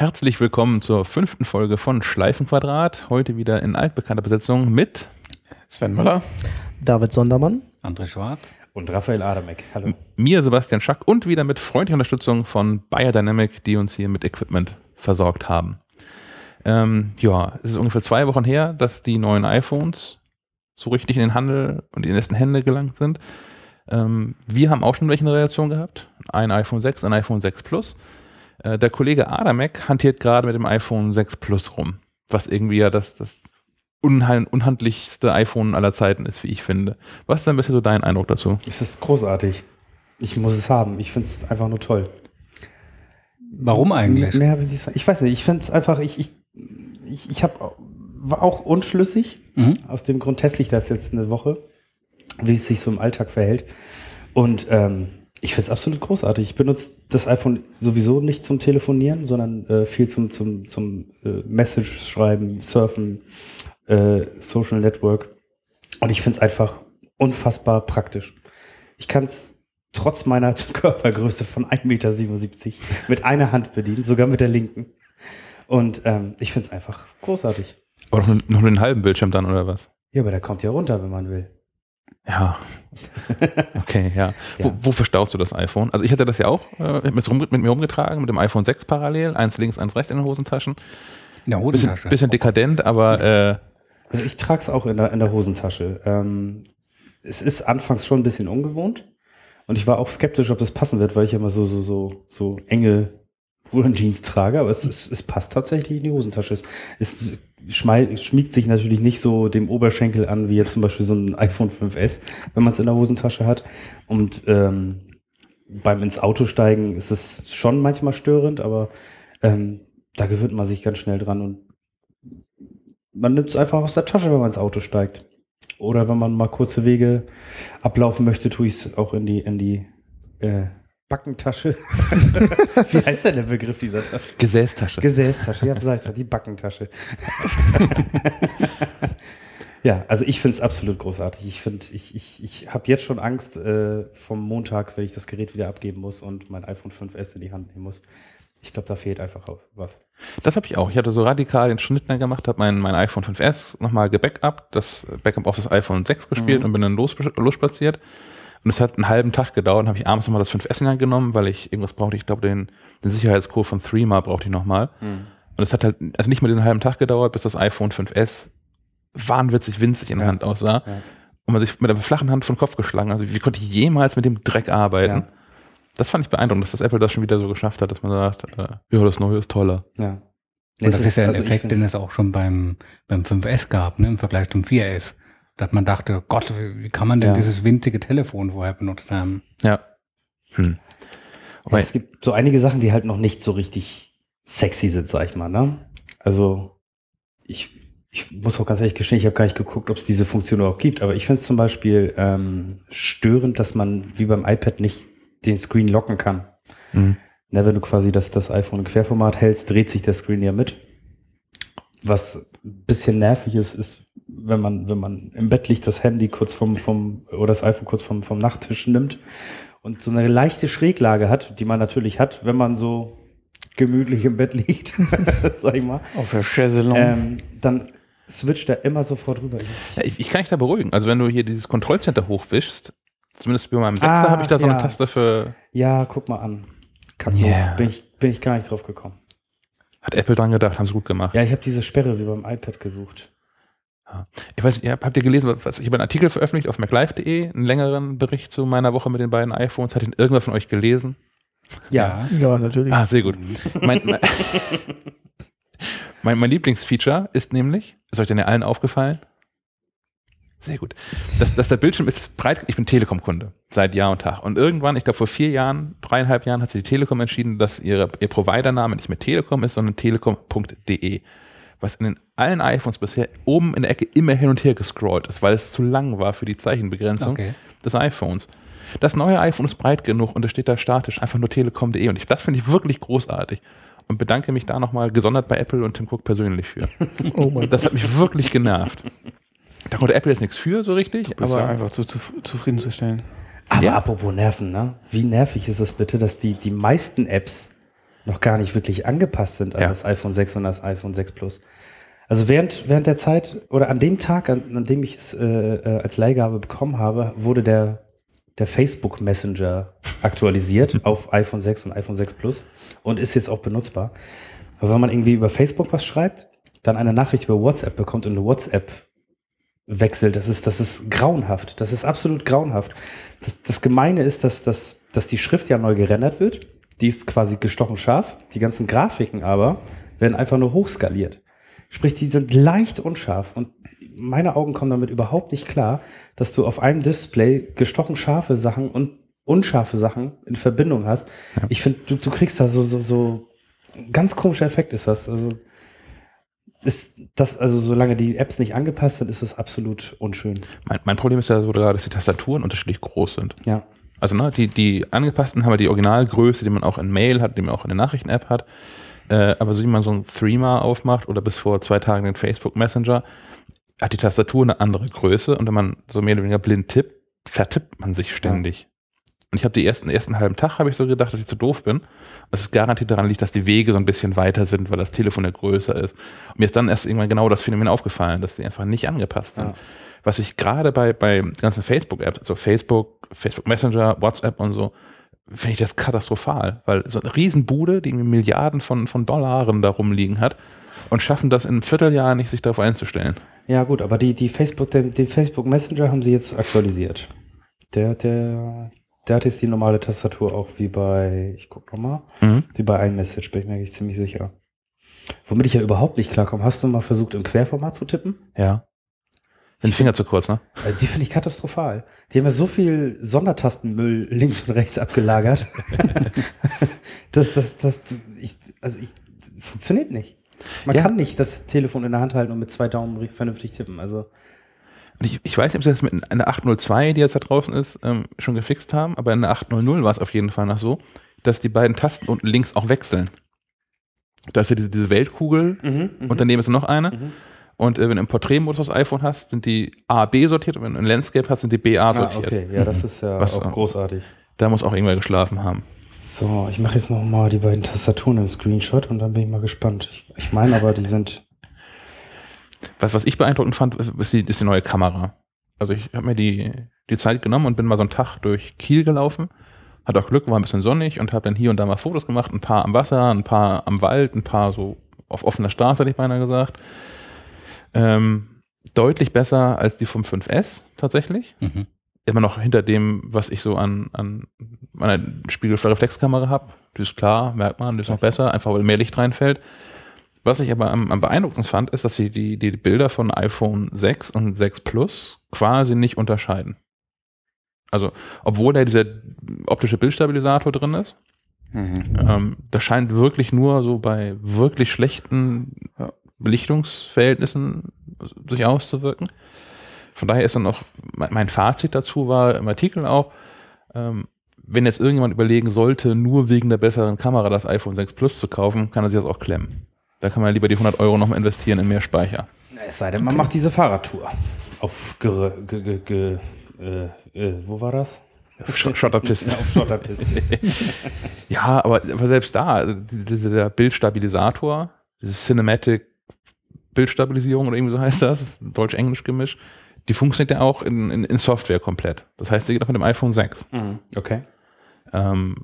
Herzlich willkommen zur fünften Folge von Schleifenquadrat. Heute wieder in altbekannter Besetzung mit Sven Müller, David Sondermann, André Schwarz und Raphael Adamek. Hallo. Mir, Sebastian Schack und wieder mit freundlicher Unterstützung von Biodynamic, die uns hier mit Equipment versorgt haben. Ähm, ja, es ist ungefähr zwei Wochen her, dass die neuen iPhones so richtig in den Handel und in die ersten Hände gelangt sind. Ähm, wir haben auch schon welche Reaktion gehabt. Ein iPhone 6, ein iPhone 6 Plus. Äh, der Kollege Adamek hantiert gerade mit dem iPhone 6 Plus rum, was irgendwie ja das, das unhandlichste iPhone aller Zeiten ist, wie ich finde. Was ist denn bisher so dein Eindruck dazu? Es ist großartig. Ich muss es haben. Ich finde es einfach nur toll. Warum eigentlich? Mehr, ich, ich weiß nicht. Ich finde es einfach, ich, ich, ich, ich habe war auch unschlüssig. Mhm. Aus dem Grund teste ich das jetzt eine Woche, wie es sich so im Alltag verhält. Und ähm, ich finde es absolut großartig. Ich benutze das iPhone sowieso nicht zum Telefonieren, sondern äh, viel zum, zum, zum äh, Message schreiben, surfen, äh, Social Network. Und ich finde es einfach unfassbar praktisch. Ich kann es trotz meiner Körpergröße von 1,77 Meter mit einer Hand bedienen, sogar mit der linken. Und ähm, ich finde es einfach großartig. Aber noch, noch einen halben Bildschirm dann, oder was? Ja, aber der kommt ja runter, wenn man will. Ja. Okay, ja. ja. Wo, wo, verstaust du das iPhone? Also ich hatte das ja auch äh, mit, mit, mir rumgetragen, mit dem iPhone 6 parallel, eins links, eins rechts in den Hosentaschen. In der Hosentasche. Bisschen, bisschen dekadent, aber äh, Also ich trage es auch in der, in der Hosentasche. Ähm, es ist anfangs schon ein bisschen ungewohnt. Und ich war auch skeptisch, ob das passen wird, weil ich immer so, so, so, so enge Röhrenjeans trage, aber es, es, es passt tatsächlich in die Hosentasche. Es, es schmiegt sich natürlich nicht so dem Oberschenkel an, wie jetzt zum Beispiel so ein iPhone 5S, wenn man es in der Hosentasche hat. Und ähm, beim ins Auto steigen ist es schon manchmal störend, aber ähm, da gewöhnt man sich ganz schnell dran und man nimmt es einfach aus der Tasche, wenn man ins Auto steigt. Oder wenn man mal kurze Wege ablaufen möchte, tue ich es auch in die, in die äh, Backentasche. Wie heißt denn der Begriff dieser Tasche? Gesäßtasche. Gesäßtasche, ja, sag ich die Backentasche. ja, also ich finde es absolut großartig. Ich finde, ich, ich, ich habe jetzt schon Angst äh, vom Montag, wenn ich das Gerät wieder abgeben muss und mein iPhone 5S in die Hand nehmen muss. Ich glaube, da fehlt einfach was. Das habe ich auch. Ich hatte so radikal den Schnitt dann gemacht, habe mein, mein iPhone 5S nochmal gebackupt, das Backup auf das iPhone 6 gespielt mhm. und bin dann los, losspaziert. Und es hat einen halben Tag gedauert, habe ich abends nochmal das 5S in Hand genommen, weil ich irgendwas brauchte. Ich glaube, den, den Sicherheitscode von Threema brauchte ich nochmal. Mhm. Und es hat halt, also nicht mal diesen halben Tag gedauert, bis das iPhone 5S wahnwitzig winzig in der ja. Hand aussah. Ja. Und man sich mit einer flachen Hand vom Kopf geschlagen. Also wie konnte ich jemals mit dem Dreck arbeiten? Ja. Das fand ich beeindruckend, dass das Apple das schon wieder so geschafft hat, dass man sagt, äh, ja, das Neue ist toller. Ja. Und das ist, ist ja ein also Effekt, den es auch schon beim, beim 5S gab, ne, im Vergleich zum 4S dass man dachte, Gott, wie, kann man denn ja. dieses winzige Telefon vorher benutzt haben? Ja. Hm. ja. Es gibt so einige Sachen, die halt noch nicht so richtig sexy sind, sag ich mal. Ne? Also ich, ich muss auch ganz ehrlich gestehen, ich habe gar nicht geguckt, ob es diese Funktion auch gibt, aber ich finde es zum Beispiel ähm, störend, dass man wie beim iPad nicht den Screen locken kann. Mhm. Na, wenn du quasi das, das iPhone im Querformat hältst, dreht sich der Screen ja mit. Was ein bisschen nervig ist, ist, wenn man, wenn man im Bett liegt, das Handy kurz vom, vom, oder das iPhone kurz vom, vom Nachttisch nimmt und so eine leichte Schräglage hat, die man natürlich hat, wenn man so gemütlich im Bett liegt, sag ich mal. Auf der Chaiselon. Ähm, dann switcht er immer sofort rüber. Ja, ich, ich, kann dich da beruhigen. Also wenn du hier dieses Kontrollcenter hochwischst, zumindest bei meinem 6 ah, habe ich da so ja. eine Taste für. Ja, guck mal an. Kack yeah. bin, ich, bin ich gar nicht drauf gekommen. Hat Apple dran gedacht, haben sie gut gemacht. Ja, ich habe diese Sperre wie beim iPad gesucht. Ich weiß nicht, habt ihr gelesen, was, ich habe einen Artikel veröffentlicht auf maclife.de, einen längeren Bericht zu meiner Woche mit den beiden iPhones. Hat ihn irgendwer von euch gelesen? Ja. Ja, natürlich. Ah, sehr gut. Mein, mein, mein, mein Lieblingsfeature ist nämlich, ist euch denn ja allen aufgefallen? Sehr gut. Dass, dass der Bildschirm ist breit, ich bin Telekom-Kunde seit Jahr und Tag. Und irgendwann, ich glaube vor vier Jahren, dreieinhalb Jahren, hat sich die Telekom entschieden, dass ihre, ihr Providername nicht mehr Telekom ist, sondern telekom.de was in den allen iPhones bisher oben in der Ecke immer hin und her gescrollt ist, weil es zu lang war für die Zeichenbegrenzung okay. des iPhones. Das neue iPhone ist breit genug und es steht da statisch einfach nur telekom.de und ich, das finde ich wirklich großartig und bedanke mich da nochmal gesondert bei Apple und Tim Cook persönlich für. oh mein das hat mich wirklich genervt. Da konnte Apple jetzt nichts für, so richtig. Du bist aber ja einfach zu, zu, zufriedenzustellen. Aber ja. apropos Nerven, ne? Wie nervig ist es bitte, dass die, die meisten Apps noch gar nicht wirklich angepasst sind an Ja. das iPhone 6 und das iPhone 6 Plus. Also während, während der Zeit oder an dem Tag, an, an dem ich es äh, äh, als Leihgabe bekommen habe, wurde der, der Facebook Messenger aktualisiert auf iPhone 6 und iPhone 6 Plus und ist jetzt auch benutzbar. Aber wenn man irgendwie über Facebook was schreibt, dann eine Nachricht über WhatsApp bekommt und eine WhatsApp wechselt, das ist, das ist grauenhaft. Das ist absolut grauenhaft. Das, das Gemeine ist, dass, dass, dass die Schrift ja neu gerendert wird. Die ist quasi gestochen scharf. Die ganzen Grafiken aber werden einfach nur hochskaliert. Sprich, die sind leicht unscharf und meine Augen kommen damit überhaupt nicht klar, dass du auf einem Display gestochen scharfe Sachen und unscharfe Sachen in Verbindung hast. Ich finde, du, du kriegst da so, so, so ganz komischer Effekt ist das. Also ist das, also solange die Apps nicht angepasst sind, ist es absolut unschön. Mein, mein Problem ist ja so gerade, dass die Tastaturen unterschiedlich groß sind. Ja. Also ne, die, die angepassten haben ja die Originalgröße, die man auch in Mail hat, die man auch in der Nachrichten-App hat. Äh, aber so wie man so ein Threema aufmacht oder bis vor zwei Tagen den Facebook Messenger, hat die Tastatur eine andere Größe und wenn man so mehr oder weniger blind tippt, vertippt man sich ständig. Und ich habe die ersten, ersten halben Tag habe ich so gedacht, dass ich zu doof bin. Was es garantiert daran liegt, dass die Wege so ein bisschen weiter sind, weil das Telefon ja größer ist. Und mir ist dann erst irgendwann genau das Phänomen aufgefallen, dass die einfach nicht angepasst sind. Ja. Was ich gerade bei, bei ganzen Facebook-Apps, also Facebook, Facebook Messenger, WhatsApp und so, finde ich das katastrophal, weil so eine Riesenbude, die Milliarden von, von Dollaren da rumliegen hat und schaffen das in einem Vierteljahr nicht, sich darauf einzustellen. Ja, gut, aber die, die Facebook, den, den Facebook Messenger haben sie jetzt aktualisiert. Der, der, der hat jetzt die normale Tastatur auch wie bei, ich guck nochmal, Mhm. wie bei iMessage, bin ich mir eigentlich ziemlich sicher. Womit ich ja überhaupt nicht klarkomme. Hast du mal versucht, im Querformat zu tippen? Ja. Den Finger zu kurz, ne? Äh, Die finde ich katastrophal. Die haben ja so viel Sondertastenmüll links und rechts abgelagert. das, das, das, ich, also ich, funktioniert nicht. Man Ja. kann nicht das Telefon in der Hand halten und mit zwei Daumen vernünftig tippen. Also, Ich, ich weiß nicht, ob sie das mit einer 802, die jetzt da draußen ist, ähm, schon gefixt haben, aber in der 800 war es auf jeden Fall noch so, dass die beiden Tasten unten links auch wechseln. Da ist ja diese, diese Weltkugel und daneben ist noch eine. Mhm. Und äh, wenn du im Porträtmodus das iPhone hast, sind die A, B sortiert und wenn du ein Landscape hast, sind die BA Ah, sortiert. okay, ja, das ist ja Was, auch großartig. Da muss auch irgendwer geschlafen haben. So, ich mache jetzt noch mal die beiden Tastaturen im Screenshot und dann bin ich mal gespannt. Ich, ich meine aber, die sind. Was, was ich beeindruckend fand, ist die, ist die neue Kamera. Also ich habe mir die, die Zeit genommen und bin mal so einen Tag durch Kiel gelaufen. Hat auch Glück, war ein bisschen sonnig und habe dann hier und da mal Fotos gemacht. Ein paar am Wasser, ein paar am Wald, ein paar so auf offener Straße, hätte ich beinahe gesagt. Ähm, deutlich besser als die vom 5S tatsächlich. Mhm. Immer noch hinter dem, was ich so an, an meiner Spiegelreflexkamera habe. Die ist klar, merkt man, die ist noch besser, einfach weil mehr Licht reinfällt. Was ich aber am, am beeindruckendsten fand, ist, dass sie die, die Bilder von iPhone 6 und 6 Plus quasi nicht unterscheiden. Also, obwohl da dieser optische Bildstabilisator drin ist, Mhm. ähm, das scheint wirklich nur so bei wirklich schlechten. Belichtungsverhältnissen sich auszuwirken. Von daher ist dann auch mein mein Fazit dazu war im Artikel auch, ähm, wenn jetzt irgendjemand überlegen sollte, nur wegen der besseren Kamera das iPhone 6 Plus zu kaufen, kann er sich das auch klemmen. Da kann man lieber die 100 Euro noch investieren in mehr Speicher. Es sei denn, man macht diese Fahrradtour. Auf ge, ge, ge, äh, äh, wo war das? Sch- Schotterpiste. Auf Schotterpiste. Ja, aber, aber selbst da, also die- diese, der Bildstabilisator, diese Cinematic Bildstabilisierung oder irgendwie so heißt das, Deutsch-Englisch gemisch, die funktioniert ja auch in, in, in Software komplett. Das heißt, sie geht auch mit dem iPhone 6. okay. Ähm,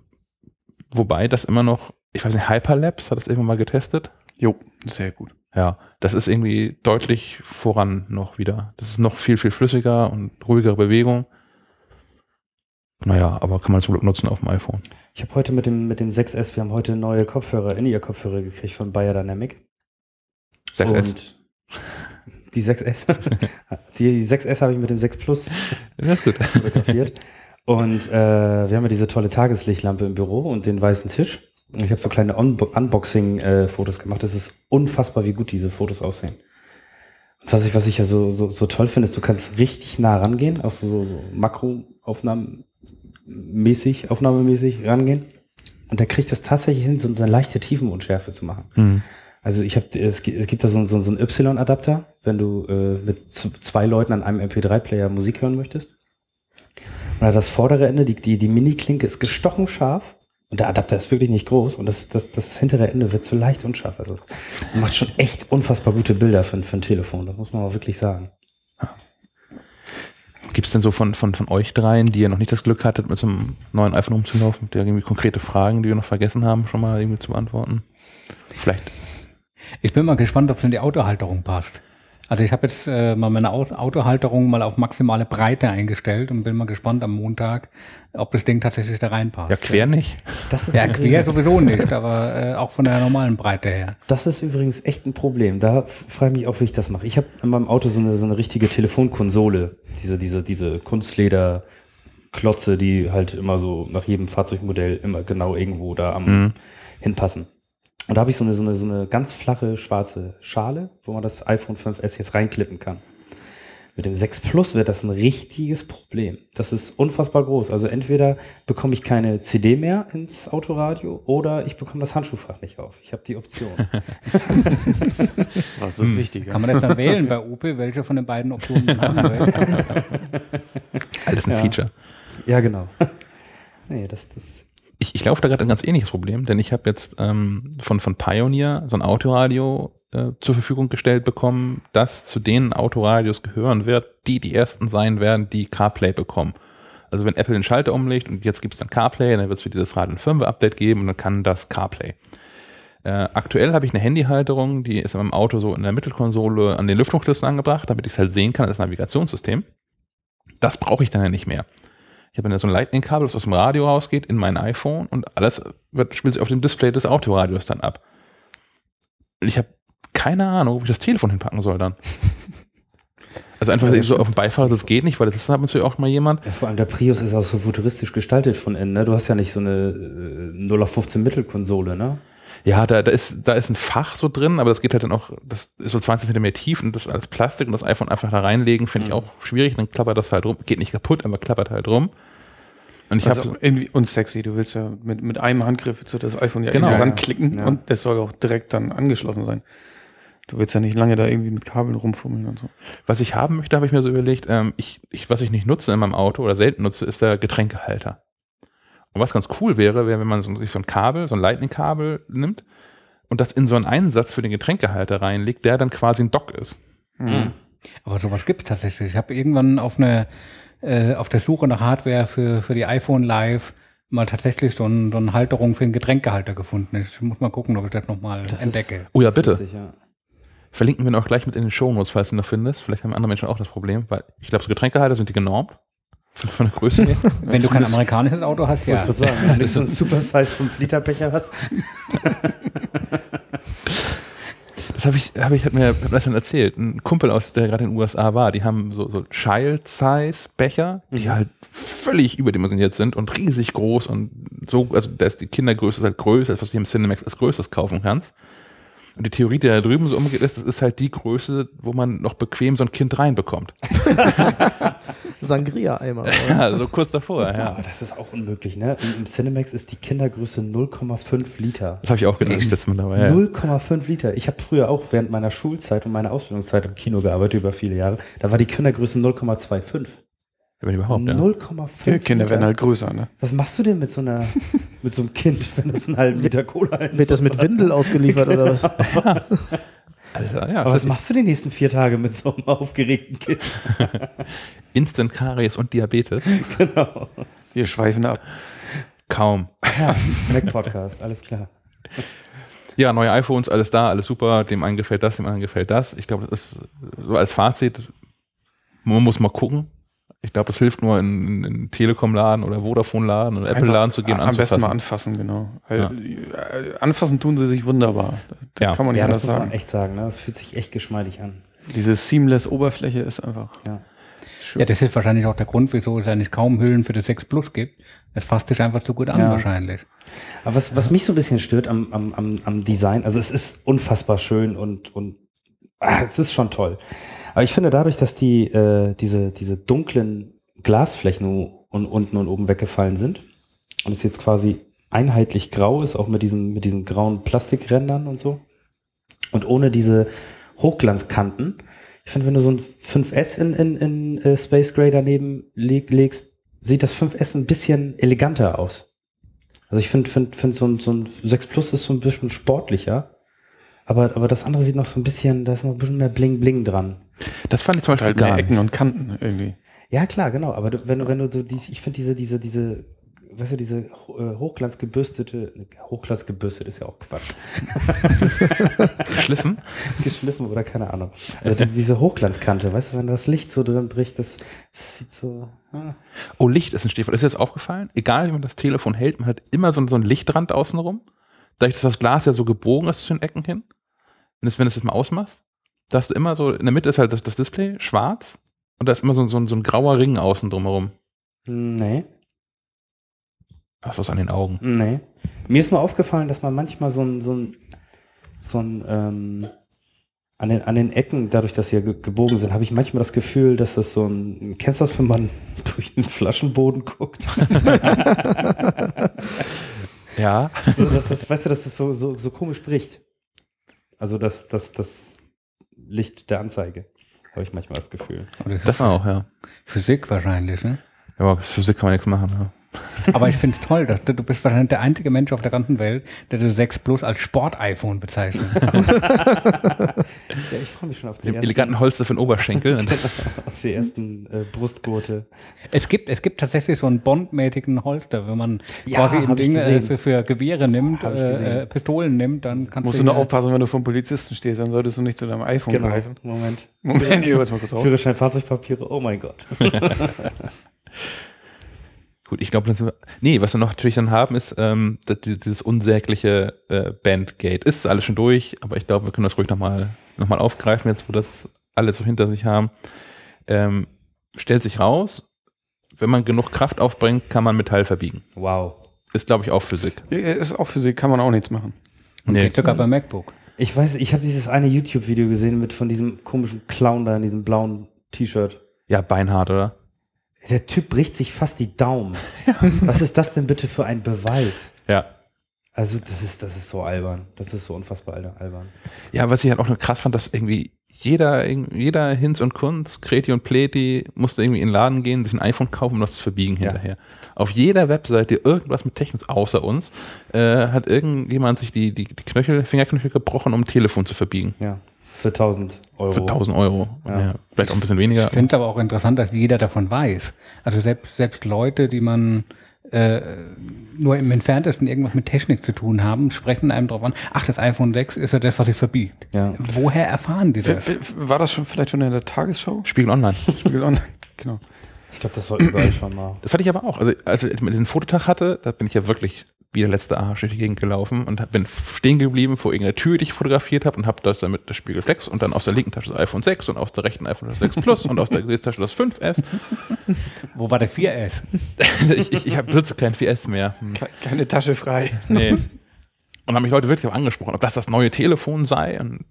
wobei das immer noch, ich weiß nicht, Hyperlapse hat das irgendwann mal getestet. Jo, sehr gut. Ja, das ist irgendwie deutlich voran noch wieder. Das ist noch viel, viel flüssiger und ruhigere Bewegung. Naja, aber kann man zum Glück nutzen auf dem iPhone. Ich habe heute mit dem, mit dem 6S, wir haben heute neue Kopfhörer, In-Ear-Kopfhörer gekriegt von Bayer Dynamic. 6S. Und die 6S. die 6S habe ich mit dem 6 Plus Das ist gut. fotografiert. Und äh, wir haben ja diese tolle Tageslichtlampe im Büro und den weißen Tisch. Ich habe so kleine Unbo Unboxing-Fotos gemacht. Es ist unfassbar, wie gut diese Fotos aussehen. Und was ich, was ich ja so, so, so toll finde, ist, du kannst richtig nah rangehen, auch so, so, so Makroaufnahmen mäßig, aufnahmemäßig rangehen. Und der kriegt das tatsächlich hin, so eine leichte Tiefenunschärfe zu machen. Hm. Also ich habe, es, gibt- da so, so, so einen Y-Adapter, wenn du äh, mit zwei Leuten an einem MP3-Player Musik hören möchtest. Und das vordere Ende, die, die, die Mini-Klinke ist gestochen scharf Und der Adapter ist wirklich nicht groß und das, das, das hintere Ende wird so leicht unscharf. Also macht schon echt unfassbar gute Bilder für, für ein Telefon, das muss man auch wirklich sagen. Gibt es denn so von, von, von euch dreien, die ihr noch nicht das Glück hattet, mit so einem neuen iPhone rumzulaufen, der irgendwie konkrete Fragen, die wir noch vergessen haben, schon mal irgendwie zu beantworten? Vielleicht. Ich bin mal gespannt, ob es in die Autohalterung passt. Also ich habe jetzt äh, mal meine Autohalterung mal auf maximale Breite eingestellt und bin mal gespannt am Montag, ob das Ding tatsächlich da reinpasst. Ja, quer nicht. Das ist ja, quer sowieso nicht, aber äh, auch von der normalen Breite her. Das ist übrigens echt ein Problem. Da frage ich mich auch, wie ich das mache. Ich habe in meinem Auto so eine, so eine richtige Telefonkonsole, diese, diese, diese Kunstleder. Klotze, die halt immer so nach jedem Fahrzeugmodell immer genau irgendwo da am mhm. hinpassen. Und da habe ich so eine, so, eine, so eine ganz flache schwarze Schale, wo man das iPhone 5S jetzt reinklippen kann. Mit dem 6 Plus wird das ein richtiges Problem. Das ist unfassbar groß. Also entweder bekomme ich keine CD mehr ins Autoradio oder ich bekomme das Handschuhfach nicht auf. Ich habe die Option. Was ist hm. wichtig? Kann man das dann wählen bei Opel, welche von den beiden Optionen man haben will? Alles ein ja. Feature. Ja, genau. Nee, das, das ich, ich laufe da gerade ein ganz ähnliches Problem, denn ich habe jetzt ähm, von, von Pioneer so ein Autoradio äh, zur Verfügung gestellt bekommen, das zu den Autoradios gehören wird, die die ersten sein werden, die CarPlay bekommen. Also wenn Apple den Schalter umlegt und jetzt gibt es dann CarPlay, dann wird es für dieses Radio ein Firmware-Update geben und dann kann das CarPlay. Äh, aktuell habe ich eine Handyhalterung, die ist in meinem Auto so in der Mittelkonsole an den Lüftungsschlüsseln angebracht, damit ich es halt sehen kann als Navigationssystem. Das brauche ich dann ja nicht mehr. Ich habe dann so ein Lightning-Kabel, das aus dem Radio rausgeht, in mein iPhone und alles wird, spielt sich auf dem Display des Autoradios dann ab. Und ich habe keine Ahnung, ob ich das Telefon hinpacken soll dann. Also einfach ja, so auf dem Beifahrersitz geht nicht, weil das ist natürlich auch mal jemand. Ja, vor allem der Prius ist auch so futuristisch gestaltet von innen. Ne? Du hast ja nicht so eine äh, 0 auf 15 Mittelkonsole, ne? Ja, da, da, ist, da ist ein Fach so drin, aber das geht halt dann auch, das ist so 20 cm tief und das ist alles Plastik und das iPhone einfach da reinlegen, finde mhm. ich auch schwierig. Dann klappert das halt rum. Geht nicht kaputt, aber klappert halt rum. Und ich also habe irgendwie unsexy. Du willst ja mit, mit einem Handgriff zu das iPhone ja genau, ranklicken ja. und das soll auch direkt dann angeschlossen sein. Du willst ja nicht lange da irgendwie mit Kabeln rumfummeln und so. Was ich haben möchte, habe ich mir so überlegt, ähm, ich, ich, was ich nicht nutze in meinem Auto oder selten nutze, ist der Getränkehalter. Und was ganz cool wäre, wäre, wenn man so, sich so ein Kabel, so ein Lightning-Kabel nimmt und das in so einen Einsatz für den Getränkehalter reinlegt, der dann quasi ein Dock ist. Mhm. Aber sowas gibt es tatsächlich. Ich habe irgendwann auf, eine, äh, auf der Suche nach Hardware für, für die iPhone Live mal tatsächlich so, ein, so eine Halterung für einen Getränkehalter gefunden. Ich muss mal gucken, ob ich das nochmal entdecke. Ist, oh ja, bitte. Verlinken wir noch gleich mit in den Show Notes, falls du noch findest. Vielleicht haben andere Menschen auch das Problem, weil ich glaube, so Getränkehalter sind die genormt. Von, von der Größe her. Wenn du kein amerikanisches Auto hast, ja. Ich sagen, wenn du so einen Super Size 5 Liter Becher hast. Das habe ich, habe ich, hat mir hat das dann erzählt. Ein Kumpel aus, der gerade in den USA war, die haben so, so Child-Size-Becher, die mhm. halt völlig überdimensioniert sind und riesig groß und so, also da ist die Kindergröße ist halt größer, als was du im Cinemax als größtes kaufen kannst. Und die Theorie, die da drüben so umgeht, ist, das ist halt die Größe, wo man noch bequem so ein Kind reinbekommt. Sangria-Eimer. Ja, so kurz davor, ja. Aber das ist auch unmöglich, ne? Im Cinemax ist die Kindergröße 0,5 Liter. Das habe ich auch gedacht, jetzt man dabei. Ja. 0,5 Liter. Ich habe früher auch während meiner Schulzeit und meiner Ausbildungszeit im Kino gearbeitet über viele Jahre. Da war die Kindergröße 0,25. Wenn überhaupt, ja. 0,5 ja, Kinder werden halt größer, ne? Was machst du denn mit so einer, mit so einem Kind, wenn das einen halben Liter Cola hat? Wird das mit Windel ausgeliefert oder was? Alter, ja, Aber was machst du die nächsten vier Tage mit so einem aufgeregten Kind? Instant Karies und Diabetes. Genau. Wir schweifen ab. Kaum. Ja, Mac Podcast, alles klar. Ja, neue iPhones, alles da, alles super. Dem einen gefällt das, dem anderen gefällt das. Ich glaube, das ist so als Fazit, man muss mal gucken, ich glaube, es hilft nur in, in Telekom-Laden oder Vodafone-Laden oder Apple-Laden zu gehen. Am besten mal anfassen, genau. Ja. Äh, anfassen tun sie sich wunderbar. Da ja. kann man ja, das sagen. muss man echt sagen. Ne? Das fühlt sich echt geschmeidig an. Diese seamless Oberfläche ist einfach. Ja. Ja, das ist wahrscheinlich auch der Grund, wieso es eigentlich kaum Hüllen für das 6 Plus gibt. Es fasst sich einfach zu gut an, ja. wahrscheinlich. Aber was, was mich so ein bisschen stört am, am, am, am Design, also es ist unfassbar schön und, und ah, es ist schon toll. Aber ich finde dadurch, dass die äh, diese, diese dunklen Glasflächen unten und oben weggefallen sind und es jetzt quasi einheitlich grau ist, auch mit diesen, mit diesen grauen Plastikrändern und so. Und ohne diese Hochglanzkanten. Ich finde, wenn du so ein 5S in, in, in äh, Space Gray daneben leg, legst, sieht das 5S ein bisschen eleganter aus. Also ich finde, find, find so, ein, so ein 6 Plus ist so ein bisschen sportlicher. Aber, aber das andere sieht noch so ein bisschen, da ist noch ein bisschen mehr Bling Bling dran. Das fand ich zum Beispiel halt gar Ecken und Kanten irgendwie. Ja, klar, genau. Aber du, wenn du, wenn du so die, ich finde diese, diese, diese, weißt du, diese äh, hochglanzgebürstete, hochglanzgebürstet ist ja auch Quatsch. Geschliffen? Geschliffen oder keine Ahnung. Also diese, diese Hochglanzkante, weißt du, wenn das Licht so drin bricht, das, das sieht so. Ah. Oh, Licht ist ein Stichwort. Ist dir das aufgefallen? Egal, wie man das Telefon hält, man hat immer so, so einen Lichtrand außenrum. Dadurch, dass das Glas ja so gebogen ist zu den Ecken hin. Wenn du, das mal ausmachst, da hast du immer so, in der Mitte ist halt das, das Display schwarz und da ist immer so, so, so ein grauer Ring außen drumherum. Nee. Hast du was an den Augen? Nee. Mir ist nur aufgefallen, dass man manchmal so ein, so ein, so ein ähm, an, den, an den Ecken, dadurch, dass sie ja gebogen sind, habe ich manchmal das Gefühl, dass das so ein, kennst du das, wenn man durch den Flaschenboden guckt? ja. So, dass das, weißt du, dass das so, so, so komisch bricht. Also das, das, das Licht der Anzeige, habe ich manchmal das Gefühl. Das, das auch, ja. Physik wahrscheinlich, ne? Ja, aber Physik kann man nichts machen, ja. Aber ich finde es toll, dass du, du bist wahrscheinlich der einzige Mensch auf der ganzen Welt, der das 6 Plus als Sport-iPhone bezeichnet. ja, ich freue mich schon auf die ersten, eleganten Holster für den Oberschenkel. auf die ersten äh, Brustgurte. Es gibt, es gibt tatsächlich so einen bondmäßigen Holster, wenn man ja, quasi ein Ding äh, für, für Gewehre nimmt, äh, äh, Pistolen nimmt, dann kannst Musst du nur aufpassen, wenn du vor einem Polizisten stehst, dann solltest du nicht zu deinem iPhone genau. greifen. Moment. Moment, ich mal kurz auf. Führerschein, Fahrzeugpapiere, oh mein Gott. Gut, ich glaube, nee, was wir noch natürlich dann haben, ist ähm, dieses unsägliche äh, Bandgate. Ist alles schon durch, aber ich glaube, wir können das ruhig nochmal noch mal aufgreifen, jetzt wo das alle so hinter sich haben. Ähm, stellt sich raus, wenn man genug Kraft aufbringt, kann man Metall verbiegen. Wow. Ist, glaube ich, auch Physik. Ja, ist auch Physik, kann man auch nichts machen. Nee. Geht sogar bei MacBook. Ich weiß, ich habe dieses eine YouTube-Video gesehen mit von diesem komischen Clown da in diesem blauen T-Shirt. Ja, beinhart, oder? Der Typ bricht sich fast die Daumen. Ja. Was ist das denn bitte für ein Beweis? Ja. Also, das ist, das ist so albern. Das ist so unfassbar albern. Ja, was ich halt auch nur krass fand, dass irgendwie jeder, jeder Hinz und Kunz, Kreti und Pleti musste irgendwie in den Laden gehen, sich ein iPhone kaufen und das zu verbiegen ja. hinterher. Auf jeder Webseite irgendwas mit Technik außer uns äh, hat irgendjemand sich die, die, die Knöchel, Fingerknöchel gebrochen, um ein Telefon zu verbiegen. Ja. Für 1000 Euro. Für 1000 Euro. Ja. Ja, vielleicht auch ein bisschen weniger. Ich finde es aber auch interessant, dass jeder davon weiß. Also selbst, selbst Leute, die man äh, nur im Entferntesten irgendwas mit Technik zu tun haben, sprechen einem darauf an, ach, das iPhone 6 ist ja das, was sich verbiegt. Ja. Woher erfahren die das? War das schon vielleicht schon in der Tagesschau? Spiegel Online. Spiegel Online, genau. Ich glaube, das war überall schon mal. Das hatte ich aber auch. Also, als ich diesen Fototag hatte, da bin ich ja wirklich wie der letzte Arsch durch die Gegend gelaufen und bin stehen geblieben vor irgendeiner Tür, die ich fotografiert habe und habe das dann mit der Spiegelflex und dann aus der linken Tasche das iPhone 6 und aus der rechten iPhone 6 Plus und aus der Gesichtstasche das 5S. Wo war der 4S? ich ich, ich besitze kein 4S mehr. Keine Tasche frei. Nee. Und haben mich Leute wirklich auch angesprochen, ob das das neue Telefon sei. Und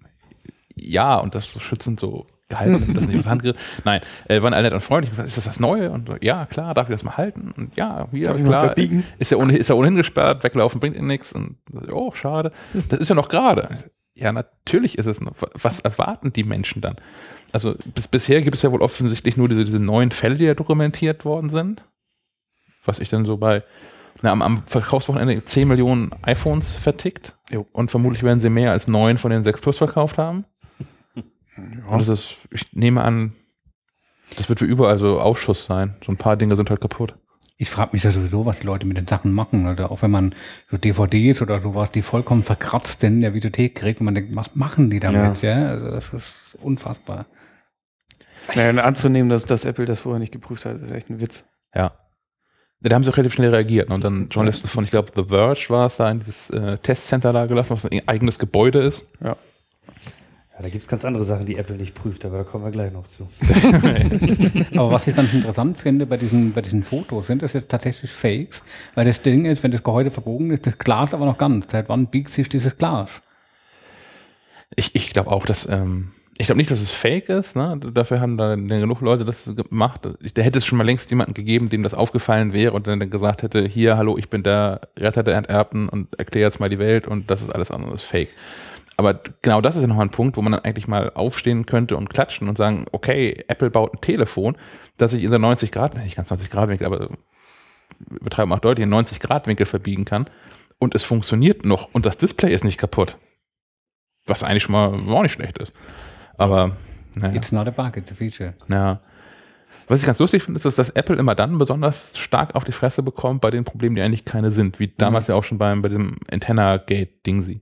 ja, und das schützend so gehalten, das nicht aus Hand Nein, äh, waren alle nett und freundlich. Ist das das Neue? Und ja, klar, darf ich das mal halten? Und ja, hier, darf klar. Ist ja, ohnehin, ist ja ohnehin gesperrt, weglaufen bringt ihnen nichts. Und oh, schade. Das ist ja noch gerade. Ja, natürlich ist es noch. Was erwarten die Menschen dann? Also bis, bisher gibt es ja wohl offensichtlich nur diese, diese neuen Fälle, die ja dokumentiert worden sind. Was ich dann so bei na, am, am Verkaufswochenende 10 Millionen iPhones vertickt. Jo. Und vermutlich werden sie mehr als neun von den 6 Plus verkauft haben. Ja. Und das ist, ich nehme an, das wird für überall so Ausschuss sein. So ein paar Dinge sind halt kaputt. Ich frage mich ja sowieso, was die Leute mit den Sachen machen. Oder auch wenn man so DVDs oder sowas, die vollkommen verkratzt in der Videothek kriegt und man denkt, was machen die damit? Ja, ja? Also das ist unfassbar. Naja, anzunehmen, dass, dass Apple das vorher nicht geprüft hat, ist echt ein Witz. Ja. Da haben sie auch relativ schnell reagiert. Ne? Und dann Journalisten von, ich glaube, The Verge war es da in dieses äh, Testcenter da gelassen, was ein eigenes Gebäude ist. Ja. Ja, da gibt es ganz andere Sachen, die Apple nicht prüft, aber da kommen wir gleich noch zu. aber was ich ganz interessant finde bei diesen, bei diesen Fotos, sind das jetzt tatsächlich Fakes? Weil das Ding ist, wenn das Gehäuse verbogen ist, das Glas aber noch ganz. Seit wann biegt sich dieses Glas? Ich, ich glaube auch, dass, ähm, ich glaube nicht, dass es fake ist, ne? Dafür haben da genug Leute das gemacht. Da hätte es schon mal längst jemanden gegeben, dem das aufgefallen wäre und dann gesagt hätte, hier, hallo, ich bin der Retter der Enterbten und erkläre jetzt mal die Welt und das ist alles andere ist fake aber genau das ist ja nochmal ein Punkt, wo man dann eigentlich mal aufstehen könnte und klatschen und sagen, okay, Apple baut ein Telefon, das sich in der 90 Grad, nicht ganz 90 Grad Winkel, aber betreiben auch deutlich, in 90 Grad Winkel verbiegen kann und es funktioniert noch und das Display ist nicht kaputt. Was eigentlich schon mal auch nicht schlecht ist. Aber naja. It's not a bug, it's a feature. Ja. Was ich ganz lustig finde, ist, dass Apple immer dann besonders stark auf die Fresse bekommt bei den Problemen, die eigentlich keine sind. Wie damals mhm. ja auch schon beim, bei diesem Antenna-Gate-Dingsi.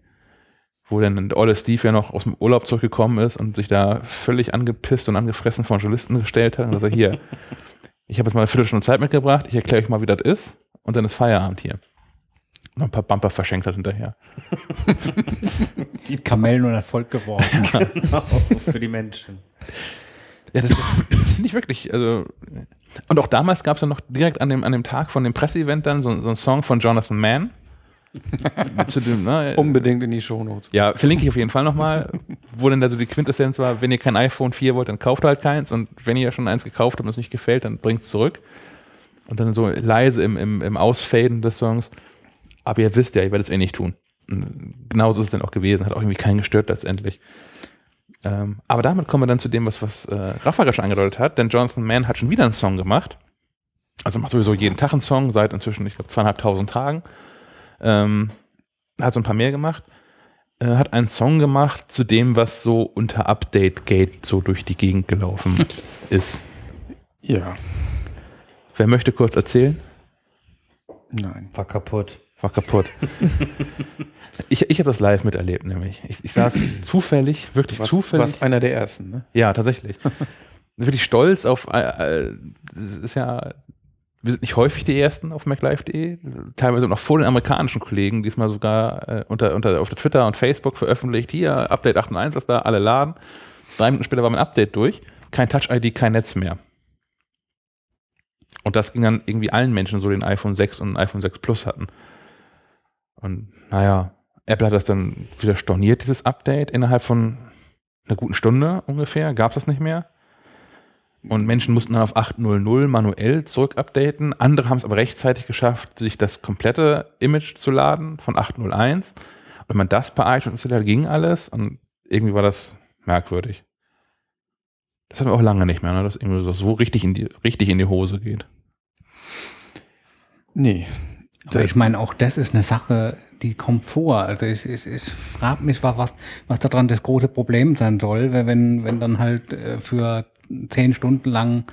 Wo dann der olle Steve ja noch aus dem Urlaub zurückgekommen ist und sich da völlig angepisst und angefressen von Journalisten gestellt hat. Und sagt, hier, ich habe jetzt mal eine Viertelstunde Zeit mitgebracht, ich erkläre euch mal, wie das ist. Und dann ist Feierabend hier. Und ein paar Bumper verschenkt hat hinterher. die Kamellen und Erfolg geworfen. genau, für die Menschen. Ja, das, das finde ich wirklich, also. Und auch damals gab es ja noch direkt an dem, an dem Tag von dem Presseevent dann so, so einen Song von Jonathan Mann. zu dem, ne? Unbedingt in die Shownotes. Ja, verlinke ich auf jeden Fall nochmal, wo denn da so die Quintessenz war, wenn ihr kein iPhone 4 wollt, dann kauft halt keins und wenn ihr schon eins gekauft habt und es nicht gefällt, dann bringt es zurück. Und dann so leise im, im, im Ausfaden des Songs, aber ihr wisst ja, ihr werdet es eh nicht tun. Genauso ist es dann auch gewesen, hat auch irgendwie keinen gestört letztendlich. Ähm, aber damit kommen wir dann zu dem, was, was äh, Rafa schon angedeutet hat, denn Jonathan Mann hat schon wieder einen Song gemacht. Also macht sowieso jeden Tag einen Song, seit inzwischen, ich glaube, zweieinhalbtausend Tagen. Ähm, hat so ein paar mehr gemacht. Äh, hat einen Song gemacht zu dem, was so unter Update Gate so durch die Gegend gelaufen ist. Ja. Wer möchte kurz erzählen? Nein. War kaputt war kaputt. ich ich habe das live miterlebt, nämlich. Ich, ich saß zufällig, wirklich was, zufällig. Was einer der ersten, ne? Ja, tatsächlich. wirklich stolz auf, äh, äh, das ist ja, wir sind nicht häufig die ersten auf MacLive.de, teilweise noch vor den amerikanischen Kollegen, diesmal sogar äh, unter, unter, auf Twitter und Facebook veröffentlicht, hier, Update 8.1 ist da, alle laden. Drei Minuten später war mein Update durch, kein Touch-ID, kein Netz mehr. Und das ging dann irgendwie allen Menschen so, die ein iPhone 6 und ein iPhone 6 Plus hatten. Und naja, Apple hat das dann wieder storniert, dieses Update. Innerhalb von einer guten Stunde ungefähr gab es das nicht mehr. Und Menschen mussten dann auf 8.0.0 manuell zurück-updaten. Andere haben es aber rechtzeitig geschafft, sich das komplette Image zu laden von 8.0.1. Und wenn man das bei iTunes installiert ging alles. Und irgendwie war das merkwürdig. Das haben wir auch lange nicht mehr, ne? dass irgendwie so richtig in die, richtig in die Hose geht. Nee, aber ich meine, auch das ist eine Sache, die kommt vor. Also ich, ich, ich frage mich, was, was daran das große Problem sein soll, wenn, wenn dann halt äh, für zehn Stunden lang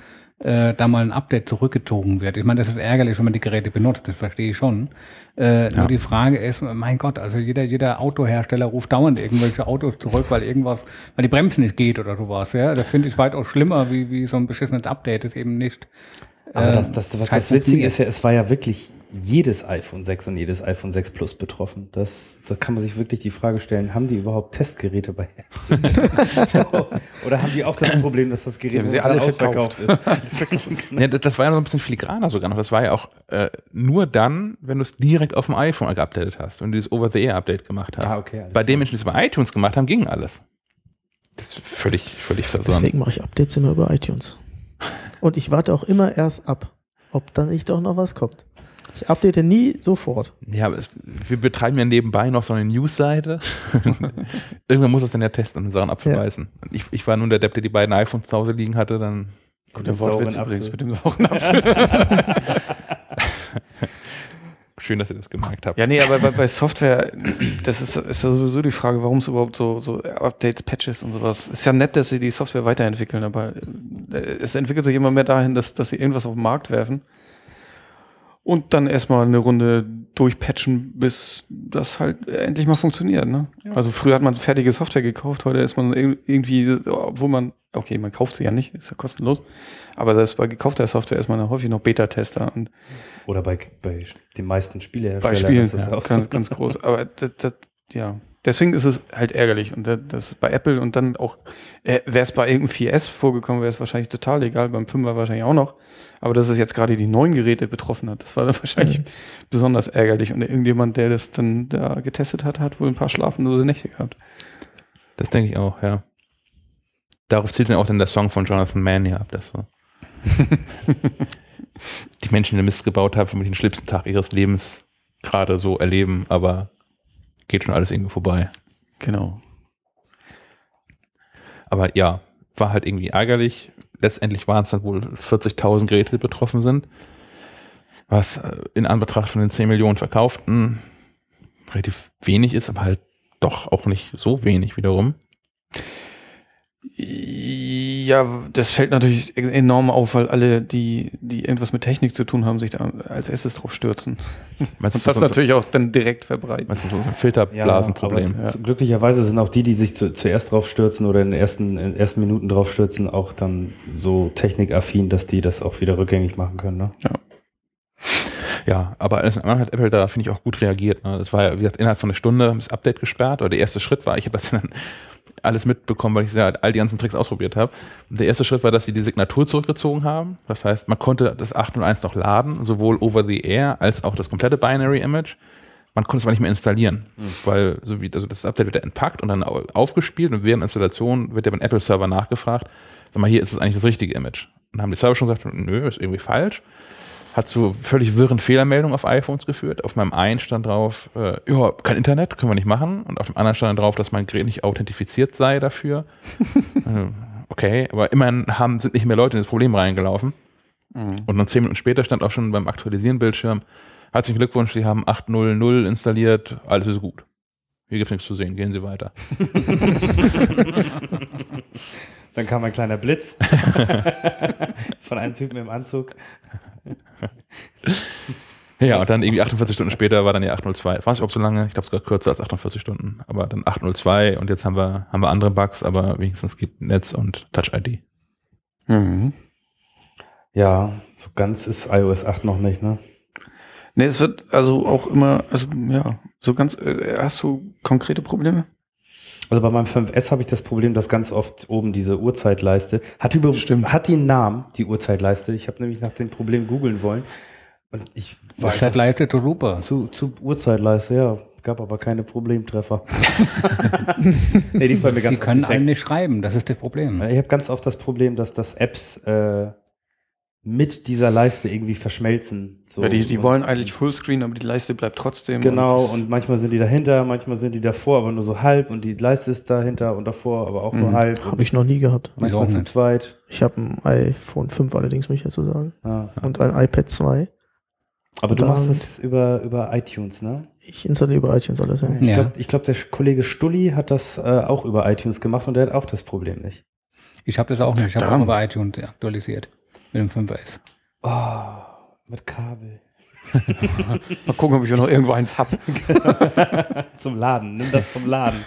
äh, da mal ein Update zurückgezogen wird. Ich meine, das ist ärgerlich, wenn man die Geräte benutzt, das verstehe ich schon. Äh, ja. Nur die Frage ist, mein Gott, also jeder, jeder Autohersteller ruft dauernd irgendwelche Autos zurück, weil irgendwas, weil die Bremse nicht geht oder sowas. Ja? Das finde ich weitaus schlimmer, wie, wie so ein beschissenes Update ist eben nicht. Aber das, das, was das Witzige ist ja, es war ja wirklich jedes iPhone 6 und jedes iPhone 6 Plus betroffen. Das, da kann man sich wirklich die Frage stellen, haben die überhaupt Testgeräte bei Oder haben die auch das Problem, dass das Gerät sie alle ausverkauft ist? ja, das war ja noch ein bisschen filigraner sogar noch. Das war ja auch äh, nur dann, wenn du es direkt auf dem iPhone geupdatet hast und dieses Over-the-Air-Update gemacht hast. Ah, okay, bei den Menschen, die es über iTunes gemacht haben, ging alles. Das ist völlig, völlig verwirrend. Deswegen mache ich Updates immer über iTunes. Und ich warte auch immer erst ab, ob dann nicht doch noch was kommt. Ich update nie sofort. Ja, aber es, wir betreiben ja nebenbei noch so eine News-Seite. Irgendwann muss es dann ja testen und Sachen abverweisen. Ja. Ich, ich war nun der Depp, der die beiden iPhones zu Hause liegen hatte, dann. Guter Wortwitz übrigens mit dem sauren Apfel. Schön, dass ihr das gemerkt habt. Ja, nee, aber bei, bei Software, das ist, ist ja sowieso die Frage, warum es überhaupt so, so Updates, Patches und sowas. Ist ja nett, dass sie die Software weiterentwickeln, aber äh, es entwickelt sich immer mehr dahin, dass, dass sie irgendwas auf den Markt werfen und dann erstmal eine Runde durchpatchen, bis das halt endlich mal funktioniert. Ne? Ja. Also früher hat man fertige Software gekauft, heute ist man irgendwie, obwohl man, okay, man kauft sie ja nicht, ist ja kostenlos, aber selbst bei gekaufter Software ist man ja häufig noch Beta-Tester. Oder bei, bei den meisten Spieleherstellern bei Spielen, ist das ja, auch ganz, so. ganz groß. Aber das, das, ja, deswegen ist es halt ärgerlich. Und das bei Apple und dann auch, äh, wäre es bei irgendeinem 4S vorgekommen, wäre es wahrscheinlich total egal, beim 5er wahrscheinlich auch noch. Aber dass es jetzt gerade die neuen Geräte betroffen hat, das war dann wahrscheinlich mhm. besonders ärgerlich. Und irgendjemand, der das dann da getestet hat, hat wohl ein paar schlaflose Nächte gehabt. Das denke ich auch, ja. Darauf zielt dann auch dann der Song von Jonathan Mann hier ab, das war. die Menschen, die Mist gebaut haben, vermutlich den schlimmsten Tag ihres Lebens gerade so erleben, aber geht schon alles irgendwo vorbei. Genau. Aber ja, war halt irgendwie ärgerlich letztendlich waren es dann wohl 40.000 Geräte, die betroffen sind. was äh, in Anbetracht von den 10 Millionen verkauften relativ wenig ist, aber halt doch auch nicht so wenig wiederum. Ja, das fällt natürlich enorm auf, weil alle, die, die irgendwas mit Technik zu tun haben, sich da als erstes drauf stürzen. Meinst Und du, das so- natürlich auch dann direkt verbreiten. Meinst du, so ein Filterblasenproblem? aber zu- Glücklicherweise sind auch die, die sich zu, zuerst drauf stürzen oder in den ersten, in den ersten Minuten drauf stürzen, auch dann so technikaffin, dass die das auch wieder rückgängig machen können. Ne? Ja, aber alles in allem hat Apple da, finde ich, auch gut reagiert. Ne? Das war ja, wie gesagt, innerhalb von einer Stunde haben das Update gesperrt, oder der erste Schritt war, ich habe das dann alles mitbekommen, weil ich ja all die ganzen Tricks ausprobiert habe. Der erste Schritt war, dass sie die Signatur zurückgezogen haben. Das heißt, man konnte das 801 noch laden, sowohl over the air als auch das komplette Binary Image. Man konnte es aber nicht mehr installieren, weil so wie, also das Update wird ja entpackt und dann au- aufgespielt und während der Installation wird ja beim Apple-Server nachgefragt, sag mal, hier ist es eigentlich das richtige Image. Und dann haben die Server schon gesagt, nö, ist irgendwie falsch hat zu völlig wirren Fehlermeldungen auf iPhones geführt. Auf meinem einen stand drauf, äh, ja, kein Internet, können wir nicht machen. Und auf dem anderen stand drauf, dass mein Gerät nicht authentifiziert sei dafür. äh, okay, aber immerhin haben, sind nicht mehr Leute in das Problem reingelaufen. Und dann zehn Minuten später stand auch schon beim Aktualisieren Bildschirm, herzlichen Glückwunsch, Sie haben 8.0.0 installiert, alles ist gut. Hier gibt es nichts zu sehen, gehen Sie weiter. Dann kam ein kleiner Blitz von einem Typen im Anzug. Ja, und dann irgendwie 48 Stunden später war dann ja 802. Weiß ich ob so lange, ich glaube sogar kürzer als 48 Stunden, aber dann 802 und jetzt haben wir, haben wir andere Bugs, aber wenigstens geht Netz und Touch ID. Mhm. Ja, so ganz ist iOS 8 noch nicht, ne? Nee, es wird also auch immer, also ja, so ganz, äh, hast du konkrete Probleme? Also bei meinem 5S habe ich das Problem, dass ganz oft oben diese Uhrzeitleiste hat über Stimmt. hat die einen Namen, die Uhrzeitleiste. Ich habe nämlich nach dem Problem googeln wollen und ich war Uhrzeit einfach leistet super. zu, zu Uhrzeitleiste, ja, gab aber keine Problemtreffer. nee, die ist bei mir ganz Die können einem defekt. nicht schreiben, das ist das Problem. Ich habe ganz oft das Problem, dass das Apps äh, mit dieser Leiste irgendwie verschmelzen. So. Ja, die, die wollen eigentlich Fullscreen, aber die Leiste bleibt trotzdem. Genau, Und und manchmal sind die dahinter, manchmal sind die davor, aber nur so halb und die Leiste ist dahinter und davor, aber auch nur Mhm. halb. Habe ich noch nie gehabt. manchmal zu zweit. Ich habe ein iPhone 5 allerdings, muss ich dazu sagen. Ja. Und ein iPad 2. Aber du machst es über, über iTunes, ne? Ich installiere über iTunes alles. Ja. Ich Ja. glaube, glaub, der Kollege Stulli hat das äh, auch über iTunes gemacht und der hat auch das Problem nicht. Ich habe das auch nicht. Ich habe auch über iTunes aktualisiert. Mit dem 5S. Oh, mit Kabel. mal gucken, ob ich noch irgendwo eins hab. Zum Laden, nimm das zum Laden.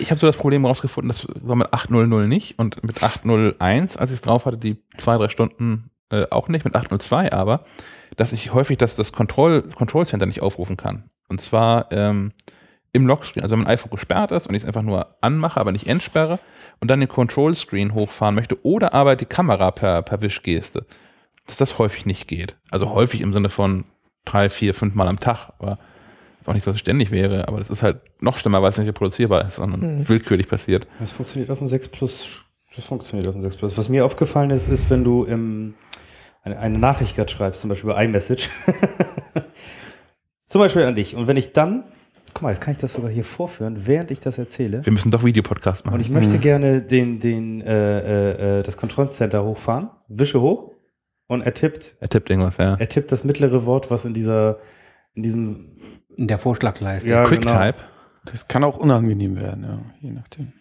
Ich habe so das Problem rausgefunden, das war mit 8.0.0 nicht und mit 8.0.1, als ich es drauf hatte, die zwei, drei Stunden äh, auch nicht, mit 8.0.2 aber, dass ich häufig das, das Control, Control Center nicht aufrufen kann. Und zwar ähm, im Lockscreen, also wenn mein iPhone gesperrt ist und ich es einfach nur anmache, aber nicht entsperre und dann den Control Screen hochfahren möchte oder aber die Kamera per, per Wischgeste, dass das häufig nicht geht. Also häufig im Sinne von drei, vier, fünf Mal am Tag, aber ist auch nicht so, dass es ständig wäre, aber das ist halt noch schlimmer, weil es nicht reproduzierbar ist, sondern Hm. willkürlich passiert. Das funktioniert auf dem 6 Plus. Das funktioniert auf dem 6 Plus. Was mir aufgefallen ist, ist, wenn du im, eine, eine Nachricht gerade schreibst, zum Beispiel über iMessage. zum Beispiel an dich. Und wenn ich dann, guck mal, jetzt kann ich das sogar hier vorführen, während ich das erzähle. Wir müssen doch Videopodcast machen. Und ich möchte gerne den, den, äh, äh, das Control Center hochfahren, wische hoch und er tippt, er tippt irgendwas, ja. er tippt das mittlere Wort, was in dieser, in diesem, In der Vorschlagleiste. Ja, QuickType. Das kann auch unangenehm werden, ja, je nachdem.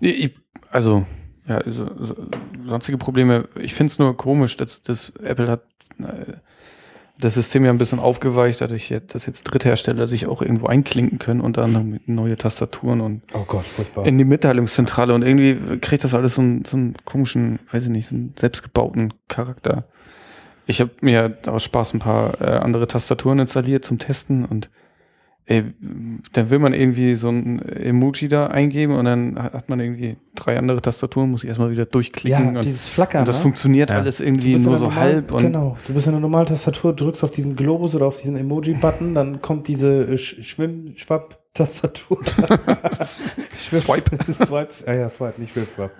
Nee, ich, also, ja, also, so, sonstige Probleme. Ich finde es nur komisch, dass, dass Apple hat äh, das System ja ein bisschen aufgeweicht, dadurch, dass jetzt Dritthersteller sich auch irgendwo einklinken können, unter anderem mit neue Tastaturen und oh Gott, in die Mitteilungszentrale und irgendwie kriegt das alles so einen, so einen komischen, weiß ich nicht, so einen selbstgebauten Charakter. Ich habe mir aus Spaß ein paar äh, andere Tastaturen installiert zum Testen und ey, dann will man irgendwie so ein Emoji da eingeben und dann hat man irgendwie drei andere Tastaturen, muss ich erstmal wieder durchklicken ja, und, dieses Flackern. und das ne? funktioniert Ja. alles irgendwie nur so normalen- halb und genau, du bist in der normalen Tastatur, drückst auf diesen Globus oder auf diesen Emoji-Button, dann kommt diese äh, Sch Schwimm-Schwapp-Tastatur. Swipe. Swipe. Ah ja, Swipe, nicht Schwimm-Schwapp.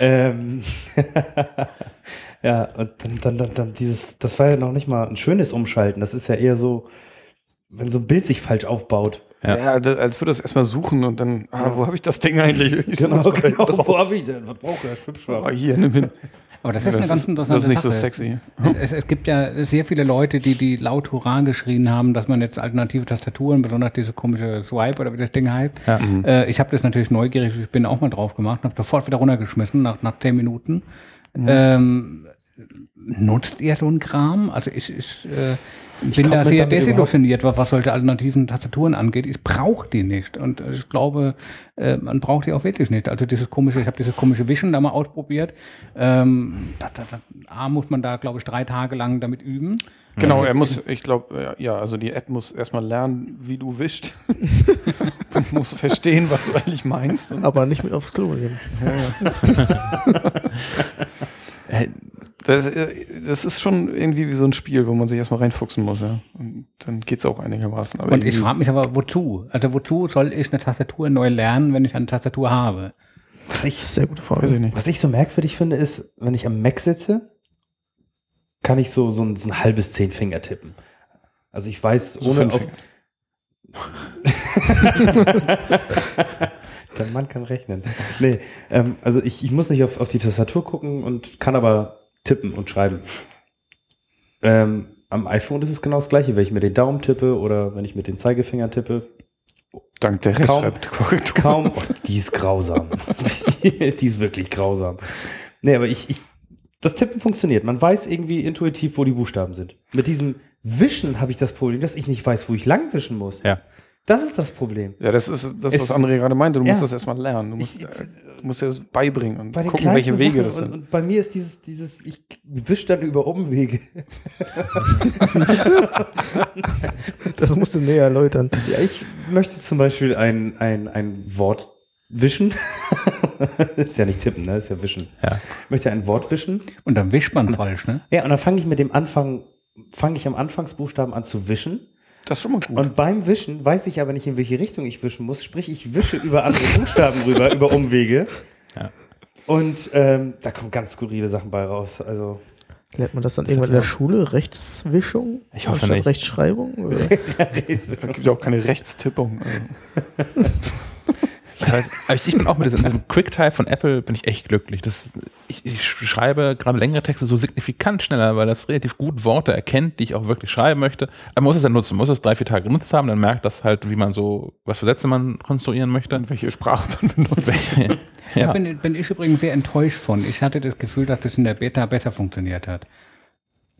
ähm, ja, und dann, dann, dann, dann dieses, das war ja noch nicht mal ein schönes Umschalten. Das ist ja eher so, wenn so ein Bild sich falsch aufbaut. Ja. ja, da, als würde das erstmal suchen und dann, ah, wo habe ich das Ding eigentlich? Ich Genau, genau. Wo hab ich denn? Was braucht der Schwimm-Schwapp? Ah, hier, nimm hin. Aber das Ja, ist eine ganz interessante das ist nicht so Sache. sexy. Es, es, es gibt ja sehr viele Leute, die, die laut Hurra geschrien haben, dass man jetzt alternative Tastaturen, besonders diese komische Swipe oder wie das Ding heißt. Äh, ich habe das natürlich neugierig, ich bin auch mal drauf gemacht, habe sofort wieder runtergeschmissen nach, nach zehn Minuten. Ähm, nutzt ihr so einen Kram? Also ich, ich äh, bin komm da sehr desillusioniert, was, was solche alternativen Tastaturen angeht. Ich brauche die nicht. Und ich glaube, äh, man braucht die auch wirklich nicht. Also dieses komische, ich habe dieses komische Wischen da mal ausprobiert. Ähm, da, da, da, A, muss man da, glaube ich, drei Tage lang damit üben. Genau, er muss, ich glaube, ja, also die Ad muss erstmal lernen, wie du wischst. Und muss verstehen, was du eigentlich meinst. Aber nicht mit aufs Klo nehmen. Äh, Das, äh, das ist schon irgendwie wie so ein Spiel, wo man sich erstmal reinfuchsen muss, ja. Und dann geht's auch einigermaßen. Aber Und ich frage mich aber, wozu? Also wozu soll ich eine Tastatur neu lernen, wenn ich eine Tastatur habe? Was ich, Sehr gute weiß ich Frage. nicht. was ich so merkwürdig finde, ist, wenn ich am Mac sitze, kann ich so, so, ein, so ein halbes Zehnfinger tippen. Also ich weiß, So ohne auf. Der Mann kann rechnen. Nee, ähm, also ich, ich muss nicht auf, auf die Tastatur gucken und kann aber tippen und schreiben. Ähm, am iPhone ist es genau das gleiche, wenn ich mir den Daumen tippe oder wenn ich mit den Zeigefinger tippe. Dank der Kaum-. Kaum. Oh, die ist grausam. die, die ist wirklich grausam. Nee, aber ich, ich, das Tippen funktioniert. Man weiß irgendwie intuitiv, wo die Buchstaben sind. Mit diesem Wischen habe ich das Problem, dass ich nicht weiß, wo ich lang wischen muss. Ja. Das ist das Problem. Ja, das ist das, Es- was André gerade meinte. Du Ja. musst das erstmal lernen. Du musst, Ich- äh, du musst dir das beibringen und Bei gucken, welche Wege Sachen das sind. Und, und bei mir ist dieses, dieses, ich wisch dann über Umwege. Das musst du näher erläutern. Ja, ich möchte zum Beispiel ein, ein, ein Wort wischen. ist ja nicht tippen, ne? Ist ja wischen. Ja. Ich möchte ein Wort wischen. Und dann wischt man falsch, ne? Ja, und dann fange ich mit dem Anfang, fange ich am Anfangsbuchstaben an zu wischen. Das ist schon mal gut. Und beim Wischen weiß ich aber nicht, in welche Richtung ich wischen muss. Sprich, ich wische über andere Buchstaben rüber, über Umwege. Ja. Und ähm, da kommen ganz skurrile Sachen bei raus. Also Lernt man das dann irgendwann in der Schule? Rechtswischung? Ich hoffe anstatt nicht. Rechtschreibung? Oder? Es gibt ja auch keine Rechtstippung. Also. Das heißt, ich bin auch mit diesem, diesem QuickType von Apple bin ich echt glücklich. Das, ich, ich schreibe gerade längere Texte so signifikant schneller, weil das relativ gut Worte erkennt, die ich auch wirklich schreiben möchte. Aber man muss es dann nutzen, man muss es drei, vier Tage genutzt haben, dann merkt das halt, wie man so, was für Sätze man konstruieren möchte. Und welche Sprache man benutzt. Da ja. bin, bin ich übrigens sehr enttäuscht von. Ich hatte das Gefühl, dass das in der Beta besser funktioniert hat.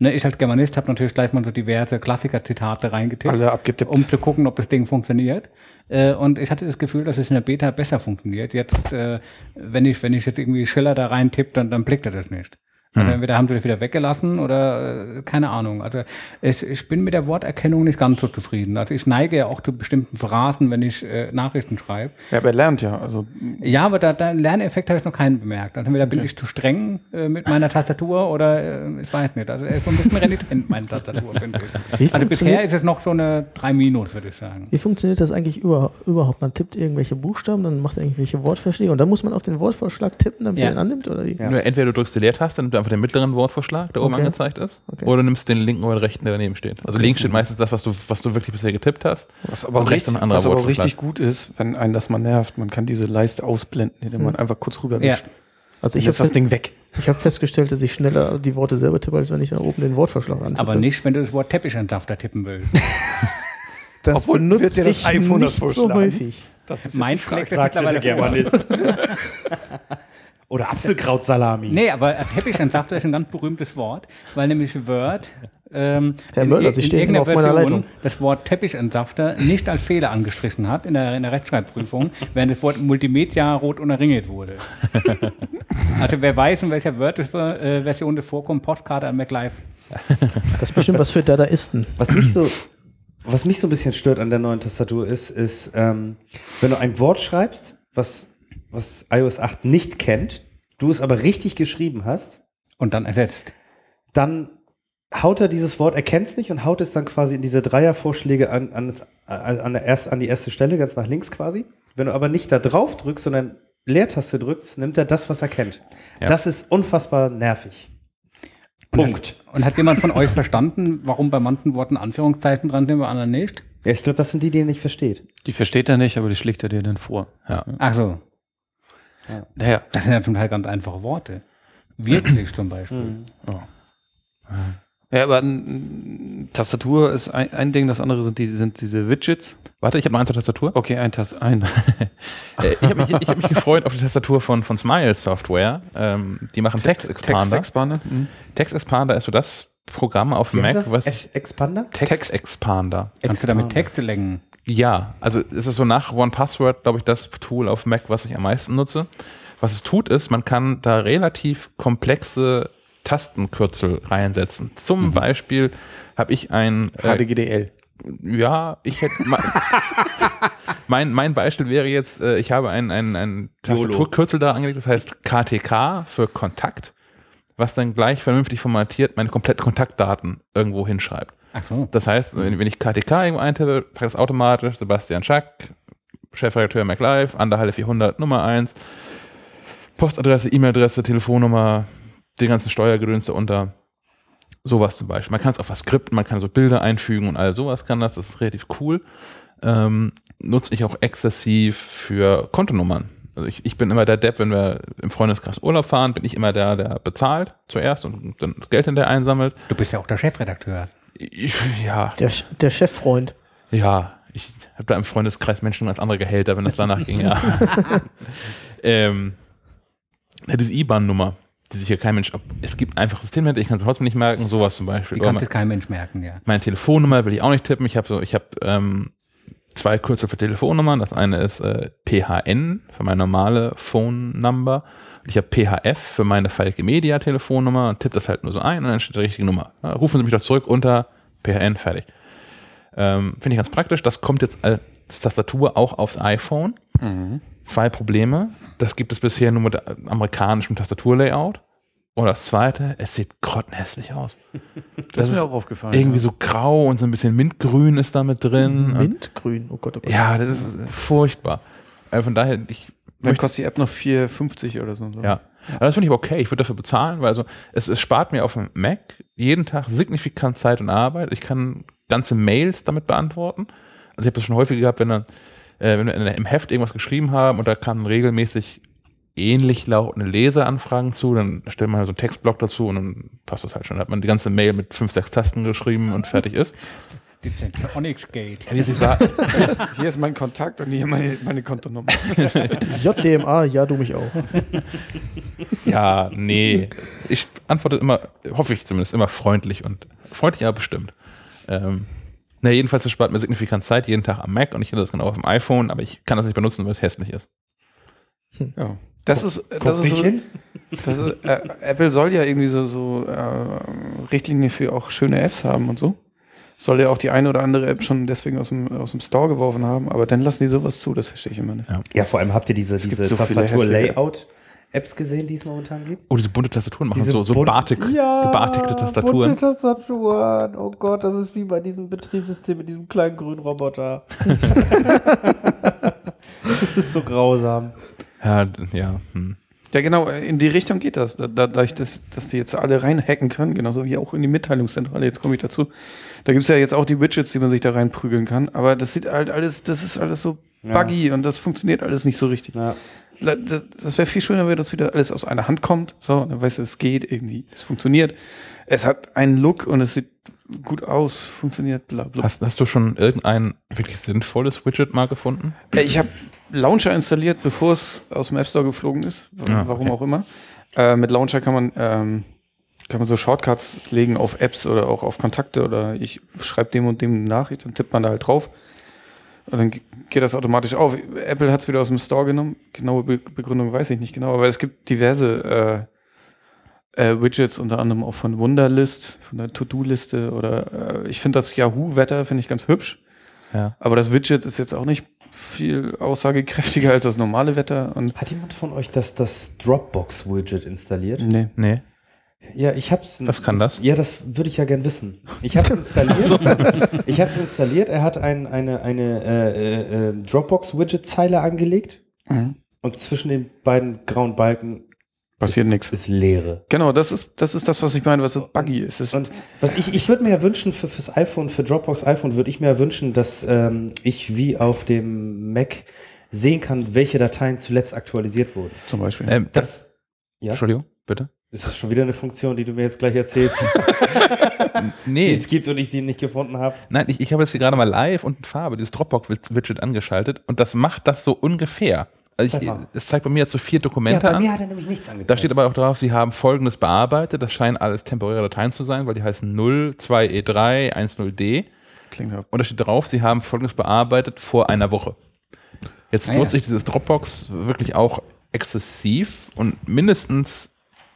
Ne, ich als Germanist habe natürlich gleich mal so diverse Klassiker-Zitate reingetippt, Alle abgetippt. um zu gucken, ob das Ding funktioniert. Äh, und ich hatte das Gefühl, dass es in der Beta besser funktioniert. Jetzt, äh, wenn ich, wenn ich jetzt irgendwie Schiller da rein tippe, dann, dann blickt er das nicht. Also entweder haben sie das wieder weggelassen oder äh, keine Ahnung. Also ich, ich bin mit der Worterkennung nicht ganz so zufrieden. Also ich neige ja auch zu bestimmten Phrasen, wenn ich äh, Nachrichten schreibe. Ja, aber er lernt ja. Also Ja, aber da, da Lerneffekt habe ich noch keinen bemerkt. Also entweder bin ich zu streng äh, mit meiner Tastatur oder äh, ich weiß nicht. Also er ist so ein bisschen renitent, meine Tastatur, finde ich. Wie Also bisher ist es noch so eine 3 Minus, würde ich sagen. wie funktioniert das eigentlich über, überhaupt? Man tippt irgendwelche Buchstaben, dann macht er irgendwelche Wortvorschläge und dann muss man auf den Wortvorschlag tippen, damit Ja. er ihn annimmt? Oder wie? Ja. Nur entweder du drückst die Leertaste, damit du einfach den mittleren Wortvorschlag, der oben Okay. angezeigt ist, Okay. oder nimmst den linken oder rechten, der daneben steht. Also links steht meistens das, was du, was du wirklich bisher getippt hast. was aber, Und auch rechts richtig, ein anderer was aber richtig gut ist, wenn einen das mal nervt. Man kann diese Leiste ausblenden, indem man einfach kurz rüber Ja. wischt. Also Ich ist das habe Ding weg. ich hab festgestellt, dass ich schneller die Worte selber tippe, als wenn ich da oben den Wortvorschlag antippe. Aber nicht, wenn du das Wort Teppichentafter tippen willst. das Obwohl, benutze wird dir das ich iPhone das nicht so vorschlagen? häufig. Das ist Mein das Sagte der mittlerweile. Germanist. Oder Apfelkrautsalami. Nee, aber äh, Teppichentafter ist ein ganz berühmtes Wort, weil nämlich Word ähm, Herr Möller, Sie stehen auf meiner Version Leitung. das Wort Teppichentafter nicht als Fehler angestrichen hat in der, in der Rechtschreibprüfung, während das Wort Multimedia rot unterringelt wurde. also wer weiß, in welcher Word-Version das vorkommt, Postkarte an MacLife. Das ist bestimmt was für Dadaisten. Was mich so, was mich so ein bisschen stört an der neuen Tastatur ist, ist, ähm, wenn du ein Wort schreibst, was, was iOS 8 nicht kennt, du es aber richtig geschrieben hast, Und dann ersetzt. dann haut er dieses Wort, erkennt es nicht und haut es dann quasi in diese Dreiervorschläge an, an, das, an, der erst, an die erste Stelle, ganz nach links quasi. Wenn du aber nicht da drauf drückst, sondern Leertaste drückst, nimmt er das, was er kennt. Ja. Das ist unfassbar nervig. Punkt. Und hat jemand von euch verstanden, warum bei manchen Worten Anführungszeichen dran sind, bei anderen nicht? Ja, ich glaube, das sind die, die er nicht versteht. Die versteht er nicht, aber die schlägt er dir dann vor. Ja. Ach so, Naja, das sind ja zum Teil ganz einfache Worte. Wirklich zum Beispiel. Mhm. Ja, aber mm, Tastatur ist ein, ein Ding, das andere sind, die, sind diese Widgets. Warte, ich habe noch eins zur Tastatur. Okay, ein Tast ein. Äh, ich habe mich, ich hab mich gefreut auf die Tastatur von, von Smile Software. Ähm, die machen Text Expander. Text Expander. Mhm. Text Expander ist so das Programm auf Wie Mac, was Expander? Text Expander. Kannst du damit. Texte lenken? Ja, also es ist so nach OnePassword, glaube ich, das Tool auf Mac, was ich am meisten nutze. Was es tut, ist, man kann da relativ komplexe Tastenkürzel reinsetzen. Zum Beispiel habe ich ein äh, HDGDL. ja, ich hätte mein, mein, mein Beispiel wäre jetzt, äh, ich habe ein, ein, ein Tastaturkürzel da angelegt, das heißt KTK für Kontakt, was dann gleich vernünftig formatiert meine kompletten Kontaktdaten irgendwo hinschreibt. Ach so. Das heißt, wenn, ich KTK irgendwo eintippe, packt das automatisch Sebastian Schack, Chefredakteur MacLive, Anderhalle 400, Nummer 1, Postadresse, E-Mail-Adresse, Telefonnummer, den ganzen Steuergedöns unter. Sowas zum Beispiel. Man kann es auf was skripten, man kann so Bilder einfügen und all sowas kann das. Das ist relativ cool. Ähm, nutze ich auch exzessiv für Kontonummern. Also ich, ich bin immer der Depp, wenn wir im Freundeskreis Urlaub fahren, bin ich immer der, der bezahlt zuerst und dann das Geld hinterher einsammelt. Du bist ja auch der Chefredakteur. Ja, Der, der Cheffreund. ja, ich habe da im Freundeskreis Menschen als andere Gehälter, wenn das danach ging, ja. ähm, ja, diese IBAN-Nummer, die sich hier kein Mensch, ab- es gibt einfach Systeme, ich kann es trotzdem nicht merken, sowas zum Beispiel. Die kann sich kein Mensch merken, ja. meine Telefonnummer will ich auch nicht tippen. Ich habe so, ich habe ähm, zwei Kürzel für Telefonnummern. Das eine ist äh, PHN für meine normale Phone Number. Ich habe PHF für meine Falke Media Telefonnummer und tippe das halt nur so ein und dann steht die richtige Nummer. Ja, rufen Sie mich doch zurück unter PHN, fertig. Ähm, Finde ich ganz praktisch. Das kommt jetzt als Tastatur auch aufs iPhone. Zwei Probleme. Das gibt es bisher nur mit äh, amerikanischem Tastaturlayout. Und das zweite, es sieht grottenhässlich aus. Das, ist ist mir auch aufgefallen. Irgendwie ja. so grau und so ein bisschen Mintgrün ist da mit drin. Mintgrün. Oh Gott, oh Gott. Ja, das ist furchtbar. Also von daher, ich Dann kostet die App noch 4,50 oder so. ja. Aber das finde ich aber okay. Ich würde dafür bezahlen, weil also es, es spart mir auf dem Mac jeden Tag signifikant Zeit und Arbeit. Ich kann ganze Mails damit beantworten. Also ich habe das schon häufig gehabt, wenn dann, äh, wenn wir in- im Heft irgendwas geschrieben haben und da kamen regelmäßig ähnlich lautende Leseranfragen zu, dann stellt man halt so einen Textblock dazu und dann passt das halt schon. Dann hat man die ganze Mail mit fünf, sechs Tasten geschrieben und fertig ist. Die Onyx Gate. Ich sagen, Hier ist mein Kontakt und hier meine, meine Kontonummer. JDMA, ja, du mich auch. Ja, nee. Ich antworte immer, hoffe ich zumindest, immer freundlich und freundlich, aber bestimmt. Ähm, na, jedenfalls, spart mir signifikant Zeit jeden Tag am Mac und ich hätte das genau auf dem iPhone, aber ich kann das nicht benutzen, weil es hässlich ist. Ja. Das ist, das ist nicht so, hin. das ist, äh, Apple soll ja irgendwie so, so äh, Richtlinien für auch schöne Apps haben und so. Soll ja auch die eine oder andere App schon deswegen aus dem, aus dem Store geworfen haben, aber dann lassen die sowas zu, das verstehe ich immer nicht. Ja, vor allem habt ihr diese, diese so viele Tastatur-Layout-Apps gesehen, die es momentan gibt? Oh, diese bunte Tastaturen machen Diese so, so bartig, gebartigte Tastaturen. bunte Tastaturen. Oh Gott, das ist wie bei diesem Betriebssystem mit diesem kleinen grünen Roboter. das ist so grausam. Ja, ja. Hm. Ja, genau, in die Richtung geht das. Da, da, dadurch, dass, dass die jetzt alle reinhacken können, genauso wie auch in die Mitteilungszentrale, jetzt komme ich dazu. Da gibt es ja jetzt auch die Widgets, die man sich da reinprügeln kann, aber das sieht halt alles, das ist alles so buggy und das funktioniert alles nicht so richtig. Ja. Das, das wäre viel schöner, wenn das wieder alles aus einer Hand kommt. So, dann weißt du, es geht irgendwie, es funktioniert. Es hat einen Look und es sieht gut aus, funktioniert, bla bla. Hast, hast du schon irgendein wirklich sinnvolles Widget mal gefunden? Äh, Ich habe Launcher installiert, bevor es aus dem App Store geflogen ist. Ah, warum okay. auch immer. Äh, mit Launcher kann man, ähm, kann man so Shortcuts legen auf Apps oder auch auf Kontakte oder ich schreibe dem und dem eine Nachricht und tippt man da halt drauf. Und dann ge- geht das automatisch auf. Apple hat es wieder aus dem Store genommen. Genaue Be Begründung weiß ich nicht genau, aber es gibt diverse äh, äh, Widgets, unter anderem auch von Wunderlist, von der To-Do-Liste oder äh, ich finde das Yahoo-Wetter, finde ich ganz hübsch. Ja. Aber das Widget ist jetzt auch nicht viel aussagekräftiger als das normale Wetter. Und Hat jemand von euch das, das Dropbox-Widget installiert? nee. Nee. Ja, ich hab's. Was kann das? Ja, das würde ich ja gern wissen. Ich habe installiert. ich habe es installiert. Er hat ein, eine, eine äh, äh, Dropbox-Widget-Zeile angelegt Mhm. und zwischen den beiden grauen Balken Passiert ist, nichts. Ist Leere. Genau, das ist, das ist das, was ich meine, was so buggy ist. Ist Und was ich, ich würde mir ja wünschen für fürs iPhone, für Dropbox iPhone, würde ich mir ja wünschen, dass ähm, ich wie auf dem Mac sehen kann, welche Dateien zuletzt aktualisiert wurden. zum Beispiel. Ähm, das, Das, ja. Entschuldigung. Bitte? Ist das schon wieder eine Funktion, die du mir jetzt gleich erzählst, die Nee, es gibt und ich sie nicht gefunden habe? nein, ich, ich habe jetzt hier gerade mal live und in Farbe dieses Dropbox-Widget angeschaltet und das macht das so ungefähr. Also ich, es zeigt bei mir jetzt so vier Dokumente an. hat er nämlich nichts angezeigt. Da steht aber auch drauf, Sie haben folgendes bearbeitet. Das scheinen alles temporäre Dateien zu sein, weil die heißen 0, 2E3, 10D. Klingt ab. Und da steht drauf, Sie haben folgendes bearbeitet vor einer Woche. Jetzt Ah, ja. nutze ich dieses Dropbox wirklich auch exzessiv und mindestens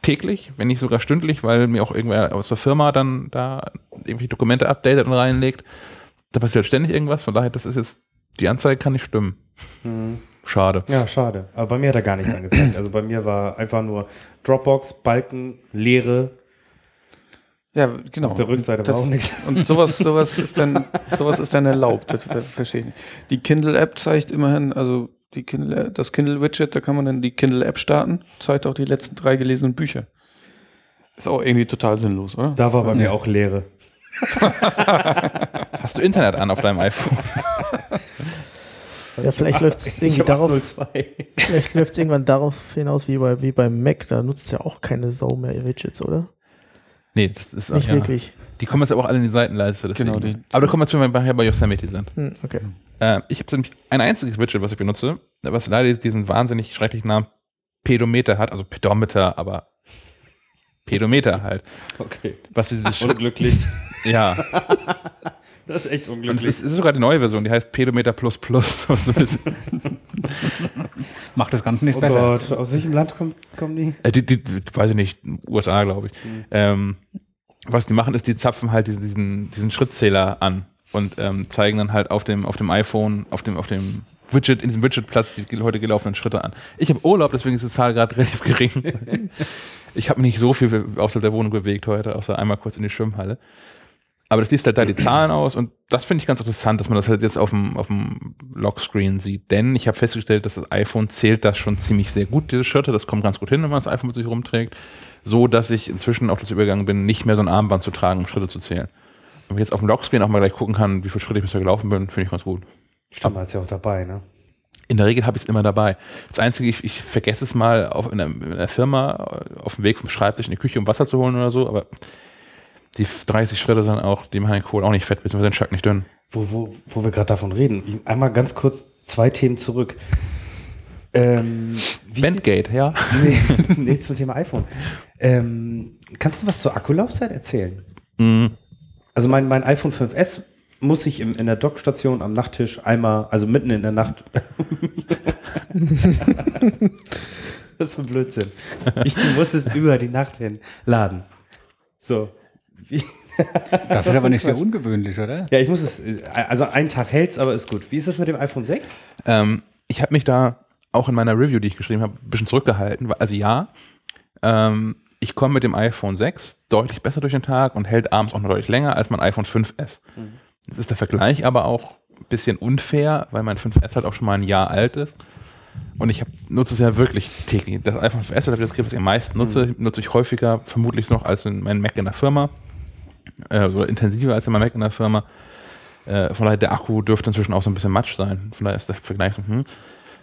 täglich, wenn nicht sogar stündlich, weil mir auch irgendwer aus der Firma dann da irgendwelche Dokumente updatet und reinlegt. Da passiert halt ständig irgendwas, von daher, das ist jetzt, die Anzeige kann nicht stimmen. Schade. Ja, schade. Aber bei mir hat er gar nichts angezeigt. Also bei mir war einfach nur Dropbox, Balken, Leere. Ja, genau. Auf der Rückseite war Das- auch nichts. Und sowas, sowas ist dann, sowas ist dann erlaubt. Das ver- verstehe ich nicht. Die Kindle-App zeigt immerhin, also die Kindle, das Kindle-Widget, da kann man dann die Kindle-App starten, zeigt auch die letzten drei gelesenen Bücher. Ist auch irgendwie total sinnlos, oder? Da war bei mir Ja. auch Leere. Hast du Internet an auf deinem iPhone? Ja, vielleicht läuft es irgendwie darauf, 802. vielleicht läuft's irgendwann darauf hinaus wie bei, wie beim Mac. Da nutzt ja auch keine Sau mehr Widgets, oder? Nee, das ist Nicht ja. wirklich. Die kommen jetzt aber auch alle in die Seitenleiste. Genau, die- aber da kommen wir zu, wenn wir nachher bei Yosemite sind. Hm, okay. Äh, ich habe nämlich ein einziges Widget, was ich benutze, was leider diesen wahnsinnig schrecklichen Namen Pedometer hat, also Pedometer, aber Pedometer halt. Okay. Was Schritt, Unglücklich. ja. Das ist echt Und unglücklich. ist, es ist sogar die neue Version, die heißt Pedometer Plus Plus. So. Macht das Ganze nicht Oh besser. Gott, aus welchem Land kommt, kommen die? äh, die, die, weiß ich nicht, USA, glaube ich. Ähm, was die machen, ist, die zapfen halt diesen, diesen, diesen Schrittzähler an und ähm, zeigen dann halt auf dem, auf dem iPhone, auf dem, auf dem Widget, in diesem Widgetplatz die heute gelaufenen Schritte an. Ich habe Urlaub, deswegen ist die Zahl gerade relativ gering. ich habe mich nicht so viel außerhalb der Wohnung bewegt heute, außer einmal kurz in die Schwimmhalle. Aber das liest halt da die Zahlen aus und das finde ich ganz interessant, dass man das halt jetzt auf dem, auf dem Lockscreen sieht. Denn ich habe festgestellt, dass das iPhone zählt das schon ziemlich sehr gut, diese Schritte. Das kommt ganz gut hin, wenn man das iPhone mit sich rumträgt. So, dass ich inzwischen auch dazu übergegangen bin, nicht mehr so ein Armband zu tragen, um Schritte zu zählen. Wenn ich jetzt auf dem Lockscreen auch mal gleich gucken kann, wie viele Schritte ich bisher gelaufen bin, finde ich ganz gut. Stimmt, hat ja auch dabei, ne? In der Regel habe ich es immer dabei. Das Einzige, ich, ich vergesse es mal auf, in, der, in der Firma auf dem Weg vom Schreibtisch in die Küche, um Wasser zu holen oder so, aber die 30 Schritte sind auch, die machen den Kohl auch nicht fett, beziehungsweise den Schack nicht dünn. Wo, wo, wo wir gerade davon reden. Einmal ganz kurz zwei Themen zurück. Ähm, Bandgate, ja. nee, nee, zum Thema iPhone. Ähm, kannst du was zur Akkulaufzeit erzählen? Mhm. Also mein, mein iPhone 5S muss ich im, in der Dockstation am Nachttisch einmal, also mitten in der Nacht. das ist für ein Blödsinn. Ich muss es über die Nacht hin laden. So. Wie, Das ist aber nicht sehr ungewöhnlich, oder? ja, ich muss es, also einen Tag hält's, aber ist gut. Wie ist das mit dem iPhone 6? Ähm, ich habe mich da auch in meiner Review, die ich geschrieben habe, ein bisschen zurückgehalten. Also ja, ähm, ich komme mit dem iPhone 6 deutlich besser durch den Tag und hält abends auch noch deutlich länger als mein iPhone 5S. Jetzt ist der Vergleich aber auch ein bisschen unfair, weil mein 5S halt auch schon mal ein Jahr alt ist. Und ich hab, nutze es ja wirklich täglich. Das iPhone 5S, oder das Griff, was ich am meisten nutze, nutze ich häufiger, vermutlich noch als in meinem Mac in der Firma. Äh, so intensiver als in meinem Mac in der Firma. Äh, von daher, der Akku dürfte inzwischen auch so ein bisschen Matsch sein. Von daher ist der Vergleich so, hm.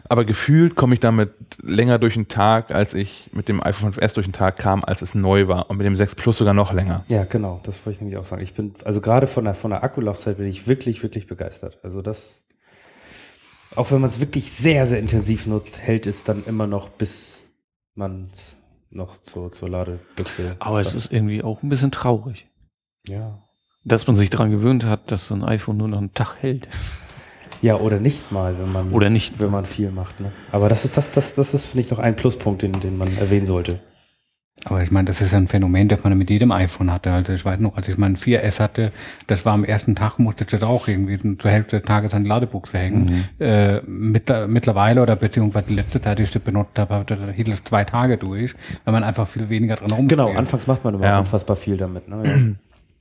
Aber gefühlt komme ich damit länger durch den Tag, als ich mit dem iPhone 5S durch den Tag kam, als es neu war. Und mit dem 6 Plus sogar noch länger. Ja, genau, das wollte ich nämlich auch sagen. Ich bin, also gerade von der, von der Akkulaufzeit bin ich wirklich, wirklich begeistert. Also das, auch wenn man es wirklich sehr, sehr intensiv nutzt, hält es dann immer noch, bis man es noch zur, zur Ladebüchse. Aber es ist irgendwie auch ein bisschen traurig, ja. dass man sich daran gewöhnt hat, dass so ein iPhone nur noch einen Tag hält. Ja, oder nicht mal, wenn man, Oder nicht. wenn man viel macht. Ne? Aber das ist, das, das, das ist, finde ich, noch ein Pluspunkt, den, den man erwähnen sollte. Aber ich meine, das ist ein Phänomen, das man mit jedem iPhone hatte. Also ich weiß noch, als ich mein 4S hatte, das war am ersten Tag, musste ich das auch irgendwie zur Hälfte des Tages an die Ladebuchse hängen. Äh, mittler, mittlerweile oder beziehungsweise die letzte Zeit, die ich das benutzt habe, da hielt es zwei Tage durch, weil man einfach viel weniger dran rumspielt. Genau, anfangs macht man immer Ja. unfassbar viel damit. Ne? Ja.